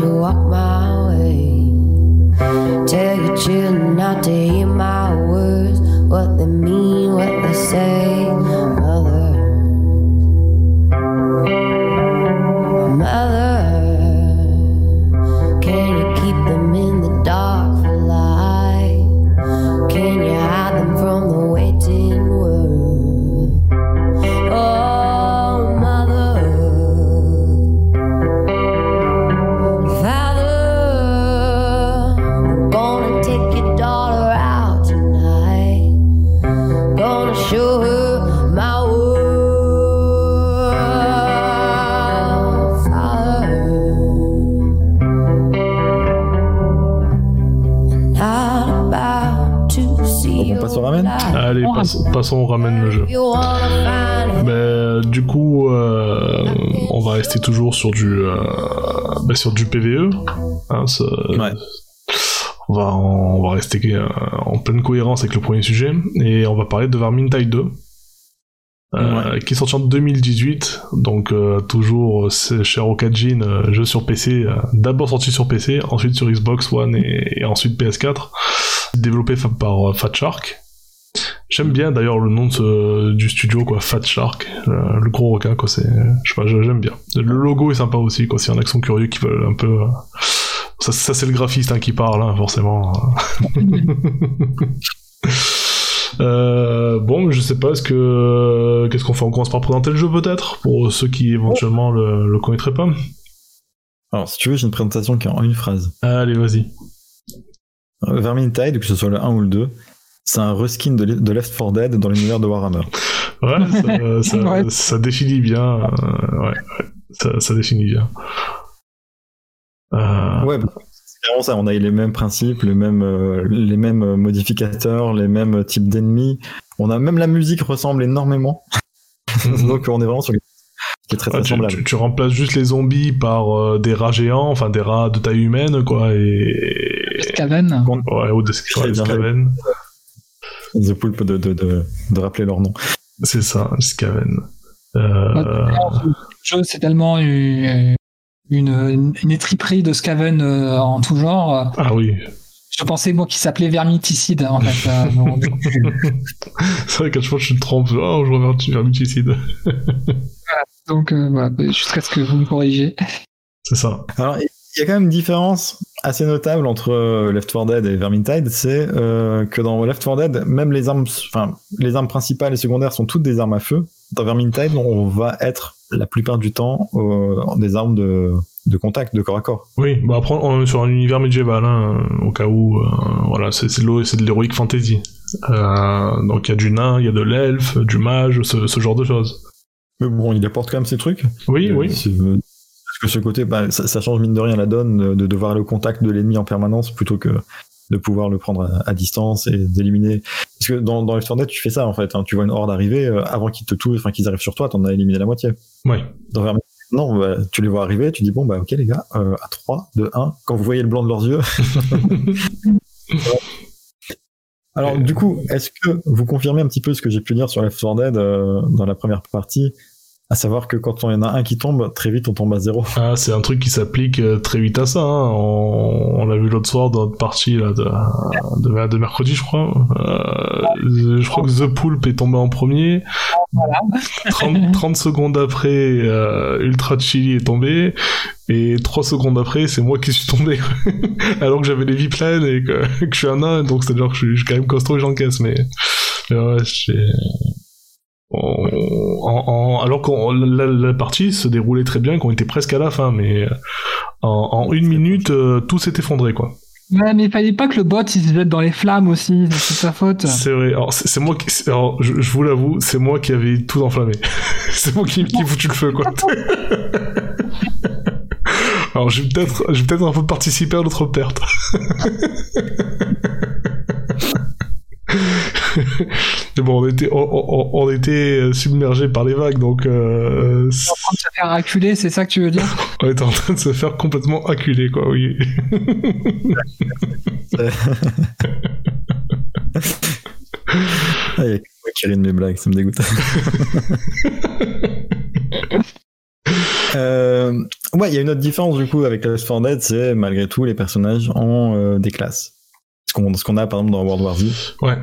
to walk my way. Tell your children not to hear my words, what they mean, what they say. On passons au ramène le jeu. Du coup, euh, on va rester toujours sur du, euh, ben, sur du PVE. Hein, ce- Ouais. on, va, on va rester euh, en pleine cohérence avec le premier sujet. Et on va parler de Vermintide 2. euh, qui est sorti en 2018, donc euh, toujours euh, cher Okajin, jeu sur PC, d'abord sorti sur PC, ensuite sur Xbox One et, et ensuite PS4, développé par Fat Shark. J'aime bien d'ailleurs le nom de ce- du studio quoi, Fat Shark, euh, le gros requin quoi, c'est, je sais pas, j'aime bien. Le logo est sympa aussi quoi, s'il y en a qui sont curieux qui veulent un peu, euh, ça, ça c'est le graphiste hein, qui parle hein, forcément. [laughs] Euh, bon, je sais pas, est-ce que qu'est-ce qu'on fait? On commence par présenter le jeu peut-être pour ceux qui éventuellement le, le connaîtraient pas. Alors, si tu veux, j'ai une présentation qui est en une phrase. Allez, vas-y. Vermintide, que ce soit le 1 ou le 2, c'est un reskin de, de Left 4 Dead dans l'univers de Warhammer. Ouais, ça, [laughs] ça, Ouais. ça définit bien. euh, ouais, ouais, ça, ça définit bien. Euh, Ouais, bah, c'est clairement ça. On a eu les mêmes principes, les mêmes, euh, les mêmes euh, modificateurs, les mêmes types d'ennemis. On a même la musique ressemble énormément. Mhm. [laughs] Donc on est vraiment sur quelque chose qui est très ah, très tu, semblable. tu- tu remplaces juste les zombies par euh, des rats géants, enfin des rats de taille humaine, quoi, et. Skaven. Ouais, ou des, ouais, des bien. [laughs] The Pulp de, de, de, de rappeler leur nom. C'est ça, Skaven. Euh, Le jeu, c'est tellement une, une, une étriperie de Skaven euh, en tout genre. Ah oui, Je pensais, moi, qu'il s'appelait Vermiticide, en fait. euh, [laughs] c'est vrai qu'à chaque fois je me trompe, oh, je reviens vers Muticide. donc euh, voilà, jusqu'à ce que vous me corrigez. C'est ça. Alors, il y a quand même une différence assez notable entre euh, Left 4 Dead et Vermintide, c'est euh, que dans Left 4 Dead, même les armes, enfin, les armes principales et secondaires sont toutes des armes à feu. Dans Vermintide, on va être la plupart du temps euh, des armes de, de contact, de corps à corps. Oui, bah après on est sur un univers médiéval, hein, au cas où, euh, voilà, c'est de l'eau- c'est de l'héroïque fantasy. Donc il y a du nain, il y a de l'elfe, du mage, ce, ce genre de choses. Mais bon, il apporte quand même ses trucs. Oui, oui. Que ce côté, bah, ça, ça change mine de rien la donne euh, de devoir aller au contact de l'ennemi en permanence plutôt que de pouvoir le prendre à, à distance et d'éliminer. Parce que dans, dans Left 4 Dead, tu fais ça en fait. hein. Tu vois une horde arriver, euh, avant qu'ils te touchent, enfin qu'ils arrivent sur toi, t'en as éliminé la moitié. Oui. Dans non, bah, tu les vois arriver, tu dis bon, bah ok les gars, euh, à 3, 2, 1, quand vous voyez le blanc de leurs yeux. [laughs] Alors, du coup, est-ce que vous confirmez un petit peu ce que j'ai pu dire sur Left 4 Dead euh, dans la première partie? À savoir que quand il y en a un qui tombe, très vite on tombe à zéro. Ah, c'est un truc qui s'applique euh, très vite à ça. hein. On, on l'a vu l'autre soir dans notre partie là, de, de, de mercredi, je crois. Euh, je crois que The Poulp est tombé en premier. 30, 30 secondes après, euh, Ultra Chili est tombé. Et 3 secondes après, c'est moi qui suis tombé. [laughs] Alors que j'avais les vies pleines et que, que je suis un nain. Donc c'est-à-dire que je suis, je suis quand même costaud et j'encaisse. Mais, mais ouais, j'ai... En- en- en- alors que la, la partie se déroulait très bien, qu'on était presque à la fin, mais euh, en, en une minute, euh, tout s'est effondré, quoi. Ouais, mais il fallait pas que le bot il se jette dans les flammes aussi, c'est sa faute. C'est vrai. Alors, c'est moi qui. Alors, je, je vous l'avoue, c'est moi qui avais tout enflammé. [laughs] c'est moi qui, qui ai foutu le feu, quoi. [laughs] alors, j'ai peut-être, j'ai peut-être un peu participé à notre perte. [laughs] Bon, on était, on, on- on était submergé par les vagues, donc euh, En train de se faire acculer, c'est ça que tu veux dire? [laughs] On était en train de se faire complètement acculer, quoi. Oui. Ah, il y a que moi qui ris de mes blagues, ça me dégoûte. [laughs] Euh, ouais, il y a une autre différence du coup avec Left 4 Dead, c'est malgré tout les personnages ont euh, des classes. Ce qu'on ce qu'on a par exemple dans World War Z. Ouais.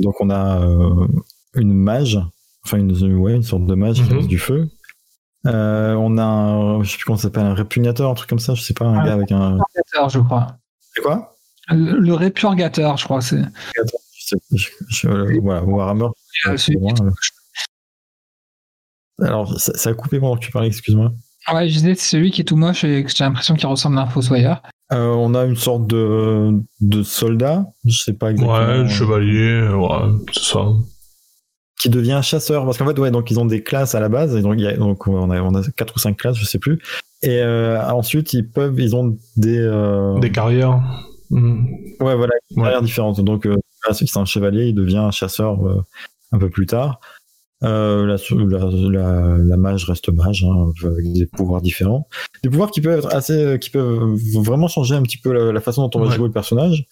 Donc on a euh, une mage, enfin une, ouais, une sorte de mage qui Mhm. lance du feu. Euh, on a un, je sais plus comment ça s'appelle, un répugnateur, un truc comme ça, je sais pas, un Ah. gars avec un. Répurgateur, je crois. C'est quoi? Le, le répurgateur, je crois, c'est. Euh, Voilà, Warhammer. Euh, euh. Alors, ça, ça a coupé pendant que tu parlais, excuse-moi. Ouais, je disais, c'est celui qui est tout moche et que j'ai l'impression qu'il ressemble à un fossoyeur. Euh, on a une sorte de, de soldat, je sais pas exactement. Ouais, chevalier, ouais, c'est ça. qui devient chasseur parce qu'en fait ouais donc ils ont des classes à la base et donc, il y a, donc on a on a quatre ou cinq classes je sais plus et euh, ensuite ils peuvent ils ont des euh, Des carrières. Hmm. ouais voilà des Ouais. carrières différentes donc c'est un chevalier, il devient un chasseur un peu plus tard. Euh, la, la, la, mage reste mage hein, avec des pouvoirs différents, des pouvoirs qui peuvent être assez, qui peuvent vraiment changer un petit peu la, façon dont on va jouer le personnage.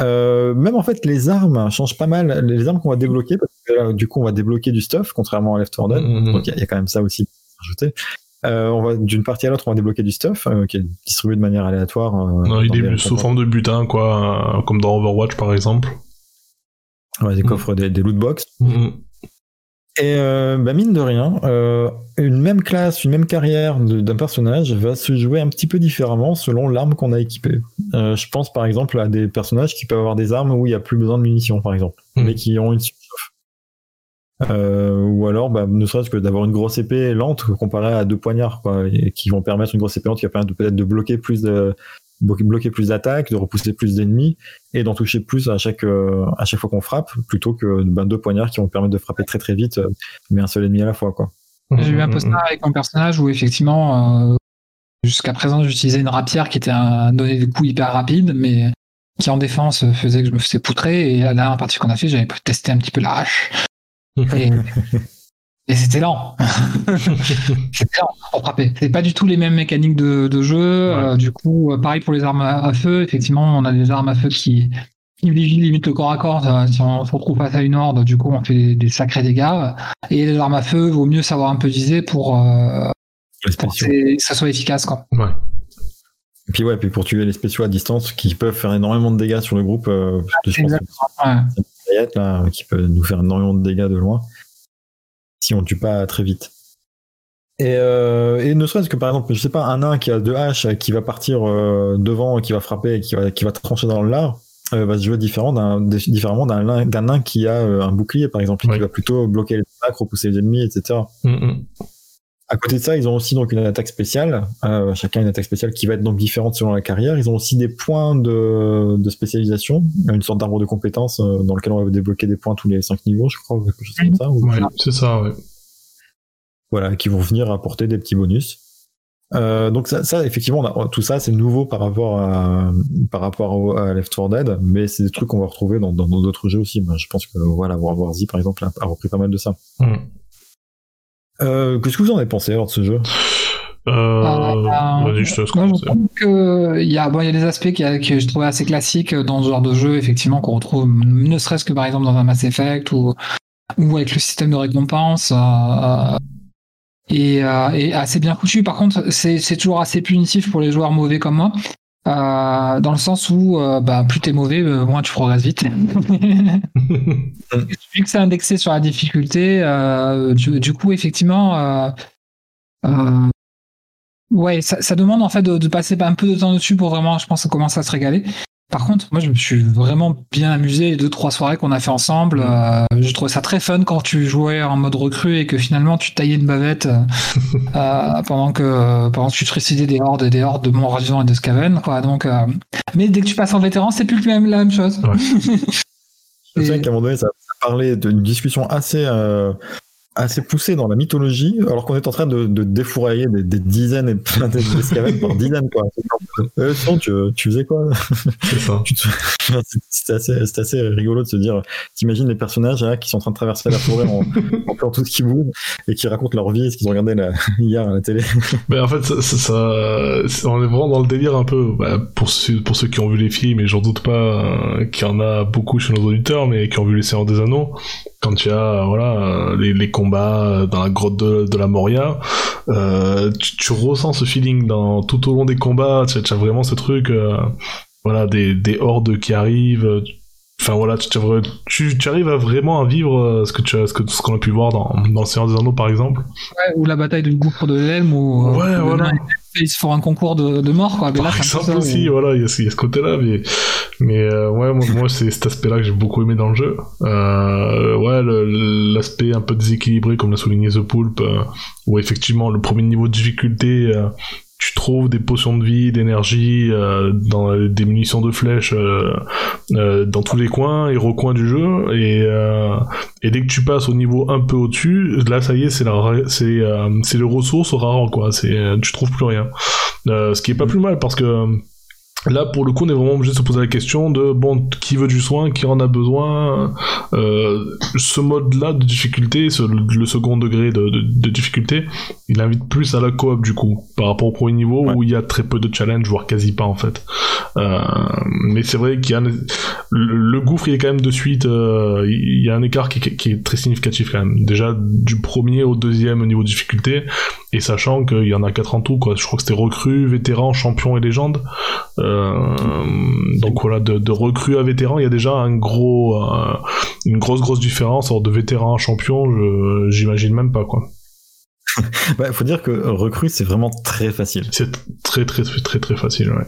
Euh, même en fait, les armes changent pas mal. Les armes qu'on va débloquer, parce que du coup, on va débloquer du stuff, contrairement à Left 4 Dead. Mm-hmm. Donc, il y, a quand même ça aussi à rajouter. Euh, on va d'une partie à l'autre, on va débloquer du stuff euh, qui est distribué de manière aléatoire. Euh, non, il est sous forme de butin, quoi, comme dans Overwatch par exemple. Ouais, des coffres, des, des loot box. Mm. Et bah mine de rien, une même classe, une même carrière d'un personnage va se jouer un petit peu différemment selon l'arme qu'on a équipée. je pense par exemple à des personnages qui peuvent avoir des armes où il n'y a plus besoin de munitions, par exemple, mm. mais qui ont une euh, ou alors, bah, ne serait-ce que d'avoir une grosse épée lente comparée à deux poignards, quoi, et qui vont permettre une grosse épée lente qui va permettre peut-être de bloquer plus de bloquer plus d'attaques, de repousser plus d'ennemis et d'en toucher plus à chaque euh, à chaque fois qu'on frappe, plutôt que ben, deux poignards qui vont permettre de frapper très très vite, euh, mais un seul ennemi à la fois, quoi. J'ai eu un peu ça avec mon personnage où effectivement, jusqu'à présent, j'utilisais une rapière qui était un donné des coups hyper rapides, mais qui en défense faisait que je me faisais poutrer. Et la dernière partie qu'on a fait, j'avais testé un petit peu la hache. [laughs] Et, c'était lent. c'était lent pour frapper. C'est pas du tout les mêmes mécaniques de, jeu. Euh, du coup, euh, pareil pour les armes à, feu. Effectivement, on a des armes à feu qui, qui limitent le corps à corps. Euh, si on se retrouve face à une horde, du coup, on fait des, sacrés dégâts. Et les armes à feu, vaut mieux savoir un peu viser pour, que ça soit efficace. Quoi. Ouais. Et puis ouais, puis pour tuer les spéciaux à distance qui peuvent faire énormément de dégâts sur le groupe. Exactement qui peut nous faire énormément de dégâts de loin si on tue pas très vite. Et, euh, ne serait-ce que par exemple, je sais pas, un nain qui a deux haches qui va partir euh, devant, qui va frapper, qui va, qui va trancher dans le lard, euh, va se jouer différent d'un, différemment d'un, nain qui a un bouclier par exemple, qui va plutôt bloquer les attaques, repousser les ennemis, etc. À côté de ça, ils ont aussi donc une attaque spéciale. Euh, chacun une attaque spéciale qui va être donc différente selon la carrière. Ils ont aussi des points de, de spécialisation, une sorte d'arbre de compétences euh, dans lequel on va débloquer des points tous les 5 niveaux, je crois, quelque chose comme ça. Ouais, c'est ça, ouais. Voilà, qui vont venir apporter des petits bonus. Euh, donc ça, ça, effectivement, tout ça, c'est nouveau par rapport à par rapport à, Left 4 Dead, mais c'est des trucs qu'on va retrouver dans d'autres jeux aussi. je pense que voilà, World War Z par exemple a, repris pas mal de ça. Mm. Euh, qu'est-ce que vous en avez pensé alors de ce jeu? Euh, euh, je te Il y, a, bon, il y a des aspects qui, que je trouvais assez classiques dans ce genre de jeu, effectivement, qu'on retrouve ne serait-ce que par exemple dans un Mass Effect ou, ou avec le système de récompense. et, et, assez bien foutu. Par contre, c'est toujours assez punitif pour les joueurs mauvais comme moi. Euh, dans le sens où euh, bah, plus t'es mauvais, euh, moins tu progresses vite. [laughs] Vu que c'est indexé sur la difficulté, du, coup, effectivement, ouais, ça, ça, demande en fait de, de, passer un peu de temps dessus pour vraiment, je pense, commencer à se régaler. Par contre, moi, je me suis vraiment bien amusé les deux trois soirées qu'on a fait ensemble. Mm. Euh, je trouvais ça très fun quand tu jouais en mode recrue et que finalement tu taillais une bavette euh, [laughs] euh, pendant que pendant que tu trucidais des hordes et des hordes de Mont-Radion et de Skaven. Quoi. Donc, mais dès que tu passes en vétéran, c'est plus même la même chose. Ouais. [laughs] je sais qu'à un moment donné, ça, ça parlait d'une discussion assez assez poussé dans la mythologie, alors qu'on est en train de, de défourailler des, des, dizaines et plein [laughs] d'escavades par dizaines, quoi. Euh, tu, tu faisais quoi? [laughs] C'est assez, assez, rigolo de se dire, t'imagines les personnages là, qui sont en train de traverser la forêt en, [laughs] en plein tout ce qui bouge et qui racontent leur vie, ce qu'ils ont regardé hier à la télé. Mais en fait, ça, ça, on est vraiment dans le délire un peu, bah, pour, ceux, pour ceux qui ont vu les films, et j'en doute pas euh, qu'il y en a beaucoup chez nos auditeurs, mais qui ont vu les Seigneurs des Anneaux, quand tu as voilà les, les combats dans la grotte de, la Moria, euh, tu, ressens ce feeling dans tout au long des combats. Tu, as vraiment ce truc, euh, voilà, des hordes qui arrivent. Enfin voilà, tu, tu, tu, arrives à vraiment à vivre euh, ce que tu ce que ce qu'on a pu voir dans dans le Seigneur des Anneaux par exemple. Ouais, ou la bataille du gouffre de l'Elme ou ouais, voilà ils se font un concours de, de mort quoi. Mais Par là, exemple aussi, voilà, il y, a, ce côté-là, mais mais euh, ouais, moi, moi c'est cet aspect-là que j'ai beaucoup aimé dans le jeu. Euh, ouais, l'aspect un peu déséquilibré, comme l'a souligné The Poulpe, euh, où effectivement le premier niveau de difficulté euh, tu trouves des potions de vie, d'énergie, euh, dans des munitions de flèches euh, euh, dans tous les coins et recoins du jeu. Et, et dès que tu passes au niveau un peu au-dessus, là ça y est, c'est la, c'est, c'est les ressources rares quoi. C'est, tu trouves plus rien. ce qui est pas plus mal parce que Là, pour le coup, on est vraiment obligé de se poser la question de bon, qui veut du soin, qui en a besoin. Euh, ce mode-là de difficulté, ce- le second degré de, de- de difficulté, il invite plus à la coop du coup, par rapport au premier niveau Ouais. où il y a très peu de challenge, voire quasi pas en fait. Euh, mais c'est vrai qu'il y a le, le gouffre, il est quand même de suite. euh, il y a un écart qui, qui est très significatif quand même. Déjà du premier au deuxième niveau de difficulté, et sachant qu'il y en a quatre en tout, quoi. Je crois que c'était recrue, vétéran, champion et légende. Euh, donc voilà, de, de recrue à vétéran, il y a déjà un gros, euh, une grosse grosse différence. Alors de vétéran à champion, j'imagine même pas quoi. [laughs] Bah, faut dire que recrue, c'est vraiment très facile. C'est très très très très très facile. Ouais.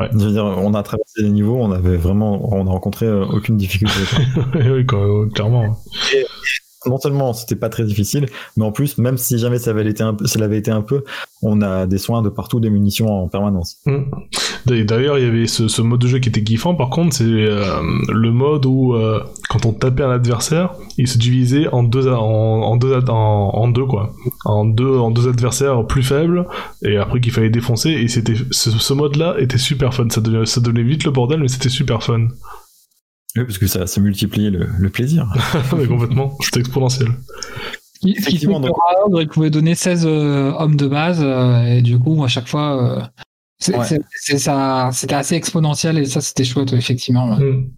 Je veux dire, on a traversé les niveaux, on avait vraiment, on a rencontré euh, aucune difficulté. [laughs] oui, clairement. Non seulement c'était pas très difficile, mais en plus, même si jamais ça avait été un peu, ça l'avait été un peu, on a des soins de partout, des munitions en permanence. Mm. D'ailleurs, il y avait ce, mode de jeu qui était kiffant. Par contre, c'est euh, le mode où euh, quand on tapait un adversaire, il se divisait en deux, en, deux, en, deux quoi, en deux, en deux adversaires plus faibles, et après qu'il fallait défoncer. Et c'était ce, mode-là était super fun. Ça devenait vite le bordel, mais c'était super fun. Oui, parce que ça, ça multipliait le, le plaisir. mais complètement, c'était exponentiel. Ce qui fait donc- il pouvait donner 16 euh, hommes de base, euh, et du coup, à chaque fois, euh, c'est- Ouais. c'est- c'est c'était assez exponentiel, et ça, c'était chouette, effectivement. Mm.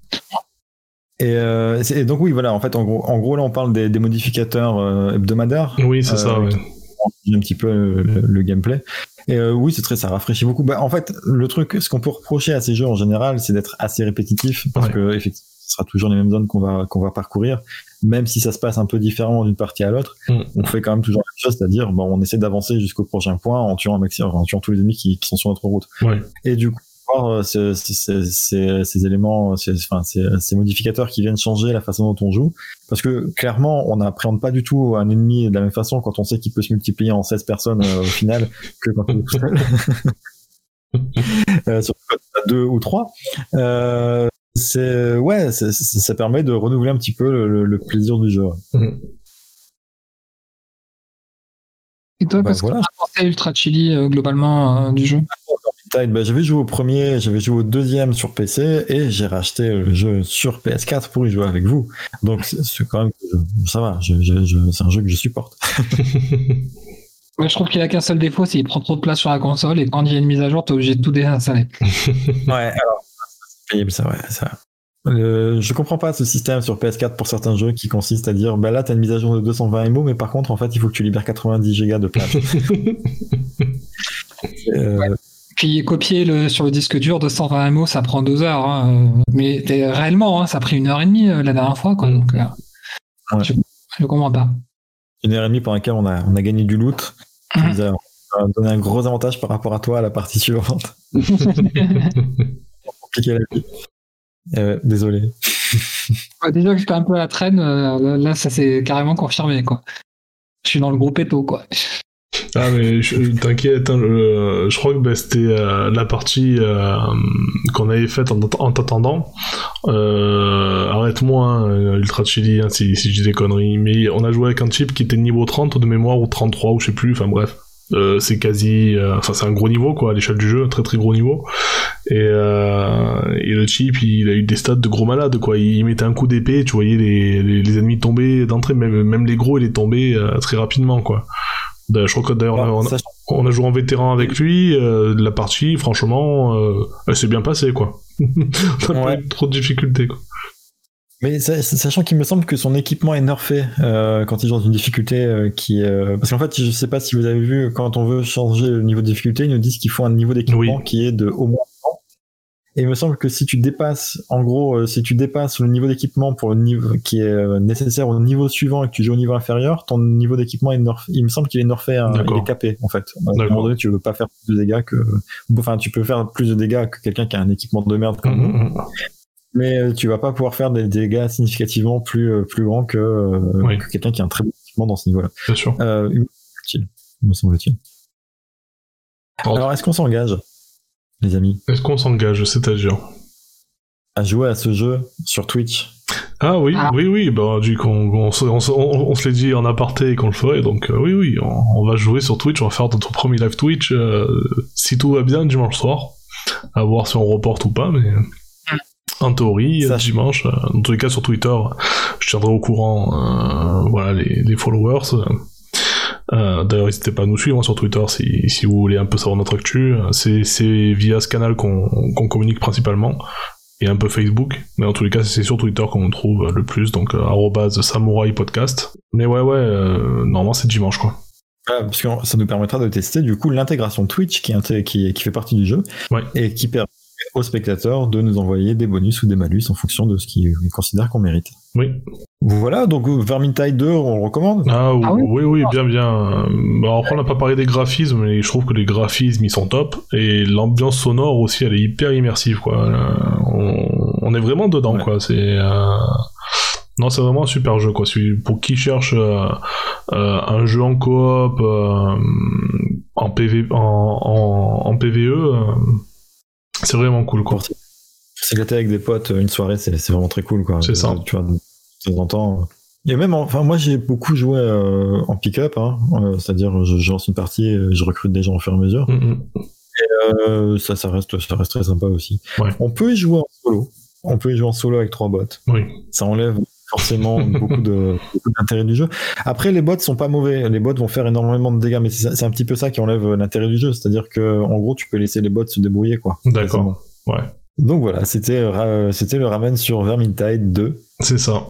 Et, euh, c'est- et donc oui, voilà, en fait, en gros, en gros là, on parle des, des modificateurs euh, hebdomadaires. Oui, c'est Euh, ça. Ouais. on un petit peu le gameplay. Et euh, oui, c'est très, ça rafraîchit beaucoup. Bah, en fait, le truc, ce qu'on peut reprocher à ces jeux en général, c'est d'être assez répétitif parce Ouais. que effectivement, ce sera toujours les mêmes zones qu'on va qu'on va parcourir, même si ça se passe un peu différemment d'une partie à l'autre. Mm. On fait quand même toujours la même chose, c'est-à-dire, bon, on essaie d'avancer jusqu'au prochain point en tuant un maximum, en tuant tous les ennemis qui, qui sont sur notre route. Ouais. Et du coup, euh, ces, ces, ces- éléments, ces, enfin, ces, ces modificateurs qui viennent changer la façon dont on joue, parce que clairement, on n'appréhende pas du tout un ennemi de la même façon quand on sait qu'il peut se multiplier en 16 personnes euh, au final [laughs] que quand on est tout seul. [laughs] euh, surtout quand deux ou trois. Euh, c'est ouais, c'est- c'est- ça permet de renouveler un petit peu le, le- le plaisir du jeu. Mm. Et toi, Bah, qu'est-ce voilà. que tu as pensé Ultra Chili, euh, globalement, euh, du jeu? Tide, bah, j'avais joué au premier, j'avais joué au deuxième sur PC et j'ai racheté le jeu sur PS4 pour y jouer avec vous. Donc c'est quand même ça va, je, je- je- c'est un jeu que je supporte. [laughs] Je trouve qu'il a qu'un seul défaut, c'est qu'il prend trop de place sur la console, et quand il y a une mise à jour, t'es obligé de tout désinstaller. [laughs] Ouais, alors c'est pénible ça, ouais, ça. Le- je comprends pas ce système sur PS4 pour certains jeux qui consiste à dire bah là t'as une mise à jour de 220 MO mais par contre en fait il faut que tu libères 90 gigas de place. [laughs] Euh, Puis copier le, sur le disque dur de 120 MO, ça prend deux heures. hein, euh, Mais t'es- réellement, hein, ça a pris une heure et demie euh, la dernière fois. Quoi, donc, euh, Ouais. je, je comprends pas. une heure et demie pendant laquelle on a, on a gagné du loot. qui Mhm. nous a a donné un gros avantage par rapport à toi à la partie suivante. [laughs] Compliqué la vie. Euh, désolé. [laughs] Ouais, déjà que j'étais un peu à la traîne, euh, là ça s'est carrément confirmé. Quoi. Je suis dans le groupe Eto. Quoi. Ah mais t'inquiète, hein, je crois que bah, c'était euh, la partie euh, qu'on avait faite en, en t'attendant. Euh, Arrête-moi, hein, Ultra Chili, hein, si, je dis des conneries, mais on a joué avec un chip qui était niveau 30 de mémoire ou 33 ou je sais plus, enfin bref. C'est quasi, enfin c'est un gros niveau quoi à l'échelle du jeu, un très très gros niveau. Et, le chip, il a eu des stats de gros malades quoi. Il mettait un coup d'épée, tu voyais les, les, ennemis tomber d'entrée, même, même les gros, il est tombé très rapidement quoi. D'ailleurs, Je crois que d'ailleurs on, a- Sachant- on a joué en vétéran avec lui, euh, la partie, franchement, euh, elle s'est bien passée, quoi. [laughs] on n'a Ouais. pas eu trop de difficultés, quoi. Mais sa- sachant qu'il me semble que son équipement est nerfé euh, quand il est dans une difficulté qui euh, parce qu'en fait je sais pas si vous avez vu quand on veut changer le niveau de difficulté ils nous disent qu'il faut un niveau d'équipement Oui. qui est de au moins 100. Et il me semble que si tu dépasses en gros euh, si tu dépasses le niveau d'équipement pour le niveau qui est euh, nécessaire au niveau suivant et que tu joues au niveau inférieur ton niveau d'équipement est nerfé il me semble qu'il est nerfé il est capé en fait à un moment donné tu veux pas faire plus de dégâts que enfin tu peux faire plus de dégâts que quelqu'un qui a un équipement de merde comme nous Mhm. mais euh, tu vas pas pouvoir faire des dégâts significativement plus plus grands que, Oui. que quelqu'un qui a un très bon équipement dans ce niveau-là. Bien sûr. Euh, il me semble-t-il. Alors, est-ce qu'on s'engage, les amis, Est-ce qu'on s'engage, c'est-à-dire? À jouer à ce jeu sur Twitch Ah oui, Ah. oui, oui, bah du coup, on, on se- on se- on- on se l'est dit en aparté qu'on le ferait, donc euh, oui, oui, on, on va jouer sur Twitch, on va faire notre premier live Twitch, euh, si tout va bien, dimanche soir. à voir si on reporte ou pas, mais en théorie, Ça, dimanche, euh, dans tous les cas sur Twitter, je tiendrai au courant euh, voilà, les, les followers. Euh, D'ailleurs, n'hésitez pas à nous suivre hein, sur Twitter si, si vous voulez un peu savoir notre actu. C'est via ce canal qu'on qu'on communique principalement et un peu Facebook. Mais en tous les cas, c'est sur Twitter qu'on nous trouve le plus, donc euh, samouraï podcast. Mais ouais, ouais, euh, normalement c'est dimanche quoi. Voilà, parce que ça nous permettra de tester du coup l'intégration Twitch qui, qui, qui fait partie du jeu Ouais. et qui permet aux spectateurs de nous envoyer des bonus ou des malus en fonction de ce qu'ils considèrent qu'on mérite. Oui. Voilà, donc Vermintide 2, on le recommande? Ah, Ah oui oui, oui, bien, bien. Bah, après, on n'a pas parlé des graphismes, mais je trouve que les graphismes, ils sont top. Et l'ambiance sonore aussi, elle est hyper immersive, quoi. Euh, on, on est vraiment dedans, Ouais. quoi. C'est... euh, Non, c'est vraiment un super jeu, quoi. Pour qui cherche euh, euh, un jeu en coop, euh, en, PV... en, en, en PVE, euh, c'est vraiment cool, quoi. S'éclater avec des potes euh, une soirée, c'est vraiment très cool, quoi. C'est ça. Tu vois, de temps en temps. Et même, en- enfin, moi, j'ai beaucoup joué euh, en pick-up, hein, euh, c'est-à-dire, je, je lance une partie, et je recrute des gens au fur et à mesure. Mm, mm. Euh, ça, ça reste, ça reste très sympa aussi. Ouais. On peut y jouer en solo. On peut y jouer en solo avec trois bots. Oui. Ça enlève forcément [laughs] beaucoup d'intérêt du jeu. Après, les bots sont pas mauvais. Les bots vont faire énormément de dégâts, mais c'est un petit peu ça qui enlève l'intérêt du jeu. C'est-à-dire que, en gros, tu peux laisser les bots se débrouiller, quoi. D'accord. Ouais. Donc voilà, c'était euh, c'était le ramen sur Vermintide 2. C'est ça.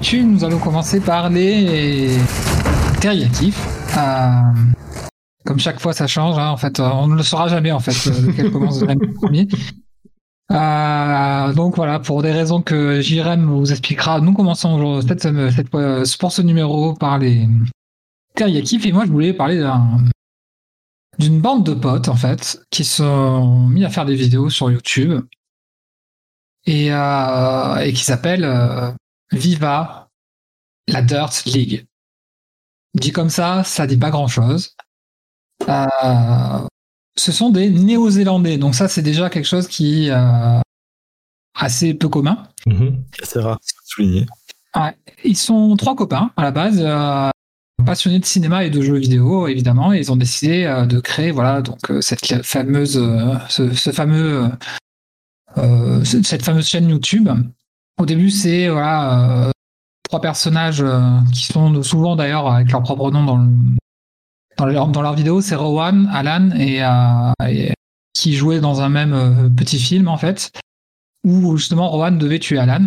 Nous allons commencer par les teriyakifs. Euh, comme chaque fois, ça change. hein, en fait, euh, on ne le saura jamais en fait euh, lequel commence le premier. Donc voilà, pour des raisons que Jirem vous expliquera, nous commençons cette, cette pour ce numéro par les teriyakifs. Et moi, je voulais parler d'un d'une bande de potes en fait qui sont mis à faire des vidéos sur YouTube et, et qui s'appelle Viva la Dirt League. Dit comme ça, ça dit pas grand chose. ce sont des Néo-Zélandais, donc ça c'est déjà quelque chose qui euh, assez peu commun. Mhm. C'est rare, c'est souligné. Ouais. Ils sont trois copains à la base, euh, passionnés de cinéma et de jeux vidéo évidemment, et ils ont décidé euh, de créer voilà donc euh, cette fameuse euh, ce, ce fameux euh, euh, cette fameuse chaîne YouTube. Au début, c'est voilà euh, trois personnages euh, qui sont souvent d'ailleurs avec leur propre nom dans le, dans leur dans leur vidéo, c'est Rowan, Alan et, euh, et qui jouaient dans un même petit film en fait, où justement Rowan devait tuer Alan.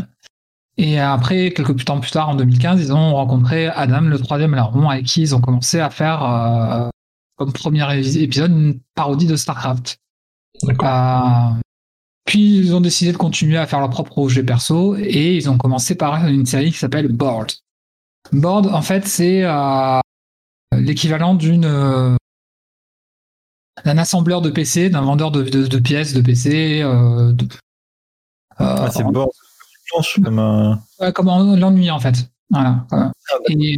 Et après, quelques temps plus tard, en 2015, ils ont rencontré Adam, le troisième larron, avec qui ils ont commencé à faire, euh, comme premier épisode, une parodie de StarCraft. Euh, puis ils ont décidé de continuer à faire leur propre projet perso et ils ont commencé par une série qui s'appelle Board. Board, en fait, c'est euh, l'équivalent d'une euh, d'un assembleur de PC, d'un vendeur de, de- de pièces de PC. euh, de- Ah, c'est planche comme un. Ouais, comme en- l'ennui en fait. Voilà. voilà. Et,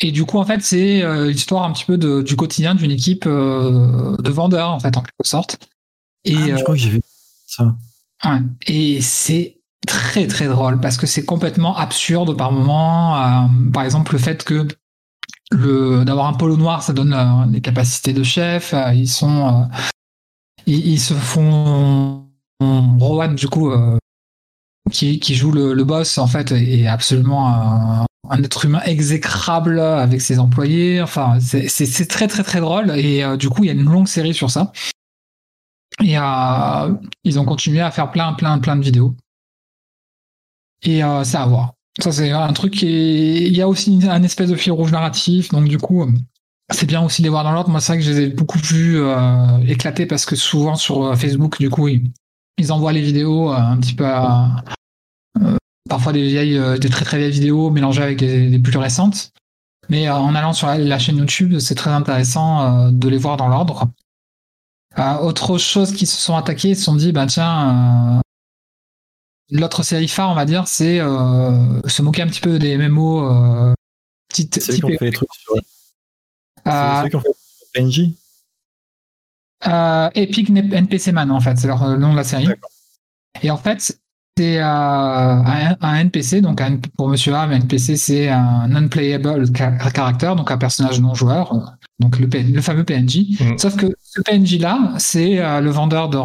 et du coup, en fait, c'est l'histoire un petit peu de- du quotidien d'une équipe de vendeurs, en fait, en quelque sorte. Et, Ah, je crois que j'ai vu et c'est très très drôle parce que c'est complètement absurde par moment. Euh, par exemple, le fait que d'avoir un polo noir, ça donne euh, des capacités de chef. Euh, ils sont, ils, se font Rowan du coup. qui, qui joue le, le boss en fait est absolument un, être humain exécrable avec ses employés. Enfin, c'est- très très très drôle et du coup il y a une longue série sur ça. Et euh, ils ont continué à faire plein plein plein de vidéos. Et euh, c'est à voir. Ça, c'est un truc qui est... Il y a aussi un espèce de fil rouge narratif, donc du coup, c'est bien aussi de les voir dans l'ordre. Moi, c'est vrai que je les ai beaucoup vus euh, éclater parce que souvent sur euh, Facebook, du coup, ils, envoient les vidéos euh, un petit peu à. euh, parfois des vieilles, des très très vieilles vidéos mélangées avec des, plus récentes. Mais en allant sur la, chaîne YouTube, c'est très intéressant de les voir dans l'ordre. Euh, autre chose qui se sont attaqués, ils se sont dit, bah tiens, euh, l'autre série phare, on va dire, c'est euh, se moquer un petit peu des MMO euh, petites C'est type fait les trucs sur. C'est euh, ceux qui ont fait PNJ Epic NPC Man, en fait, c'est leur nom de la série. D'accord. Et en fait, c'est un, un NPC, donc un- pour Monsieur A, un NPC, c'est un non-playable character, donc un personnage non joueur, euh, donc le, fameux PNJ. Mhm. Sauf que ce PNJ-là, c'est euh, le vendeur de,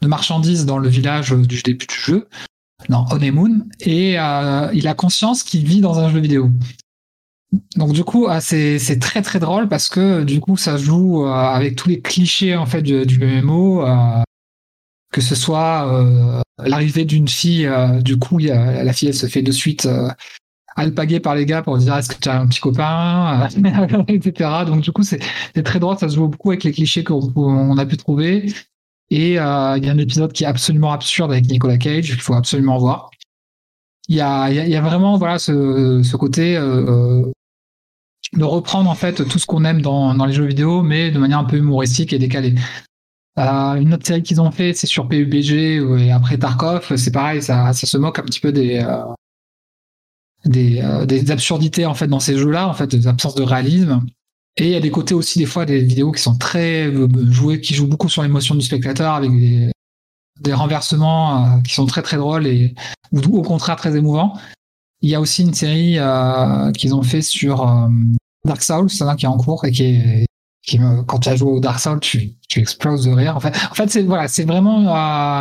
de marchandises dans le village du début du jeu, dans Honeymoon, et euh, il a conscience qu'il vit dans un jeu vidéo. Donc du coup, ah, c'est c'est très très drôle parce que du coup, ça joue euh, avec tous les clichés en fait du, du MMO, euh, que ce soit euh, l'arrivée d'une fille, euh, du coup, la fille elle se fait de suite alpaguer par les gars pour dire est-ce que tu as un petit copain, euh, [laughs] etc. Donc du coup, c'est très drôle, ça se joue beaucoup avec les clichés qu'on on a pu trouver. Et euh, il y a un épisode qui est absolument absurde avec Nicolas Cage, qu'il faut absolument voir. Il y a, il y il y a vraiment voilà ce, ce côté euh, euh, de reprendre en fait tout ce qu'on aime dans, dans les jeux vidéo, mais de manière un peu humoristique et décalée. Euh, une autre série qu'ils ont fait, c'est sur PUBG et après Tarkov, c'est pareil, ça, ça se moque un petit peu des euh, des, euh, des absurdités en fait dans ces jeux-là, en fait, des absences de réalisme. Et il y a des côtés aussi des fois des vidéos qui sont très euh, jouées, qui jouent beaucoup sur l'émotion du spectateur avec des, renversements euh, qui sont très très drôles et ou au contraire très émouvants. Il y a aussi une série qu'ils ont fait sur Dark Souls, qui est en cours et qui est quand tu as joué au Dark Souls, tu, tu exploses de rire. En fait, en fait, c'est voilà, c'est vraiment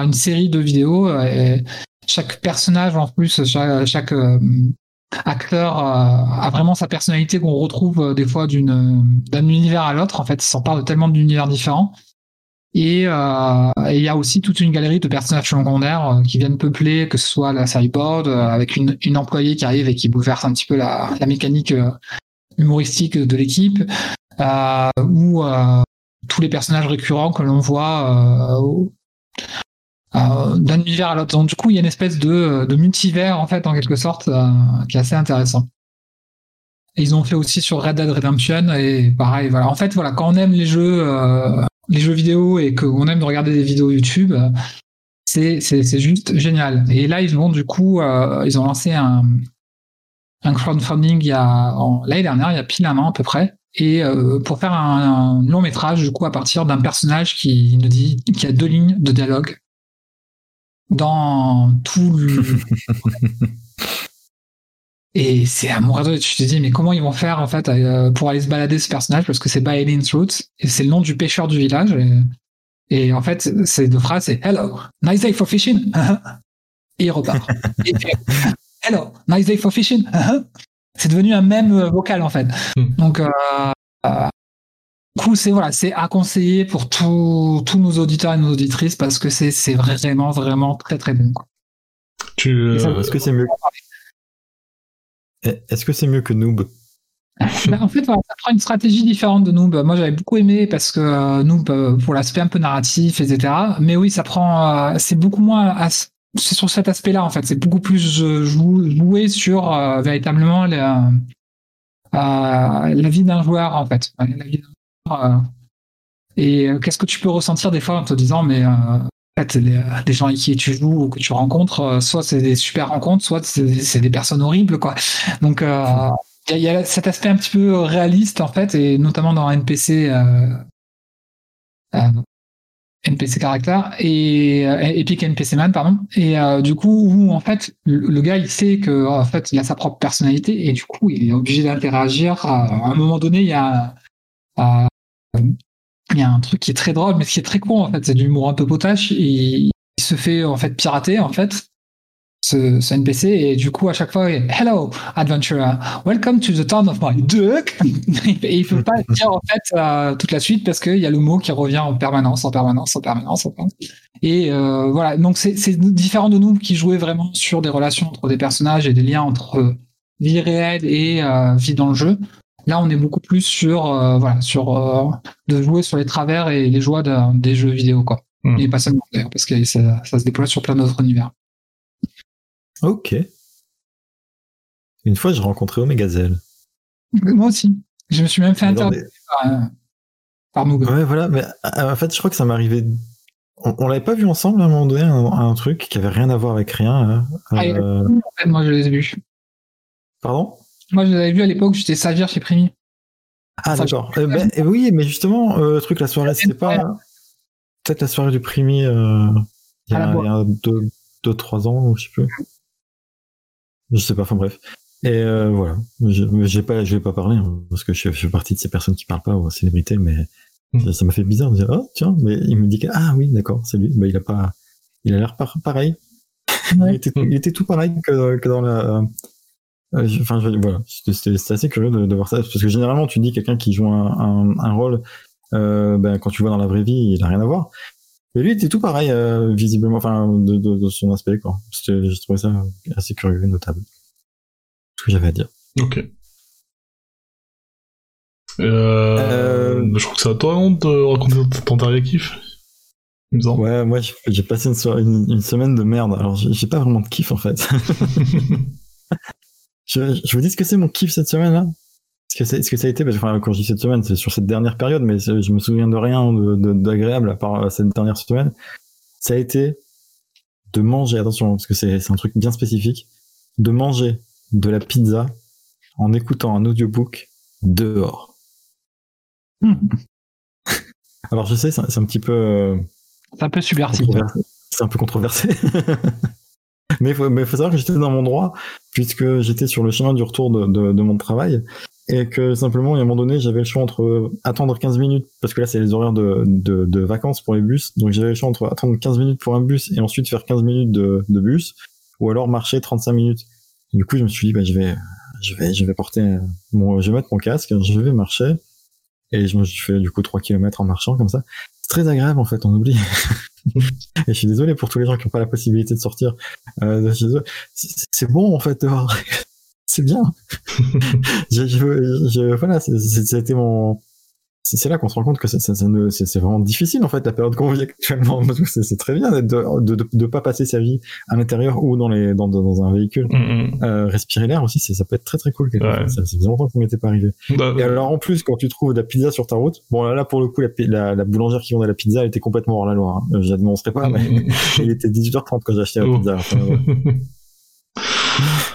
une série de vidéos. chaque personnage, en plus, chaque, acteur euh, a vraiment sa personnalité qu'on retrouve euh, des fois d'une d'un univers à l'autre. En fait, ils s'emparent de tellement d'univers différents. Et euh, il y a aussi toute une galerie de personnages secondaires euh, qui viennent peupler, que ce soit la euh, avec une, employée qui arrive et qui bouleverse un petit peu la, mécanique euh, humoristique de l'équipe, euh, ou euh, tous les personnages récurrents que l'on voit euh, euh, d'un univers à l'autre. Donc du coup, il y a une espèce de, de multivers en fait, en quelque sorte, euh, qui est assez intéressant. Et ils ont fait aussi sur Red Dead Redemption et pareil. Voilà. En fait, voilà, quand on aime les jeux, euh, les jeux vidéo et qu'on aime de regarder des vidéos YouTube, euh, c'est juste génial. Et là, ils vont du coup, euh, ils ont lancé un un crowdfunding l'année dernière, il y a pile un an à peu près, et euh, pour faire un, un long métrage du coup à partir d'un personnage qui ne dit qui a deux lignes de dialogue dans tout le [laughs] et c'est rire. tu te dis mais comment ils vont faire en fait euh, pour aller se balader ce personnage parce que c'est Baelin's Roots et c'est le nom du pêcheur du village et, et en fait ces deux phrases c'est hello nice day for fishing et il repart [laughs] et il fait, hello nice day for fishing c'est devenu un même vocal en fait Hmm. donc euh, euh, coup c'est voilà c'est à conseiller pour tous tous nos auditeurs et nos auditrices parce que c'est c'est vraiment vraiment très très bon quoi. Tu, euh, ça- Est-ce que c'est mieux Est-ce que c'est mieux que Noob? [laughs] Bah, en fait, voilà, ça prend une stratégie différente de Noob. Moi, j'avais beaucoup aimé parce que euh, Noob, euh, pour l'aspect un peu narratif, etc. Mais oui, ça prend. euh, c'est beaucoup moins. as- C'est sur cet aspect-là, en fait. C'est beaucoup plus jou- joué sur euh, véritablement la, euh, la vie d'un joueur, en fait. Ouais, la vie d'un joueur. Et euh, qu'est-ce que tu peux ressentir des fois en te disant, mais. euh, en fait, les, gens avec qui tu joues ou que tu rencontres, euh, soit c'est des super rencontres, soit c'est des personnes horribles, quoi. Donc, euh, il y, a- cet aspect un petit peu réaliste en fait, et notamment dans NPC, euh, euh, NPC caractère et euh, Epic NPC Man pardon. Et euh, du coup où en fait le, gars il sait que en fait il a sa propre personnalité et du coup il est obligé d'interagir. À, à un moment donné il y a euh, il y a un truc qui est très drôle mais ce qui est très con en fait c'est de l'humour un peu potache. Et il se fait en fait pirater en fait ce, NPC et du coup à chaque fois hello adventurer welcome to the town of my duck [laughs] et il peut pas dire en fait euh, toute la suite parce qu'il y a le mot qui revient en permanence en permanence en permanence, en permanence. Et euh, voilà, donc c'est différent de nous qui jouait vraiment sur des relations entre des personnages et des liens entre vie réelle et euh, vie dans le jeu. Là, on est beaucoup plus sur euh, voilà sur euh, de jouer sur les travers et les joies des jeux vidéo quoi. Hmm. Et pas seulement d'ailleurs, parce que ça, ça se déploie sur plein d'autres univers. Ok. Une fois, j'ai rencontré Omegazelle. Moi aussi. Je me suis même fait interdire par, euh, par. Ouais, voilà, mais euh, en fait, je crois que ça m'est arrivé. On, on l'avait pas vu ensemble à un moment donné, un, un truc qui avait rien à voir avec rien. hein. Ah, En fait, moi, je les ai vus. Pardon? Moi, je les avais vus à l'époque, j'étais stagiaire chez Primi. Ah, Enfin, d'accord. Euh, ben, euh, oui, mais justement, euh, le truc, la soirée, c'était pas. Peut-être la soirée du Primi, euh, il y a, boîte. il y a deux, deux, trois ans, ou je sais plus. Je sais pas, enfin bref. Et euh, voilà. Je j'ai pas, je vais pas parler, hein, parce que je, je fais partie de ces personnes qui parlent pas aux célébrités, mais Mm. ça- m'a fait bizarre de dire, oh, tiens, mais il me dit que, ah oui, d'accord, c'est lui. Bah, il a pas, il a l'air par- pareil. Ouais. il, était, il était tout pareil que, que dans la. Euh, Enfin, je- voilà, c'était assez curieux de, de voir ça, parce que généralement, tu dis quelqu'un qui joue un, un, un rôle, euh, ben, quand tu vois dans la vraie vie, il a rien à voir. Mais lui, il était tout pareil, euh, visiblement, enfin, de, de, de son aspect, quoi. J'ai trouvé ça assez curieux et notable. Ce que j'avais à dire. Ok. Euh, Je crois que c'est à toi de raconter ton dernier kiff. Ouais, moi, j'ai passé une, soirée- une, une semaine de merde. Alors, j'ai pas vraiment de kiff, en fait. [laughs] je, je vous dis ce que c'est mon kiff cette semaine-là? Ce que, c'est- ce que ça a été, parce que enfin, quand je dis cette semaine, c'est sur cette dernière période, mais je me souviens de rien de- de- d'agréable à part euh, cette dernière semaine. Ça a été de manger, attention, parce que c'est c'est un truc bien spécifique, de manger de la pizza en écoutant un audiobook dehors. [laughs] Alors je sais, c'est un- petit peu... euh, C'est un peu subversif. C'est un peu controversé. [laughs] mais faut, mais faut savoir que j'étais dans mon droit, puisque j'étais sur le chemin du retour de, de, de mon travail, et que simplement, à un moment donné, j'avais le choix entre attendre 15 minutes, parce que là, c'est les horaires de, de, de vacances pour les bus, donc j'avais le choix entre attendre 15 minutes pour un bus et ensuite faire 15 minutes de, de bus, ou alors marcher 35 minutes. Du coup, je me suis dit, bah, je vais, je vais, je vais porter mon, je vais mettre mon casque, je vais marcher, et je me suis fait du coup 3 km en marchant comme ça. C'est très agréable en fait, on oublie. [laughs] [laughs] Et je suis désolé pour tous les gens qui n'ont pas la possibilité de sortir euh, de chez eux. C'est bon en fait dehors. [laughs] c'est bien. [laughs] je, je, je- voilà, c'était mon. C'est là qu'on se rend compte que c'est vraiment difficile en fait la période qu'on vit actuellement. C'est très bien de, de, de, de pas passer sa vie à l'intérieur ou dans les dans, dans un véhicule. Mm, mm. Euh, respirer l'air aussi, ça peut être très très cool. Ouais. Ça, ça faisait longtemps ça m'était pas arrivé. Bah, Et alors en plus, quand tu trouves de la pizza sur ta route, bon là, là pour le coup, la, la, la boulangère qui vendait la pizza, elle était complètement hors la loi. Hein. Je la dénoncerai pas, mais mm, [laughs] il était 18h30 quand j'ai acheté la Oh. pizza. Enfin, ouais. [laughs]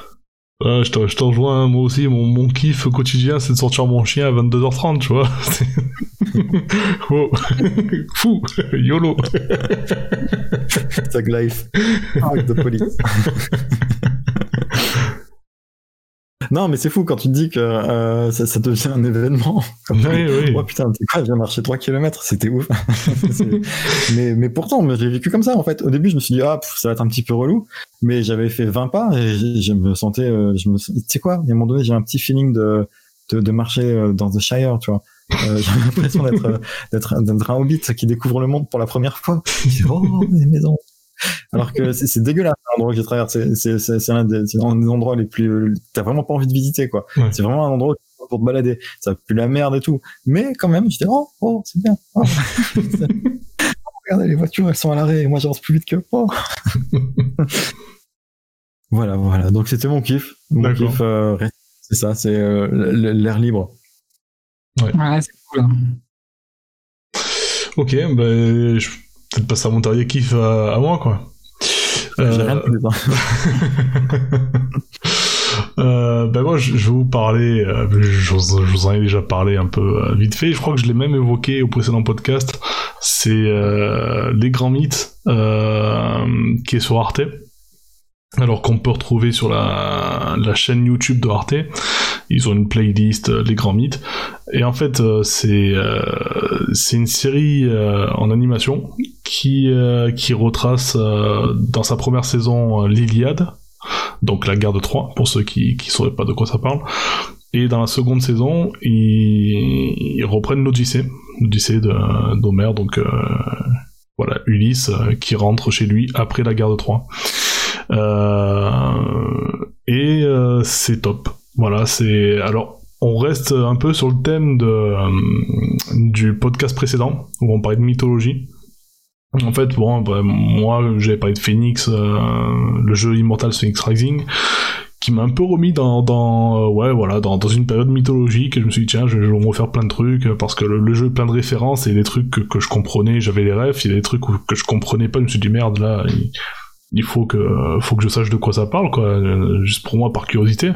Je te, je te rejoins, moi aussi, mon, mon kiff quotidien, c'est de sortir mon chien à 22h30, tu vois. [laughs] Wow. [laughs] Fou, YOLO. Tag life. Fuck the police. [laughs] non, mais c'est fou quand tu te dis que euh, ça, ça devient un événement. [laughs] Oui, oui. Oh putain, t'es quoi, je viens marcher 3 km, c'était ouf. [laughs] Mais, mais pourtant, moi, j'ai vécu comme ça, en fait. Au début, je me suis dit, ah, pff, ça va être un petit peu relou. Mais j'avais fait 20 pas et je, me sentais, euh, je me, tu sais quoi, à un moment donné, j'ai un petit feeling de, de, de marcher euh, dans The Shire, tu vois. Euh, j'ai l'impression d'être, euh, d'être, un hobbit qui découvre le monde pour la première fois. Oh, les maisons. Alors que c'est, c'est dégueulasse l'endroit que j'ai traversé. C'est, l'un des, endroits les plus, t'as vraiment pas envie de visiter, quoi. Ouais. C'est vraiment un endroit pour te balader. Ça pue la merde et tout. Mais quand même, j'étais, oh, oh, c'est bien. Oh. [laughs] Regardez, les voitures, elles sont à l'arrêt et moi j'avance plus vite que, oh. [laughs] voilà, voilà. Donc c'était mon kiff. Mon kiff, euh, c'est ça, c'est euh, l'air libre. Ouais, c'est cool. hein. Ok, ben, je peut-être passer à mon kiff à, à moi, quoi. J'ai Euh, rien de plus, ben [laughs] moi, je, je vais vous parler, euh, je, vous- je vous en ai déjà parlé un peu euh, vite fait, je crois que je l'ai même évoqué au précédent podcast, c'est euh, Les Grands Mythes, euh, qui est sur Arte, alors qu'on peut retrouver sur la, la chaîne YouTube de Arte, ils ont une playlist euh, Les Grands Mythes, et en fait, euh, c'est euh, c'est une série euh, en animation qui, euh, qui retrace euh, dans sa première saison euh, l'Iliade, donc la guerre de Troie, pour ceux qui qui sauraient pas de quoi ça parle. Et dans la seconde saison, ils, ils reprennent l'Odyssée, l'Odyssée d'Homère, donc euh, voilà, Ulysse euh, qui rentre chez lui après la guerre de Troie. et c'est top. Voilà, c'est alors on reste un peu sur le thème de, du podcast précédent où on parlait de mythologie. En fait, bon, bah, moi, j'avais parlé de Phoenix, le jeu Immortal Phoenix Rising, qui m'a un peu remis dans, euh, voilà dans, une période mythologique je me suis dit tiens je, vais refaire plein de trucs parce que le, jeu est plein de références et des trucs que, je comprenais j'avais les rêves il y a des trucs que je comprenais pas je me suis dit merde là il, faut que faut que je sache de quoi ça parle quoi euh, juste pour moi par curiosité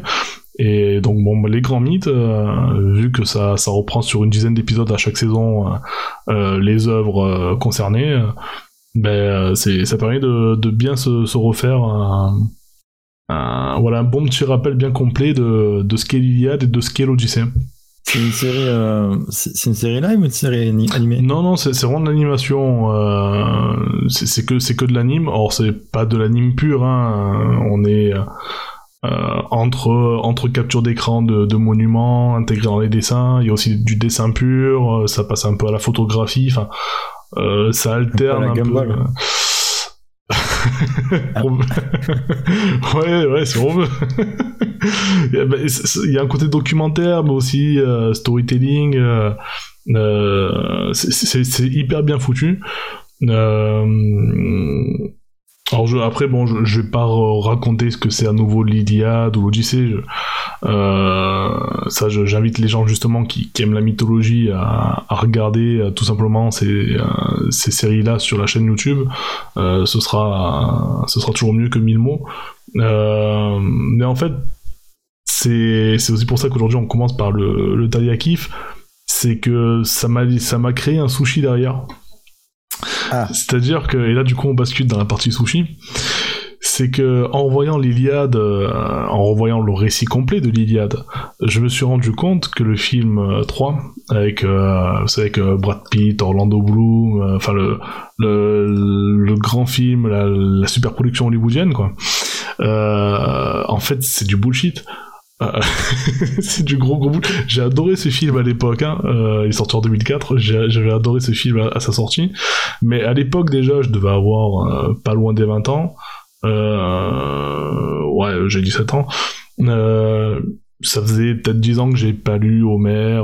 et donc bon les grands mythes euh, vu que ça ça reprend sur une dizaine d'épisodes à chaque saison euh, les œuvres concernées ben c'est ça permet de, de bien se, se refaire un, voilà, un bon petit rappel bien complet de, de ce qu'est l'Iliade et de ce qu'est l'Odyssée. C'est une série, euh, c'est une série live ou une série animée? Non, non, c'est vraiment de l'animation. Euh, c'est que c'est que de l'anime. Or, c'est pas de l'anime pur. Hein. On est euh, entre entre capture d'écran de, de, monuments intégrés dans les dessins. Il y a aussi du dessin pur. Ça passe un peu à la photographie. Enfin, ça alterne un, peu. [laughs] [laughs] ouais, ouais, si on veut. [laughs] il y a un côté documentaire, mais aussi euh, storytelling. Euh, euh, c'est hyper bien foutu. Alors je, après bon, je, je vais pas raconter ce que c'est à nouveau l'Iliade ou l'Odyssée. Euh, ça, j'invite les gens justement qui, aiment la mythologie à, regarder euh, tout simplement ces, euh, ces séries-là sur la chaîne YouTube. Ce sera, toujours mieux que mille mots. mais en fait, c'est aussi pour ça qu'aujourd'hui on commence par le, le. C'est que ça m'a créé un sushi derrière. Ah. C'est-à-dire que, et là du coup on bascule dans la partie sushi, c'est que en revoyant l'Iliade, euh, en revoyant le récit complet de l'Iliade, je me suis rendu compte que le film 3, euh, avec, euh, avec Brad Pitt, Orlando Bloom, enfin le, le, grand film, la, la super production hollywoodienne, quoi, en fait c'est du bullshit. Euh, [laughs] c'est du gros gros bout. J'ai adoré ce film à l'époque. Hein. Euh, il est sorti en 2004. J'avais adoré ce film à, sa sortie. Mais à l'époque déjà, je devais avoir euh, pas loin des 20 ans. ouais, j'ai 17 ans. Ça faisait peut-être 10 ans que j'ai pas lu Homer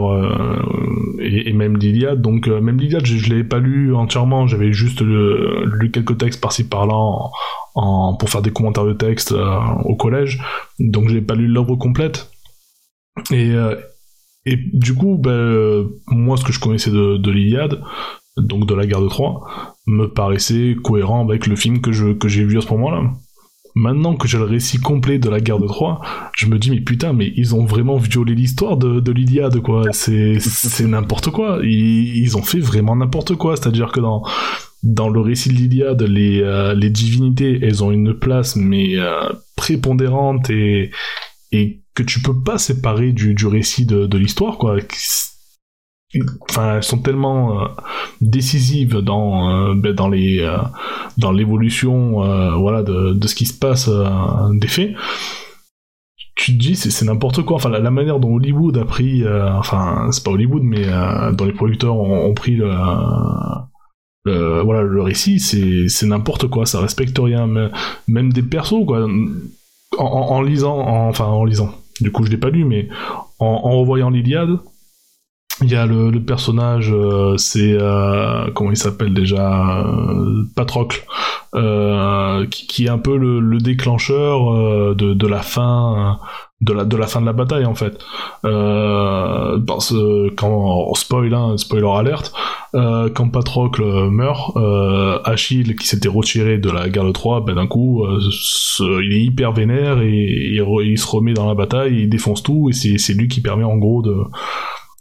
et, même l'Iliade. Donc même l'Iliade, je, je l'avais pas lu entièrement. J'avais juste lu quelques textes par-ci par-là pour faire des commentaires de texte euh, au collège, donc j'ai pas lu l'œuvre complète. Et, euh, du coup, ben, moi, ce que je connaissais de, de l'Iliade, donc de la guerre de Troie, me paraissait cohérent avec le film que j'ai vu à ce moment-là. Maintenant que j'ai le récit complet de la guerre de Troie, je me dis mais putain mais ils ont vraiment violé l'histoire de, de l'Iliade quoi. C'est n'importe quoi. Ils, ils ont fait vraiment n'importe quoi. C'est-à-dire que dans dans le récit de l'Iliade, les, euh, les divinités, elles ont une place mais euh, prépondérante et, et que tu peux pas séparer du, du récit de l'histoire, quoi. Enfin, elles sont tellement euh, décisives dans ben, dans les dans l'évolution voilà de, de ce qui se passe des faits. Tu te dis c'est n'importe quoi. Enfin la, manière dont Hollywood a pris enfin c'est pas Hollywood mais dont les producteurs ont, pris le, euh, voilà, le récit, c'est n'importe quoi, ça respecte rien, même des persos, quoi. En, lisant, enfin en lisant, du coup je l'ai pas lu, mais en, revoyant l'Iliade, il y a le, personnage, euh, c'est euh, comment il s'appelle déjà, Patrocle, qui, est un peu le, déclencheur de, de, la fin de la de la fin de la bataille en fait. Euh, parce quand spoil hein, spoiler alerte euh, quand Patrocle meurt euh, Achille qui s'était retiré de la guerre de Troie ben d'un coup euh, il est hyper vénère et, il se remet dans la bataille il défonce tout et c'est lui qui permet en gros de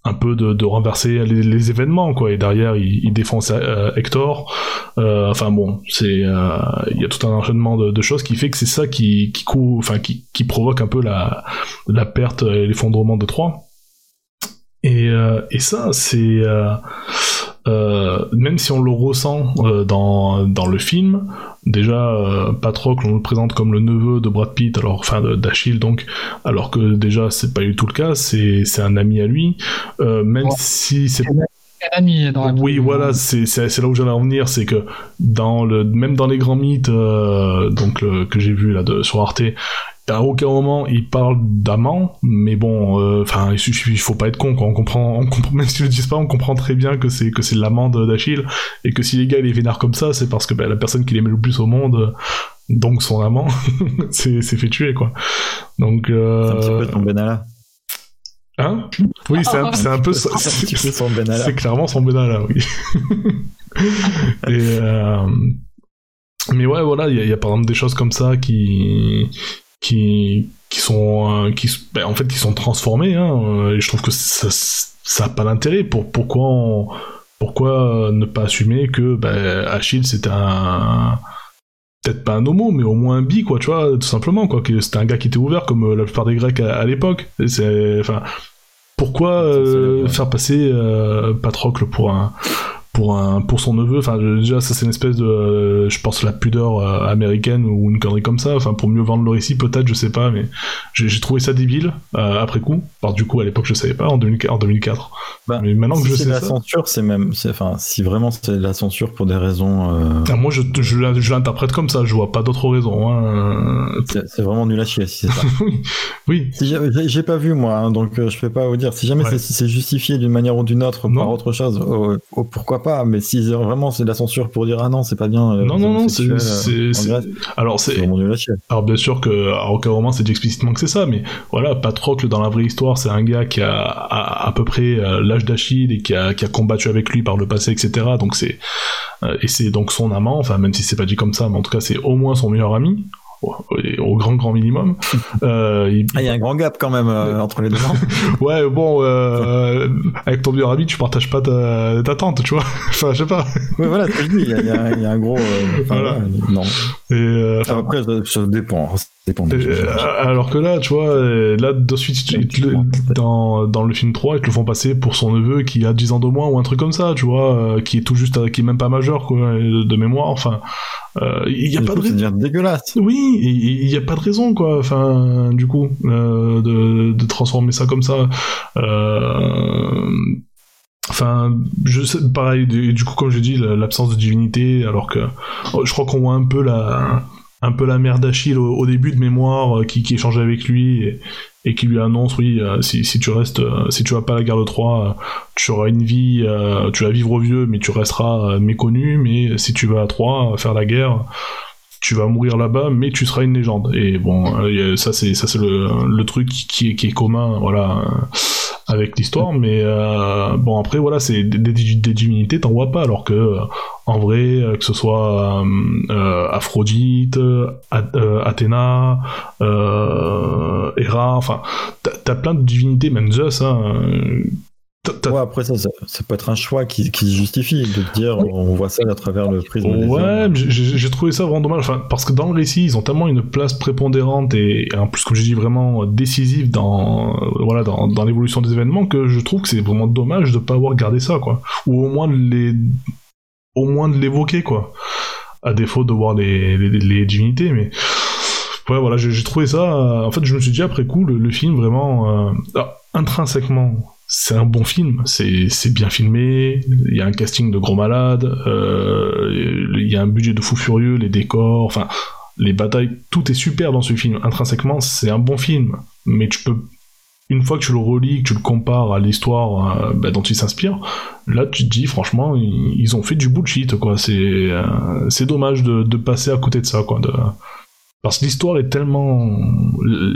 un peu de, de renverser les, événements quoi. Et derrière il, il défonce euh, Hector. Euh, enfin bon c'est euh, il y a tout un enchaînement de, de choses qui fait que c'est ça qui qui enfin qui, qui provoque un peu la la perte et l'effondrement de Troie. Et, et ça c'est euh, même si on le ressent euh, dans, dans le film, déjà euh, Patrocle on le présente comme le neveu de Brad Pitt, alors enfin d'Achille donc, alors que déjà c'est pas du tout le cas, c'est un ami à lui, même si c'est Oui, voilà, c'est là où j'allais en venir, c'est que dans le même dans les grands mythes euh, donc le- que j'ai vu là de, sur Arte, à aucun moment il parle d'amant, mais bon, euh, enfin il suffit, il faut pas être con, quoi. on comprend, on comprend [laughs] même si je le dis pas, on comprend très bien que c'est que c'est l'amant d'Achille et que si les gars il est vénard comme ça, c'est parce que bah, la personne qu'il aimait le plus au monde, euh, donc son amant, [laughs] c'est c'est fait tuer quoi. Donc C'est un petit euh, peu son Benalla. hein? Oui, c'est un, un peu [laughs] un son Benalla. C'est clairement son Benalla, oui. Et, euh, mais ouais, voilà, il y, y a par exemple des choses comme ça qui qui qui sont euh, qui ben, en fait qui sont transformées. Hein, euh, et je trouve que ça ça a pas d'intérêt. Pour pourquoi on- pourquoi ne pas assumer que ben, Achille c'était un peut-être pas un homo, mais au moins un bi, quoi, tu vois, tout simplement, quoi. que C'était un gars qui était ouvert, comme euh, la plupart des Grecs à, à l'époque. C'est, enfin, pourquoi euh, faire passer euh, Patrocle pour un pour un pour son neveu enfin déjà ça c'est une espèce de euh, je pense la pudeur euh, américaine ou une connerie comme ça enfin pour mieux vendre le récit peut-être je sais pas mais j'ai trouvé ça débile euh, après coup alors du coup à l'époque je savais pas en, 2004, en 2004 Bah, mais maintenant que je sais la ça censure, c'est même, enfin, si vraiment c'est la censure pour des raisons, Ah, moi je, je, l'in- je l'interprète comme ça je vois pas d'autres raisons hein. c'est vraiment nul à chier si c'est ça. [laughs] oui oui Si j'ai- pas vu moi, hein, donc je peux pas vous dire. Si jamais Ouais. c'est- justifié d'une manière ou d'une autre Non. par autre chose, oh, oh, pourquoi pas. Mais si vraiment c'est de la censure pour dire ah non c'est pas bien. euh, non non non c'est euh, alors c'est. Alors bien sûr que aucun moment c'est dit explicitement que c'est ça, mais voilà, Patrocle dans la vraie histoire, c'est un gars qui a à, à peu près euh, l'âge d'Achille et qui a, qui a combattu avec lui par le passé, etc. Donc c'est et c'est donc son amant, enfin même si c'est pas dit comme ça, mais en tout cas c'est au moins son meilleur ami, au, grand grand minimum. [laughs] Euh, il- Ah, il y a un grand gap quand même euh, entre les deux. [laughs] ouais bon, euh, avec ton meilleur ami tu partages pas ta, ta tante, tu vois. [laughs] enfin je sais pas. oui voilà, ce que je dis. Il y a, y y un gros. Voilà. non. Et, enfin, Après ça, ça dépend. Euh, alors que là, tu vois, euh, là, de suite, dans, dans le film 3, ils te le font passer pour son neveu qui a 10 ans de moins ou un truc comme ça, tu vois, euh, qui est tout juste, qui est même pas majeur, quoi, de, de mémoire, enfin, euh, il y a Du pas coup, de raison. dégueulasse. Oui, il y a pas de raison, quoi, enfin, du coup, euh, de, de transformer ça comme ça. Euh, Enfin, je sais, pareil, du, du coup, comme je dis, la- l'absence de divinité, alors que oh, je crois qu'on voit un peu la, un peu la mère d'Achille au, début de mémoire, euh, qui, qui échange avec lui et, qui lui annonce, oui, euh, si, tu restes, euh, si tu vas pas à la guerre de Troie, tu auras une vie, tu vas vivre vieux, mais tu resteras méconnu, mais si tu vas à Troie faire la guerre, tu vas mourir là-bas, mais tu seras une légende. Et bon, euh, ça c'est ça c'est le, le truc qui est, qui est commun, voilà, euh, avec l'histoire. Mais euh, bon, après voilà, c'est des, des, des divinités, t'en vois pas, alors que euh, en vrai, que ce soit euh, Aphrodite, Ath- Athéna, euh, Héra, enfin, t'as t'as plein de divinités, même Zeus. Hein, Ouais, après ça, ça, ça peut être un choix qui, qui se justifie de dire on voit ça à travers le prisme Ouais, j'ai- trouvé ça vraiment dommage. Enfin, parce que dans le récit, ils ont tellement une place prépondérante et, et en plus, comme je dis, vraiment décisive dans, euh, voilà, dans, dans l'évolution des événements que je trouve que c'est vraiment dommage de pas avoir gardé ça, quoi. Ou au moins de les, au moins de l'évoquer, quoi. À défaut de voir les, les, les divinités, mais. Ouais, voilà, j'ai trouvé ça. euh, en fait, je me suis dit après coup, le, le film vraiment. euh, intrinsèquement, c'est un bon film. C'est bien filmé. Il y a un casting de gros malades. euh, Il y a un budget de fou furieux, les décors, enfin, les batailles. Tout est super dans ce film. Intrinsèquement, c'est un bon film. Mais tu peux. Une fois que tu le relis, que tu le compares à l'histoire euh, bah, dont il s'inspire, là tu te dis franchement ils, ont fait du bullshit quoi. C'est euh, c'est dommage de, de passer à côté de ça quoi. Parce que l'histoire est tellement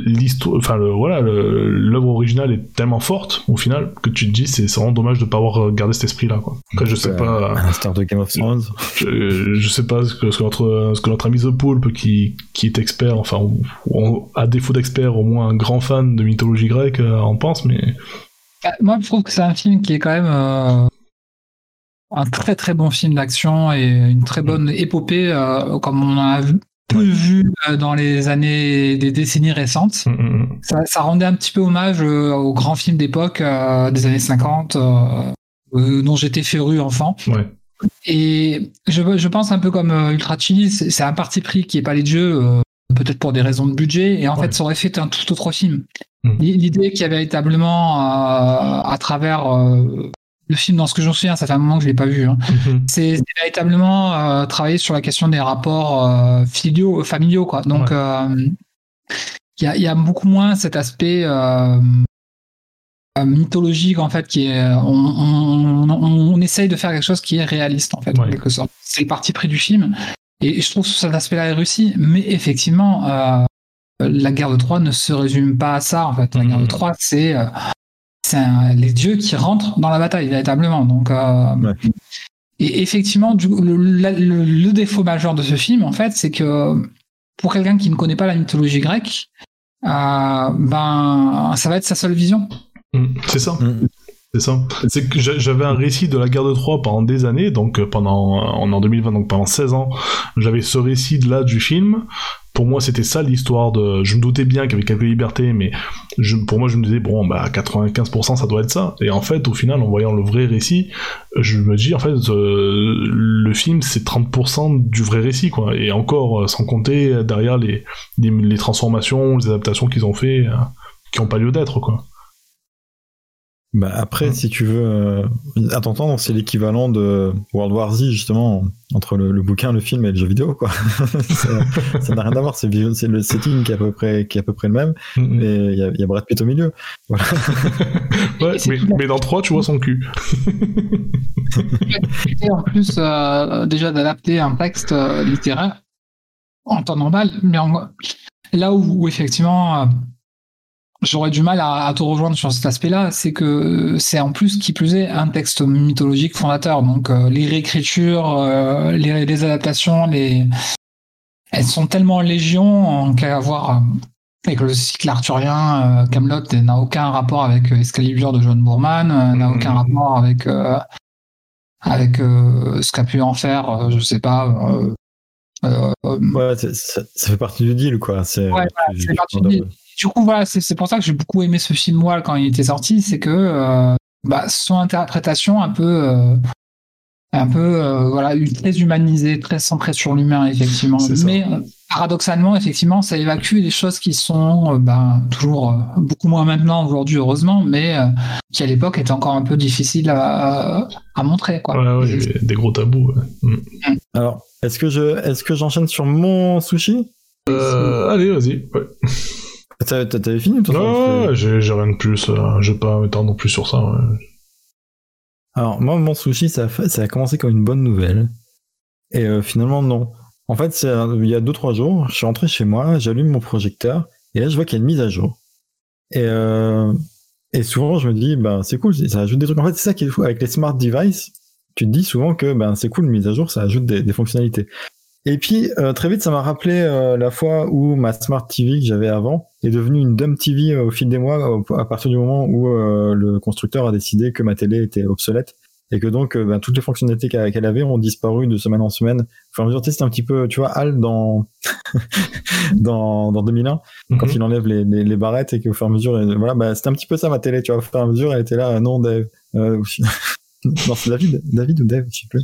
l'histoire enfin le, voilà le- l'œuvre originale est tellement forte au final que tu te dis c'est vraiment dommage de pas avoir gardé cet esprit là quoi après je sais Euh, pas À l'instar de Game of [laughs] Thrones. je, je sais pas ce que, ce que notre ce que notre ami The Poulpe qui qui est expert enfin ou, ou à défaut d'expert au moins un grand fan de mythologie grecque euh, en pense mais Euh, Moi, je trouve que c'est un film qui est quand même euh, un très très bon film d'action et une très bonne épopée, euh, comme on en a vu- peu vu euh, dans les années, des décennies récentes. mm, mm, mm. Ça, ça rendait un petit peu hommage euh, aux grands films d'époque euh, des années 50, euh, euh, dont j'étais féru enfant. ouais Et je, je pense un peu comme Ultra Chili, c'est un parti pris qui est pas les euh, peut-être pour des raisons de budget, et en Ouais. fait, ça aurait fait un tout autre film. L'idée qu'il y a véritablement, à travers le film, dans ce que j'en souviens, ça fait un moment que je l'ai pas vu. hein. Mhm. C'est c'est véritablement euh, travailler sur la question des rapports euh, filiaux, euh, familiaux, quoi. Donc, Ouais. euh, il y, a, il y a beaucoup moins cet aspect mythologique, en fait, qui est. On, on, on, on essaye de faire quelque chose qui est réaliste, en fait, en quelque sorte. C'est le parti pris du film. Et je trouve que cet aspect-là est réussi. Mais effectivement, la guerre de Troie ne se résume pas à ça, en fait. La guerre de Mhm. Troie, c'est. C'est les dieux qui rentrent dans la bataille, véritablement. Donc, euh, Ouais. et effectivement, du, le, la- le- le défaut majeur de ce film, en fait, c'est que pour quelqu'un qui ne connaît pas la mythologie grecque, euh, ben, ça va être sa seule vision. Mhm. C'est ça. Mm. C'est ça. C'est que j'a- j'avais un récit de la guerre de Troie pendant des années, donc euh, pendant en 2020, donc pendant 16 ans, j'avais ce récit de là du film. Pour moi, c'était ça l'histoire de. Je me doutais bien qu'il y avait quelques libertés, mais pour moi, je me disais bon, bah 95%, ça doit être ça. Et en fait, au final, en voyant le vrai récit, je me dis en fait, euh, le film c'est 30% du vrai récit, quoi. Et encore, euh, sans compter derrière les transformations, les adaptations qu'ils ont fait, euh, qui ont pas lieu d'être, quoi. Bah après, Mm. si tu veux, euh, à t'entendre, c'est l'équivalent de World War Z, justement, entre le, le bouquin, le film et le jeu vidéo, quoi. [laughs] Ça- n'a rien à voir, c'est le setting qui est à peu près, qui est à peu près le même, Mhm. et il y a, il y a Brad Pitt au milieu. Voilà. [laughs] Ouais, mais, dans 3, tu vois son cul. [laughs] Et en plus, euh, déjà d'adapter un texte euh, littéraire en temps normal, mais en- là où, où effectivement euh, j'aurais du mal à, à te rejoindre sur cet aspect-là, c'est que c'est en plus qui plus est un texte mythologique fondateur. Donc euh, les réécritures, euh, les, les adaptations, les elles sont tellement légion qu'à voir euh, avec le cycle arthurien, Camelot n'a aucun rapport avec Excalibur de John Boorman, n'a Mhm. aucun rapport avec avec ce qu'a pu en faire, je sais pas. euh, Ouais, ça, ça fait partie du deal, quoi. C'est Ouais, du deal. Du coup, voilà, c'est pour ça que j'ai beaucoup aimé ce film moi quand il était sorti, c'est que euh, bah, son interprétation un peu, euh, un peu, euh, voilà, très humanisée, très centrée sur l'humain effectivement. Mais euh, paradoxalement, effectivement, ça évacue des choses qui sont euh, bah, toujours euh, beaucoup moins maintenant aujourd'hui, heureusement, mais euh, qui à l'époque étaient encore un peu difficiles à, à montrer, quoi. Ouais, des gros tabous. ouais. Mm. Alors, est-ce que je, est-ce que j'enchaîne sur mon sushi? Euh, allez, vas-y. Ouais. T'avais fini, toi ouais, j'ai j'ai rien de plus. euh, je vais pas m'étendre plus sur ça. ouais. Alors, moi, mon sushi, ça a, fait- ça a commencé comme une bonne nouvelle. Et euh, finalement, non. En fait, il y a 2-3 jours, je suis rentré chez moi, j'allume mon projecteur, et là, je vois qu'il y a une mise à jour. Et, euh, et souvent, je me dis, ben, c'est cool, ça ajoute des trucs. En fait, c'est ça qui est fou. Avec les smart devices, tu te dis souvent que ben, c'est cool, une mise à jour, ça ajoute des, des fonctionnalités. Et puis, euh, très vite, ça m'a rappelé euh, la fois où ma Smart TV que j'avais avant est devenue une Dumb TV euh, au fil des mois, à partir du moment où euh, le constructeur a décidé que ma télé était obsolète et que donc euh, ben, toutes les fonctionnalités qu'elle avait ont disparu de semaine en semaine. Au fur et à mesure, c'était un petit peu, tu vois, Hal dans [laughs] dans, dans 2001 quand Mhm. il enlève les, les, les barrettes et qu'au fur et à mesure, elle- voilà, bah, c'était un petit peu ça ma télé, tu vois, au fur et à mesure, elle était là, non, Dave. Euh, [laughs] non, c'est David, David ou Dave, je sais plus.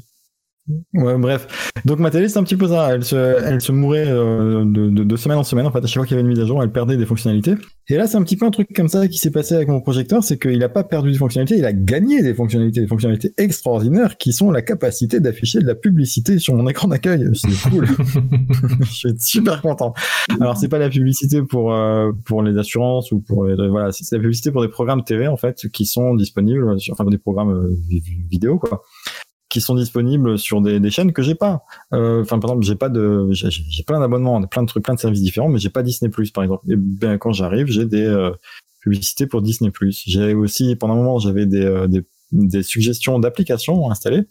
Ouais, bref. Donc ma télé, c'est un petit peu ça. Elle se, elle se mourait euh, de, de, de semaine en semaine. En fait, à chaque fois qu'il y avait une mise à jour, elle perdait des fonctionnalités. Et là, c'est un petit peu un truc comme ça qui s'est passé avec mon projecteur, c'est qu'il a pas perdu des fonctionnalités, il a gagné des fonctionnalités, des fonctionnalités extraordinaires qui sont la capacité d'afficher de la publicité sur mon écran d'accueil. C'est cool. [laughs] [laughs] je suis super content. Alors c'est pas la publicité pour euh, pour les assurances ou pour les, voilà, c'est la publicité pour des programmes TV en fait qui sont disponibles, sur, enfin des programmes euh, vi- vi- vidéo quoi, qui sont disponibles sur des, des chaînes que j'ai pas. Euh, Enfin par exemple j'ai pas de, j'ai plein d'abonnements, plein de trucs, plein de services différents, mais j'ai pas Disney Plus par exemple. Et ben quand j'arrive j'ai des euh, publicités pour Disney Plus. J'ai aussi pendant un moment j'avais des, euh, des des suggestions d'applications installées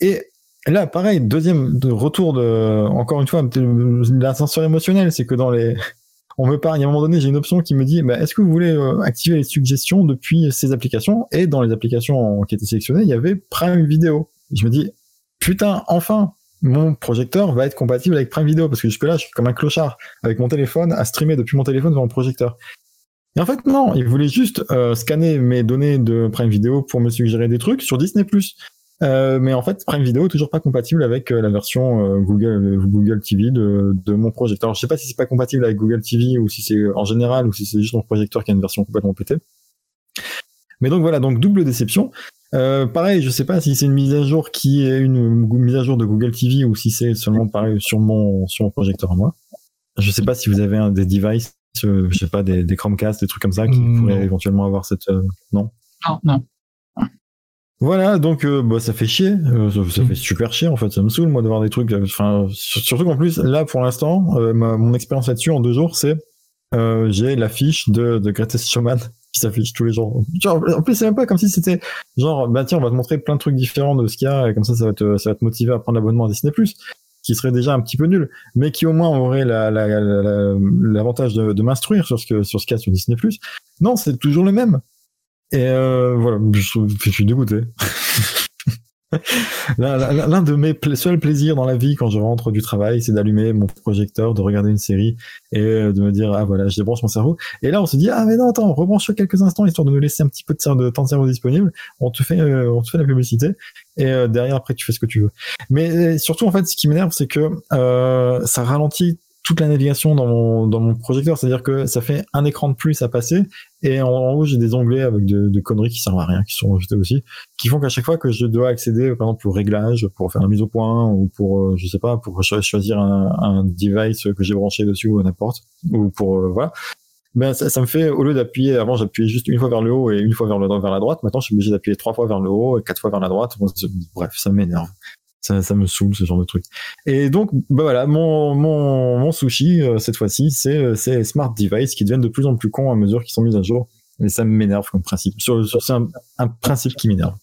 et Là, pareil, deuxième de retour de, encore une fois, l'ascenseur émotionnel, c'est que dans les, on me parle, il y a un moment donné, j'ai une option qui me dit, bah, est-ce que vous voulez activer les suggestions depuis ces applications? Et dans les applications qui étaient sélectionnées, il y avait Prime Video. Je me dis, putain, enfin, mon projecteur va être compatible avec Prime Video, parce que jusque là, je suis comme un clochard, avec mon téléphone, à streamer depuis mon téléphone vers mon projecteur. Et en fait, non, il voulait juste euh, scanner mes données de Prime Video pour me suggérer des trucs sur Disney+. Euh, mais en fait, Prime Video toujours pas compatible avec euh, la version Google Google TV de, de mon projecteur. Alors, je sais pas si c'est pas compatible avec Google TV ou si c'est en général ou si c'est juste mon projecteur qui a une version complètement pétée. Mais donc voilà, donc double déception. Euh, pareil, je sais pas si c'est une mise à jour qui est une mise à jour de Google TV ou si c'est seulement pareil sur mon sur mon projecteur à moi. Je sais pas si vous avez un des devices, euh, je sais pas des, des Chromecast, des trucs comme ça qui Mm, pourraient non. éventuellement avoir cette euh, non? Non, non. Voilà, donc euh, bah, ça fait chier, ça, ça Mm. fait super chier en fait, ça me saoule moi de voir des trucs. Enfin, sur- surtout qu'en plus là pour l'instant, ma- mon expérience là-dessus en deux jours, c'est j'ai l'affiche de, de Greatest Showman qui s'affiche tous les jours. En plus c'est même pas comme si c'était genre bah tiens on va te montrer plein de trucs différents de ce qu'il y a et comme ça ça va te ça va te motiver à prendre l'abonnement à Disney qui serait déjà un petit peu nul, mais qui au moins aurait la- la- la- l'avantage de, de m'instruire sur ce que sur ce y a sur Disney Non, c'est toujours le même. Et euh, voilà, je suis dégoûté. [laughs] L'un de mes seuls plaisirs dans la vie quand je rentre du travail, c'est d'allumer mon projecteur, de regarder une série et euh, de me dire ah voilà, je débranche mon cerveau. Et là, on se dit ah mais non attends, rebranche quelques instants histoire de nous laisser un petit peu de, temps de cerveau disponible. On te fait euh, on te fait la publicité et euh, derrière après tu fais ce que tu veux. Mais surtout en fait, ce qui m'énerve, c'est que euh, ça ralentit toute la navigation dans mon dans mon projecteur, c'est-à-dire que ça fait un écran de plus à passer et en, en haut j'ai des onglets avec de, de conneries qui servent à rien, qui sont rajoutés aussi, qui font qu'à chaque fois que je dois accéder, par exemple, au réglage, pour faire la mise au point, ou pour, euh, je sais pas, pour cho- choisir un, un device que j'ai branché dessus ou n'importe, ou pour, euh, voilà. Ben, ça, ça me fait, au lieu d'appuyer, avant j'appuyais juste une fois vers le haut et une fois vers, le, vers la droite, maintenant je suis obligé d'appuyer trois fois vers le haut et quatre fois vers la droite. Bref, ça m'énerve. Ça, ça me saoule, ce genre de truc. Et donc, bah voilà, mon, mon, mon sushi, euh, cette fois-ci, c'est euh, ces smart devices qui deviennent de plus en plus cons à mesure qu'ils sont mis à jour. Et ça m'énerve comme principe. Sur, sur, c'est un, un principe qui m'énerve.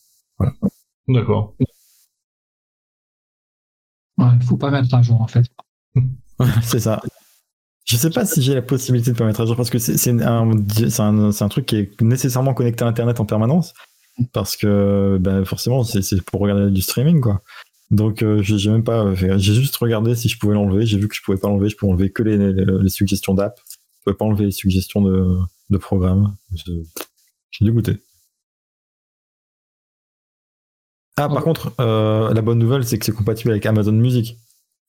D'accord. Ouais, faut pas mettre un jour en fait. [laughs] c'est ça. Je sais pas si j'ai la possibilité de pas mettre à jour parce que c'est c'est un, c'est un, c'est un truc qui est nécessairement connecté à Internet en permanence. Parce que ben, forcément, c'est c'est pour regarder du streaming, quoi. Donc, euh, j'ai j'ai même pas fait- J'ai juste regardé si je pouvais l'enlever. J'ai vu que je pouvais pas l'enlever. Je pouvais enlever que les, les, les suggestions d'app. Je pouvais pas enlever les suggestions de, je suis dégoûté. Ah, par contre, euh, la bonne nouvelle, c'est que c'est compatible avec Amazon Music.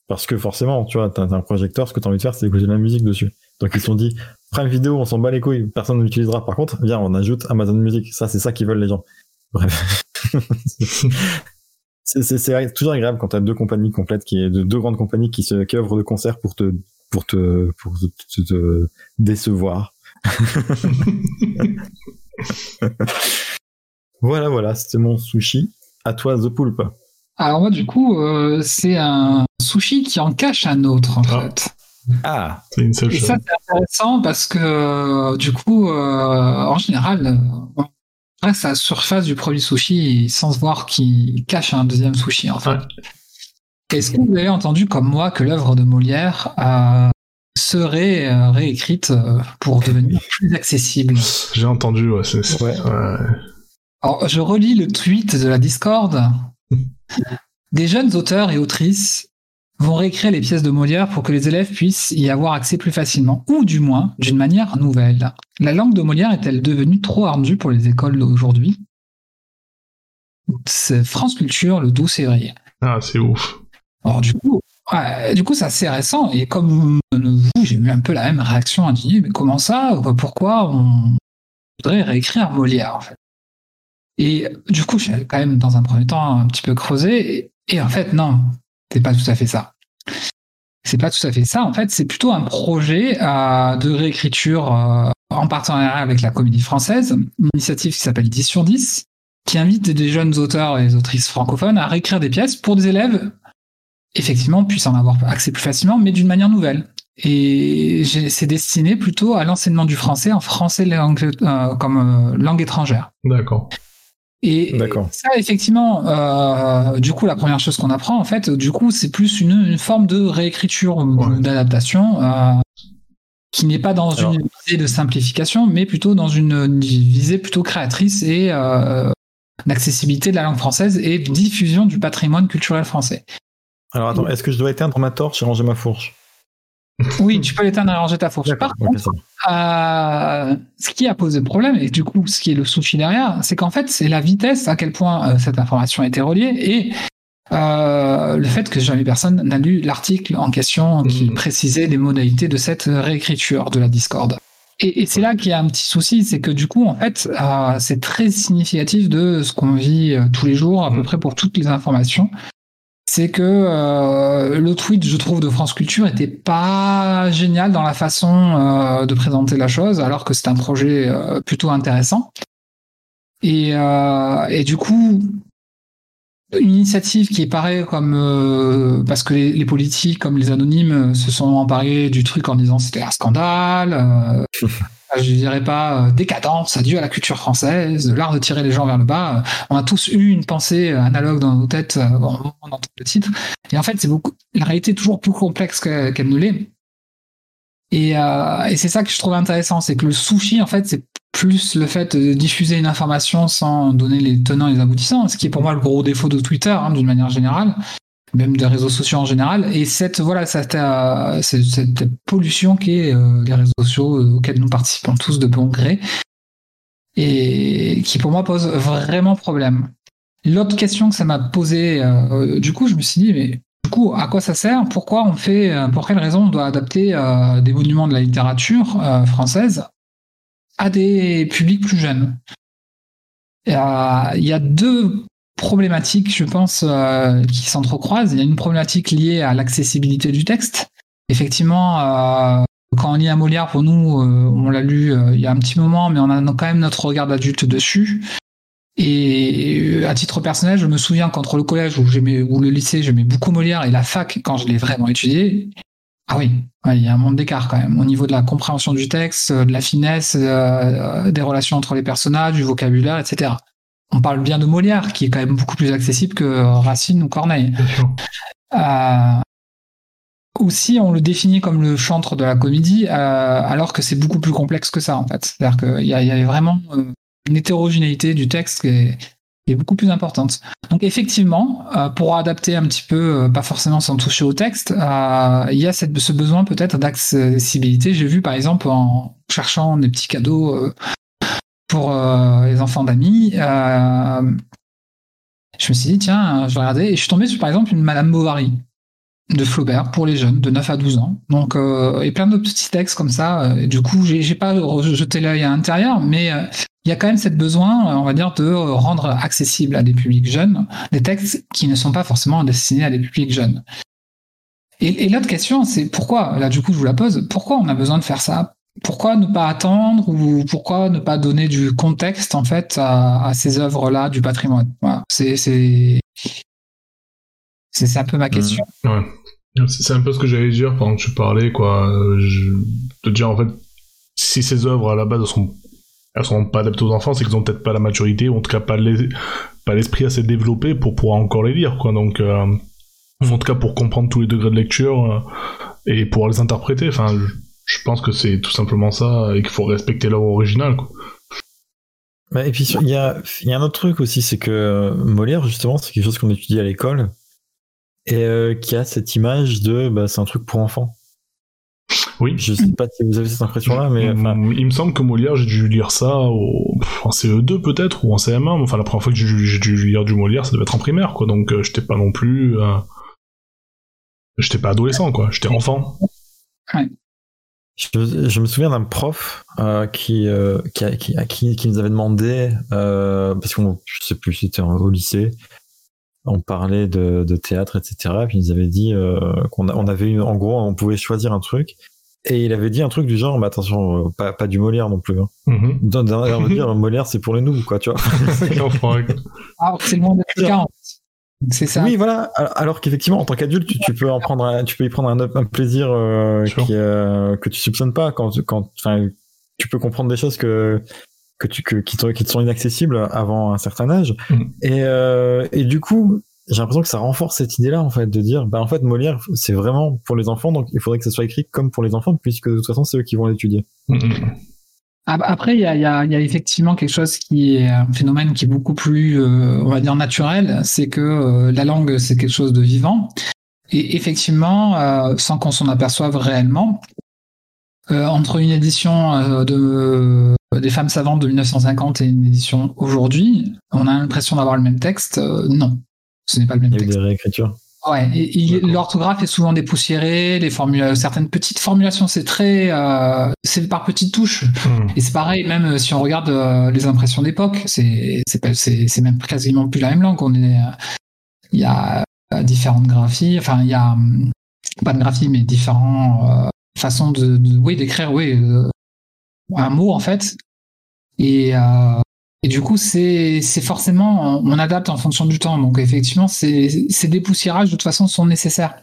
Parce que forcément, tu vois, t'as t'as un projecteur, ce que t'as envie de faire, c'est écouter de la musique dessus. Donc ils se sont dit, Prime Vidéo, on s'en bat les couilles, personne ne l'utilisera. Par contre, viens, on ajoute Amazon Music. Ça, c'est ça qu'ils veulent les gens. Bref. [laughs] c'est c'est- c'est toujours agréable quand t'as deux compagnies complètes, qui de deux grandes compagnies qui se qui œuvrent de concert pour te pour te pour te, te- te décevoir. [laughs] voilà, voilà, c'était mon sushi. À toi, The Poulpe. Alors moi du coup, euh, c'est un sushi qui en cache un autre en Ah. fait. Ah, C'est une seule Et chose. ça c'est intéressant parce que euh, du coup, euh, en général, reste à la surface du produit sushi sans se voir qu'il cache un deuxième sushi en fait. Ouais. Est-ce que vous avez entendu comme moi que l'œuvre de Molière euh, serait euh, réécrite euh, pour devenir plus accessible? J'ai entendu, ouais. c'est- c'est- Ouais. ouais. Alors, je relis le tweet de la Discord. Des jeunes auteurs et autrices vont réécrire les pièces de Molière pour que les élèves puissent y avoir accès plus facilement, ou du moins d'une manière nouvelle. La langue de Molière est-elle devenue trop ardue pour les écoles d'aujourd'hui? C'est France Culture le 12 février. Ah, c'est ouf. Alors du coup, ouais, du coup, c'est assez récent et comme vous, j'ai eu un peu la même réaction à dire mais comment ça? Pourquoi on voudrait réécrire Molière en fait? Et du coup, j'ai quand même dans un premier temps un petit peu creusé et, et en fait non, c'est pas tout à fait ça. C'est pas tout à fait ça. En fait, c'est plutôt un projet de réécriture euh, en partenariat avec la Comédie Française, une initiative qui s'appelle 10 sur 10, qui invite des jeunes auteurs et autrices francophones à réécrire des pièces pour des élèves effectivement puissent en avoir accès plus facilement, mais d'une manière nouvelle. Et c'est destiné plutôt à l'enseignement du français en français euh, comme euh, langue étrangère. D'accord. Et ça, effectivement, euh, du coup, la première chose qu'on apprend, en fait, du coup, c'est plus une, une forme de réécriture ou Ouais. d'adaptation euh, qui n'est pas dans Alors- une visée de simplification, mais plutôt dans une, une visée plutôt créatrice et euh, d'accessibilité de la langue française et diffusion du patrimoine culturel français. Alors attends, est-ce que je dois éteindre ma torche et ranger ma fourche? [laughs] Oui, tu peux l'éteindre et ranger ta fourche. Par contre, euh, ce qui a posé problème, et du coup, ce qui est le souci derrière, c'est qu'en fait, c'est la vitesse à quel point euh, cette information a été reliée et euh, le fait que jamais personne n'a lu l'article en question qui Mhm. précisait les modalités de cette réécriture de la Discord. Et, et c'est là qu'il y a un petit souci, c'est que du coup, en fait, c'est très significatif de ce qu'on vit tous les jours, à peu Mm. près pour toutes les informations. C'est que euh, le tweet, je trouve, de France Culture était pas génial dans la façon euh, de présenter la chose, alors que c'est un projet euh, plutôt intéressant. Et, du coup, une initiative qui paraît comme parce que les, les politiques comme les anonymes se sont emparés du truc en disant c'était un scandale [laughs] je dirais pas euh, décadence adieu à la culture française de l'art de tirer les gens vers le bas. Euh, on a tous eu une pensée euh, analogue dans nos têtes euh, au moment le titre et en fait c'est beaucoup la réalité est toujours plus complexe que- qu'elle ne l'est. Et, euh, c'est ça que je trouve intéressant c'est que le souci en fait c'est plus le fait de diffuser une information sans donner les tenants et les aboutissants, ce qui est pour moi le gros défaut de Twitter hein, d'une manière générale, même des réseaux sociaux en général, et cette voilà cette, euh, cette, pollution qui est euh, les réseaux sociaux euh, auxquels nous participons tous de bon gré, et qui pour moi pose vraiment problème. L'autre question que ça m'a posé, euh, du coup, je me suis dit, mais du coup, à quoi ça sert? Pourquoi on fait, pour quelle raison on doit adapter des monuments de la littérature française à des publics plus jeunes? Il y a deux problématiques, je pense, euh, qui s'entrecroisent. Il y a une problématique liée à l'accessibilité du texte. Effectivement, euh, quand on lit un Molière, pour nous, euh, on l'a lu il y a un petit moment, mais on a quand même notre regard d'adulte dessus. Et à titre personnel, je me souviens qu'entre le collège où ou le lycée, j'aimais beaucoup Molière, et la fac, quand je l'ai vraiment étudié, ah oui, il y a un monde d'écart quand même au niveau de la compréhension du texte, de la finesse, des relations entre les personnages, du vocabulaire, etc. On parle bien de Molière, qui est quand même beaucoup plus accessible que Racine ou Corneille. Euh, aussi, on le définit comme le chantre de la comédie, euh, alors que c'est beaucoup plus complexe que ça, en fait. C'est-à-dire qu'il y, a- il y a vraiment euh, une hétérogénéité du texte qui est, qui est beaucoup plus importante. Donc, effectivement, euh, pour adapter un petit peu, pas forcément sans toucher au texte, il y a cette- ce besoin peut-être d'accessibilité. J'ai vu, par exemple, en cherchant des petits cadeaux pour euh, les enfants d'amis, euh, je me suis dit, tiens, je vais regarder, et je suis tombé sur, par exemple, une Madame Bovary de Flaubert pour les jeunes de 9 à 12 ans. Donc, euh, et plein de petits textes comme ça. du coup, j'ai pas jeté l'œil à l'intérieur, mais il y a quand même cette besoin, on va dire, de rendre accessible à des publics jeunes des textes qui ne sont pas forcément destinés à des publics jeunes. Et l'autre question, c'est pourquoi, là du coup je vous la pose, pourquoi on a besoin de faire ça? Pourquoi ne pas attendre ou pourquoi ne pas donner du contexte en fait à, à ces œuvres-là du patrimoine? Voilà. C'est c'est c'est un peu ma question. Ouais. C'est un peu ce que j'allais dire pendant que tu parlais, quoi. Je... De dire, en fait, si ces œuvres, à la base, sont, elles sont pas adaptées aux enfants, c'est qu'ils ont peut-être pas la maturité, ou en tout cas pas les- pas l'esprit assez développé pour pouvoir encore les lire, quoi. Donc, euh, en tout cas, pour comprendre tous les degrés de lecture euh, et pouvoir les interpréter. Enfin, je, je pense que c'est tout simplement ça, et qu'il faut respecter l'œuvre originale, quoi. Bah, et puis il y a, il y a un autre truc aussi, c'est que euh, Molière, justement, c'est quelque chose qu'on étudie à l'école et euh, qui a cette image de bah, c'est un truc pour enfants. Oui. Je sais pas si vous avez cette impression-là, mais Il me semble que Molière, j'ai dû lire ça au... en CE2 peut-être, ou en CM1. mais Enfin, la première fois que j'ai dû lire du Molière, ça devait être en primaire, quoi. Donc, euh, j'étais pas non plus... euh, J'étais pas adolescent, quoi. J'étais enfant. Je, je me souviens d'un prof euh, qui, euh, qui, a- qui, qui, qui nous avait demandé, euh, parce qu'on, je sais plus, c'était au lycée, on parlait de, de théâtre, etc. Puis il nous avait dit euh, qu'on a- on avait une, en gros, on pouvait choisir un truc. Et il avait dit un truc du genre, mais attention, euh, pas, pas du Molière non plus. Hein. Mhm. D'un- d'un de dire, [laughs] Molière, c'est pour les nous, quoi, tu vois. Quoi. Ah, c'est le monde des 40. C'est ça. Oui, voilà. Alors, qu'effectivement, en tant qu'adulte, tu, tu peux en prendre, un- tu peux y prendre un, un plaisir euh, qui, euh, que tu soupçonnes pas quand, quand, enfin, tu peux comprendre des choses que que tu que, qui, te, qui te sont inaccessibles avant un certain âge. Mhm. Et euh, et du coup, j'ai l'impression que ça renforce cette idée-là en fait de dire, bah en fait Molière, c'est vraiment pour les enfants, donc il faudrait que ça soit écrit comme pour les enfants, puisque de toute façon c'est eux qui vont l'étudier. Mhm. Ap- Après, il y a, y, a, y a effectivement quelque chose qui est un phénomène qui est beaucoup plus, euh, on va dire, naturel. C'est que euh, la langue, c'est quelque chose de vivant. Et effectivement, euh, sans qu'on s'en aperçoive réellement, euh, entre une édition euh, de, des femmes savantes de 1950 et une édition aujourd'hui, on a l'impression d'avoir le même texte. Euh, non, ce n'est pas le même Il y a eu texte. des réécritures. Ouais, et, et D'accord. l'orthographe est souvent dépoussiérée, les formules, certaines petites formulations, c'est très, euh, c'est par petites touches. Hmm. Et c'est pareil, même euh, si on regarde euh, les impressions d'époque, c'est c'est pas- c'est c'est même quasiment plus la même langue. On est, euh, il y a euh, différentes graphies, enfin il y a hum, pas de graphie, mais différentes euh, façons de, de oui d'écrire, oui, euh, un mot en fait. Et euh, et du coup, c'est forcément, on adapte en fonction du temps. Donc effectivement, ces, ces dépoussiérages de toute façon sont nécessaires.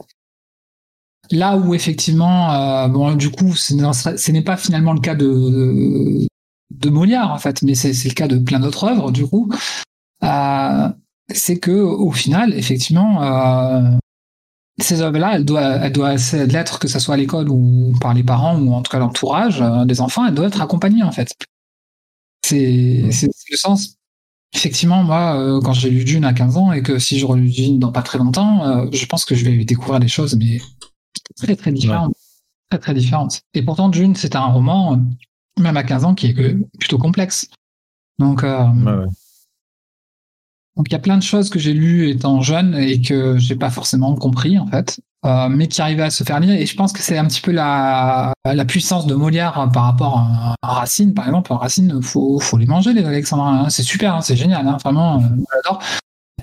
Là où effectivement, euh, bon, du coup, ce n'est- pas finalement le cas de de Molière en fait, mais c'est le cas de plein d'autres œuvres. Du coup, euh, c'est que au final, effectivement, euh, ces œuvres-là, elles doivent, elles doivent l'être que ce soit à l'école ou par les parents ou en tout cas l'entourage des enfants, elles doivent être accompagnées en fait. C'est le sens. Effectivement, moi, euh, quand j'ai lu Dune à 15 ans et que si je relis Dune dans pas très longtemps, euh, je pense que je vais découvrir des choses, mais très très différentes. Très très différentes. Et pourtant, Dune, c'est un roman, euh, même à 15 ans, qui est plutôt complexe. Donc, euh, Ouais, ouais. donc il y a plein de choses que j'ai lues étant jeune et que j'ai pas forcément compris en fait, euh, mais qui arrivaient à se faire lire. Et je pense que c'est un petit peu la, la puissance de Molière euh, par rapport à, à Racine, par exemple. Racine, faut faut les manger les Alexandrins. hein. C'est super, hein, c'est génial, hein, vraiment, euh, j'adore.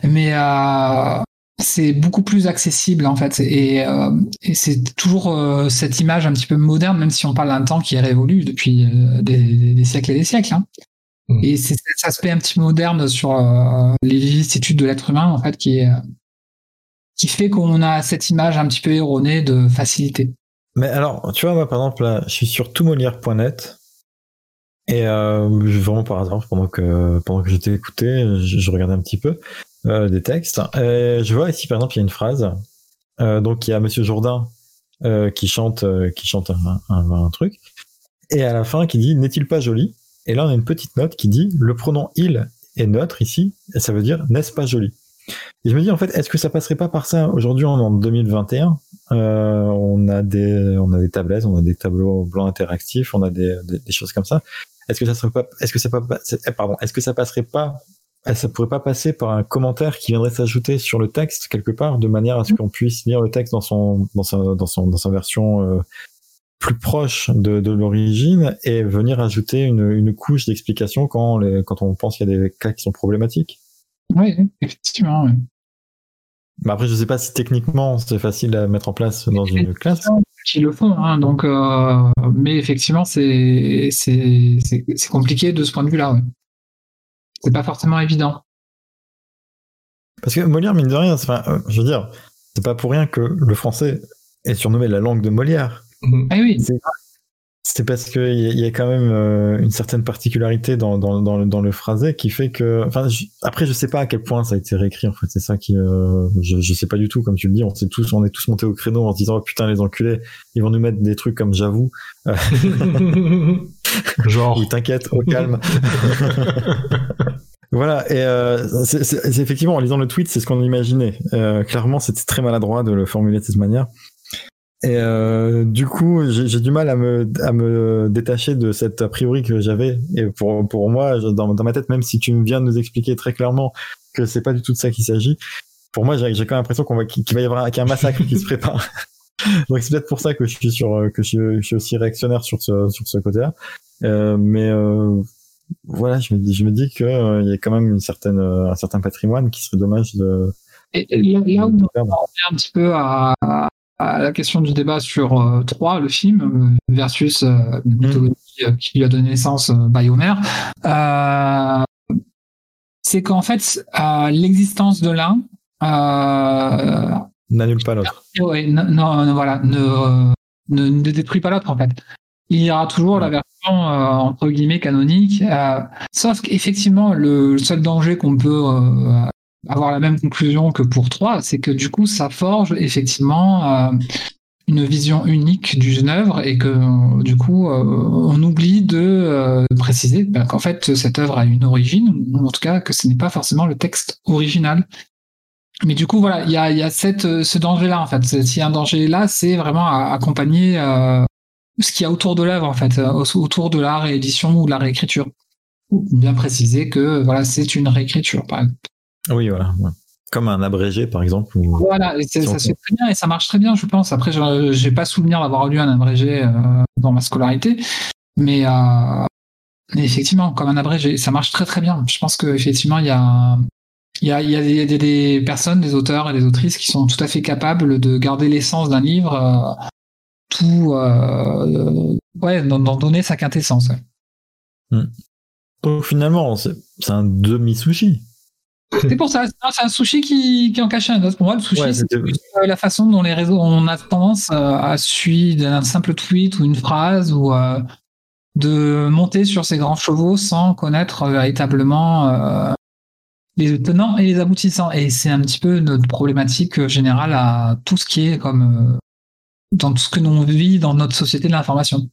Mais euh, c'est beaucoup plus accessible en fait, et, euh, et c'est toujours euh, cette image un petit peu moderne, même si on parle d'un temps qui est révolu depuis des, des- siècles et des siècles. hein. Mm. Et c'est cet aspect un petit peu moderne sur euh, les vicissitudes de l'être humain en fait qui est euh, qui fait qu'on a cette image un petit peu erronée de facilité. Mais alors, tu vois, moi, par exemple, là, je suis sur toutmolière.net et euh, vraiment par hasard, pendant que pendant que j'étais écouté, je, regardais un petit peu euh, des textes. Et je vois ici, par exemple, il y a une phrase. Euh, donc, il y a Monsieur Jourdain qui chante, qui chante un- un truc, et à la fin qui dit n'est-il pas joli? Et là, on a une petite note qui dit le pronom il est neutre ici, et ça veut dire n'est-ce pas joli? Et je me dis en fait, est-ce que ça passerait pas par ça aujourd'hui en, en 2021 euh, on a des on a des tablettes, on a des tableaux blancs interactifs, on a des, des, des choses comme ça. Est-ce que ça serait pas est-ce que ça pas eh, pardon, est-ce que ça passerait pas eh, ça pourrait pas passer par un commentaire qui viendrait s'ajouter sur le texte quelque part de manière à ce qu'on puisse lire le texte dans son dans sa dans son dans sa version euh, plus proche de, de l'origine et venir ajouter une, une couche d'explication quand les, quand on pense qu'il y a des cas qui sont problématiques? Oui, effectivement. oui. Mais après, je sais pas si techniquement c'est facile à mettre en place dans une classe. Qui le font, hein, donc, euh, mais effectivement, c'est compliqué de ce point de vue-là. Ouais. C'est pas forcément évident. Parce que Molière, mine de rien, enfin, euh, je veux dire, c'est pas pour rien que le français est surnommé la langue de Molière. Ah oui, C'est- parce qu'il y, a- il y a quand même euh, une certaine particularité dans, dans, dans, le, dans le phrasé qui fait que. Enfin, je- après, je sais pas à quel point ça a été réécrit, en fait. C'est ça qui. euh, je, je sais pas du tout, comme tu le dis. On, sait tous, on est tous montés au créneau en se disant oh, putain, les enculés, ils vont nous mettre des trucs comme j'avoue. [laughs] Genre. [laughs] Ou t'inquiète, au calme. [laughs] Voilà, et euh, c'est effectivement en lisant le tweet, c'est ce qu'on imaginait. Euh, clairement, c'était très maladroit de le formuler de cette manière. Et euh, du coup, j'ai du mal à me, à me détacher de cet a priori que j'avais. Et pour, pour moi, dans, dans ma tête, même si tu viens de nous expliquer très clairement que c'est pas du tout de ça qu'il s'agit, pour moi, j'ai quand même l'impression qu'on va, qu'il va y avoir un, qu'il y a un massacre qui se prépare. [laughs] Donc c'est peut-être pour ça que je suis sur, que je, suis- je suis aussi réactionnaire sur ce, sur ce côté-là. Euh, mais euh, voilà, je me dis, je me dis que euh, il y a quand même une certaine, euh, un certain patrimoine qui serait dommage de, et là, là où on revient un petit peu à, à la question du débat sur euh, 3, le film, euh, versus euh, euh, qui lui a donné naissance euh, euh, c'est qu'en fait, l'existence de l'un n'annule pas l'autre. Ouais, non, voilà, ne, ne, ne détruit pas l'autre en fait. Il y aura toujours la version entre guillemets canonique, sauf qu'effectivement le seul danger qu'on peut avoir la même conclusion que pour 3, c'est que du coup ça forge effectivement euh, une vision unique d'une œuvre et que du coup euh, on oublie de euh, préciser ben, qu'en fait cette œuvre a une origine, ou en tout cas que ce n'est pas forcément le texte original. Mais du coup, voilà, il y a, y a cette, ce danger-là, en fait. S'il y a un danger là, c'est vraiment accompagner ce qu'il y a autour de l'œuvre, en fait, autour de la réédition ou de la réécriture. Ou Bien préciser que voilà, c'est une réécriture, par exemple. Oui, voilà. ouais. comme un abrégé, par exemple. Voilà, et on ça se fait très bien et ça marche très bien, je pense. Après, je- j'ai pas souvenir d'avoir lu un abrégé euh, dans ma scolarité, mais, euh, mais effectivement, comme un abrégé, ça marche très très bien. Je pense qu'effectivement, il y a, il y, a, y a des, des- des personnes, des auteurs et des autrices qui sont tout à fait capables de garder l'essence d'un livre, euh, tout, ouais, d'en donner sa quintessence. ouais. Donc finalement, c'est c'est un demi-sushi. C'est pour ça, c'est un- sushi qui, qui en cachait un autre. Pour moi, le sushi, Ouais, c'est euh, la façon dont les réseaux, on a tendance euh, à suivre un simple tweet ou une phrase ou euh, de monter sur ces grands chevaux sans connaître véritablement les tenants et les aboutissants. Et c'est un petit peu notre problématique générale à tout ce qui est comme dans tout ce que l'on vit dans notre société de l'information.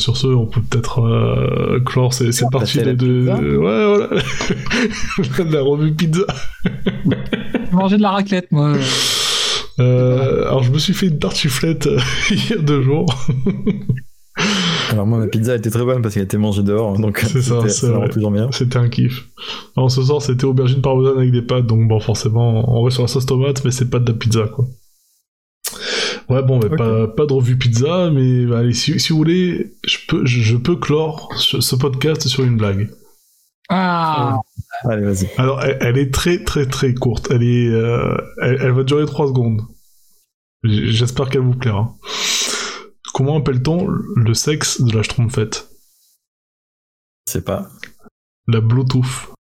Sur ce, on peut peut-être euh, clore ces- cette partie de, la de- ouais, voilà, de [laughs] la revue pizza. J'ai mangé de la raclette, moi. Euh, alors, je me suis fait une tartiflette euh, [laughs] il y a deux jours. Alors moi, ma pizza était très bonne parce qu'elle était mangée dehors, donc C'est ça, c'était- c'est ça rend vrai. toujours bien. C'était un kiff. Alors, ce soir, c'était aubergine parmesan avec des pâtes, donc bon, forcément, on reste sur la sauce tomate, mais c'est pas de la pizza, quoi. Ouais, bon, mais pas, pas de revue pizza, mais bah, allez, si, si vous voulez, je peux, je, je peux clore ce, ce podcast sur une blague. Ah, Allez, vas-y. Alors, elle, elle est très, très, très courte. Elle est, euh, elle, elle va durer 3 secondes. J'espère qu'elle vous plaira. Comment appelle-t-on le sexe de la schtroumpfette? C'est pas. La Bluetooth.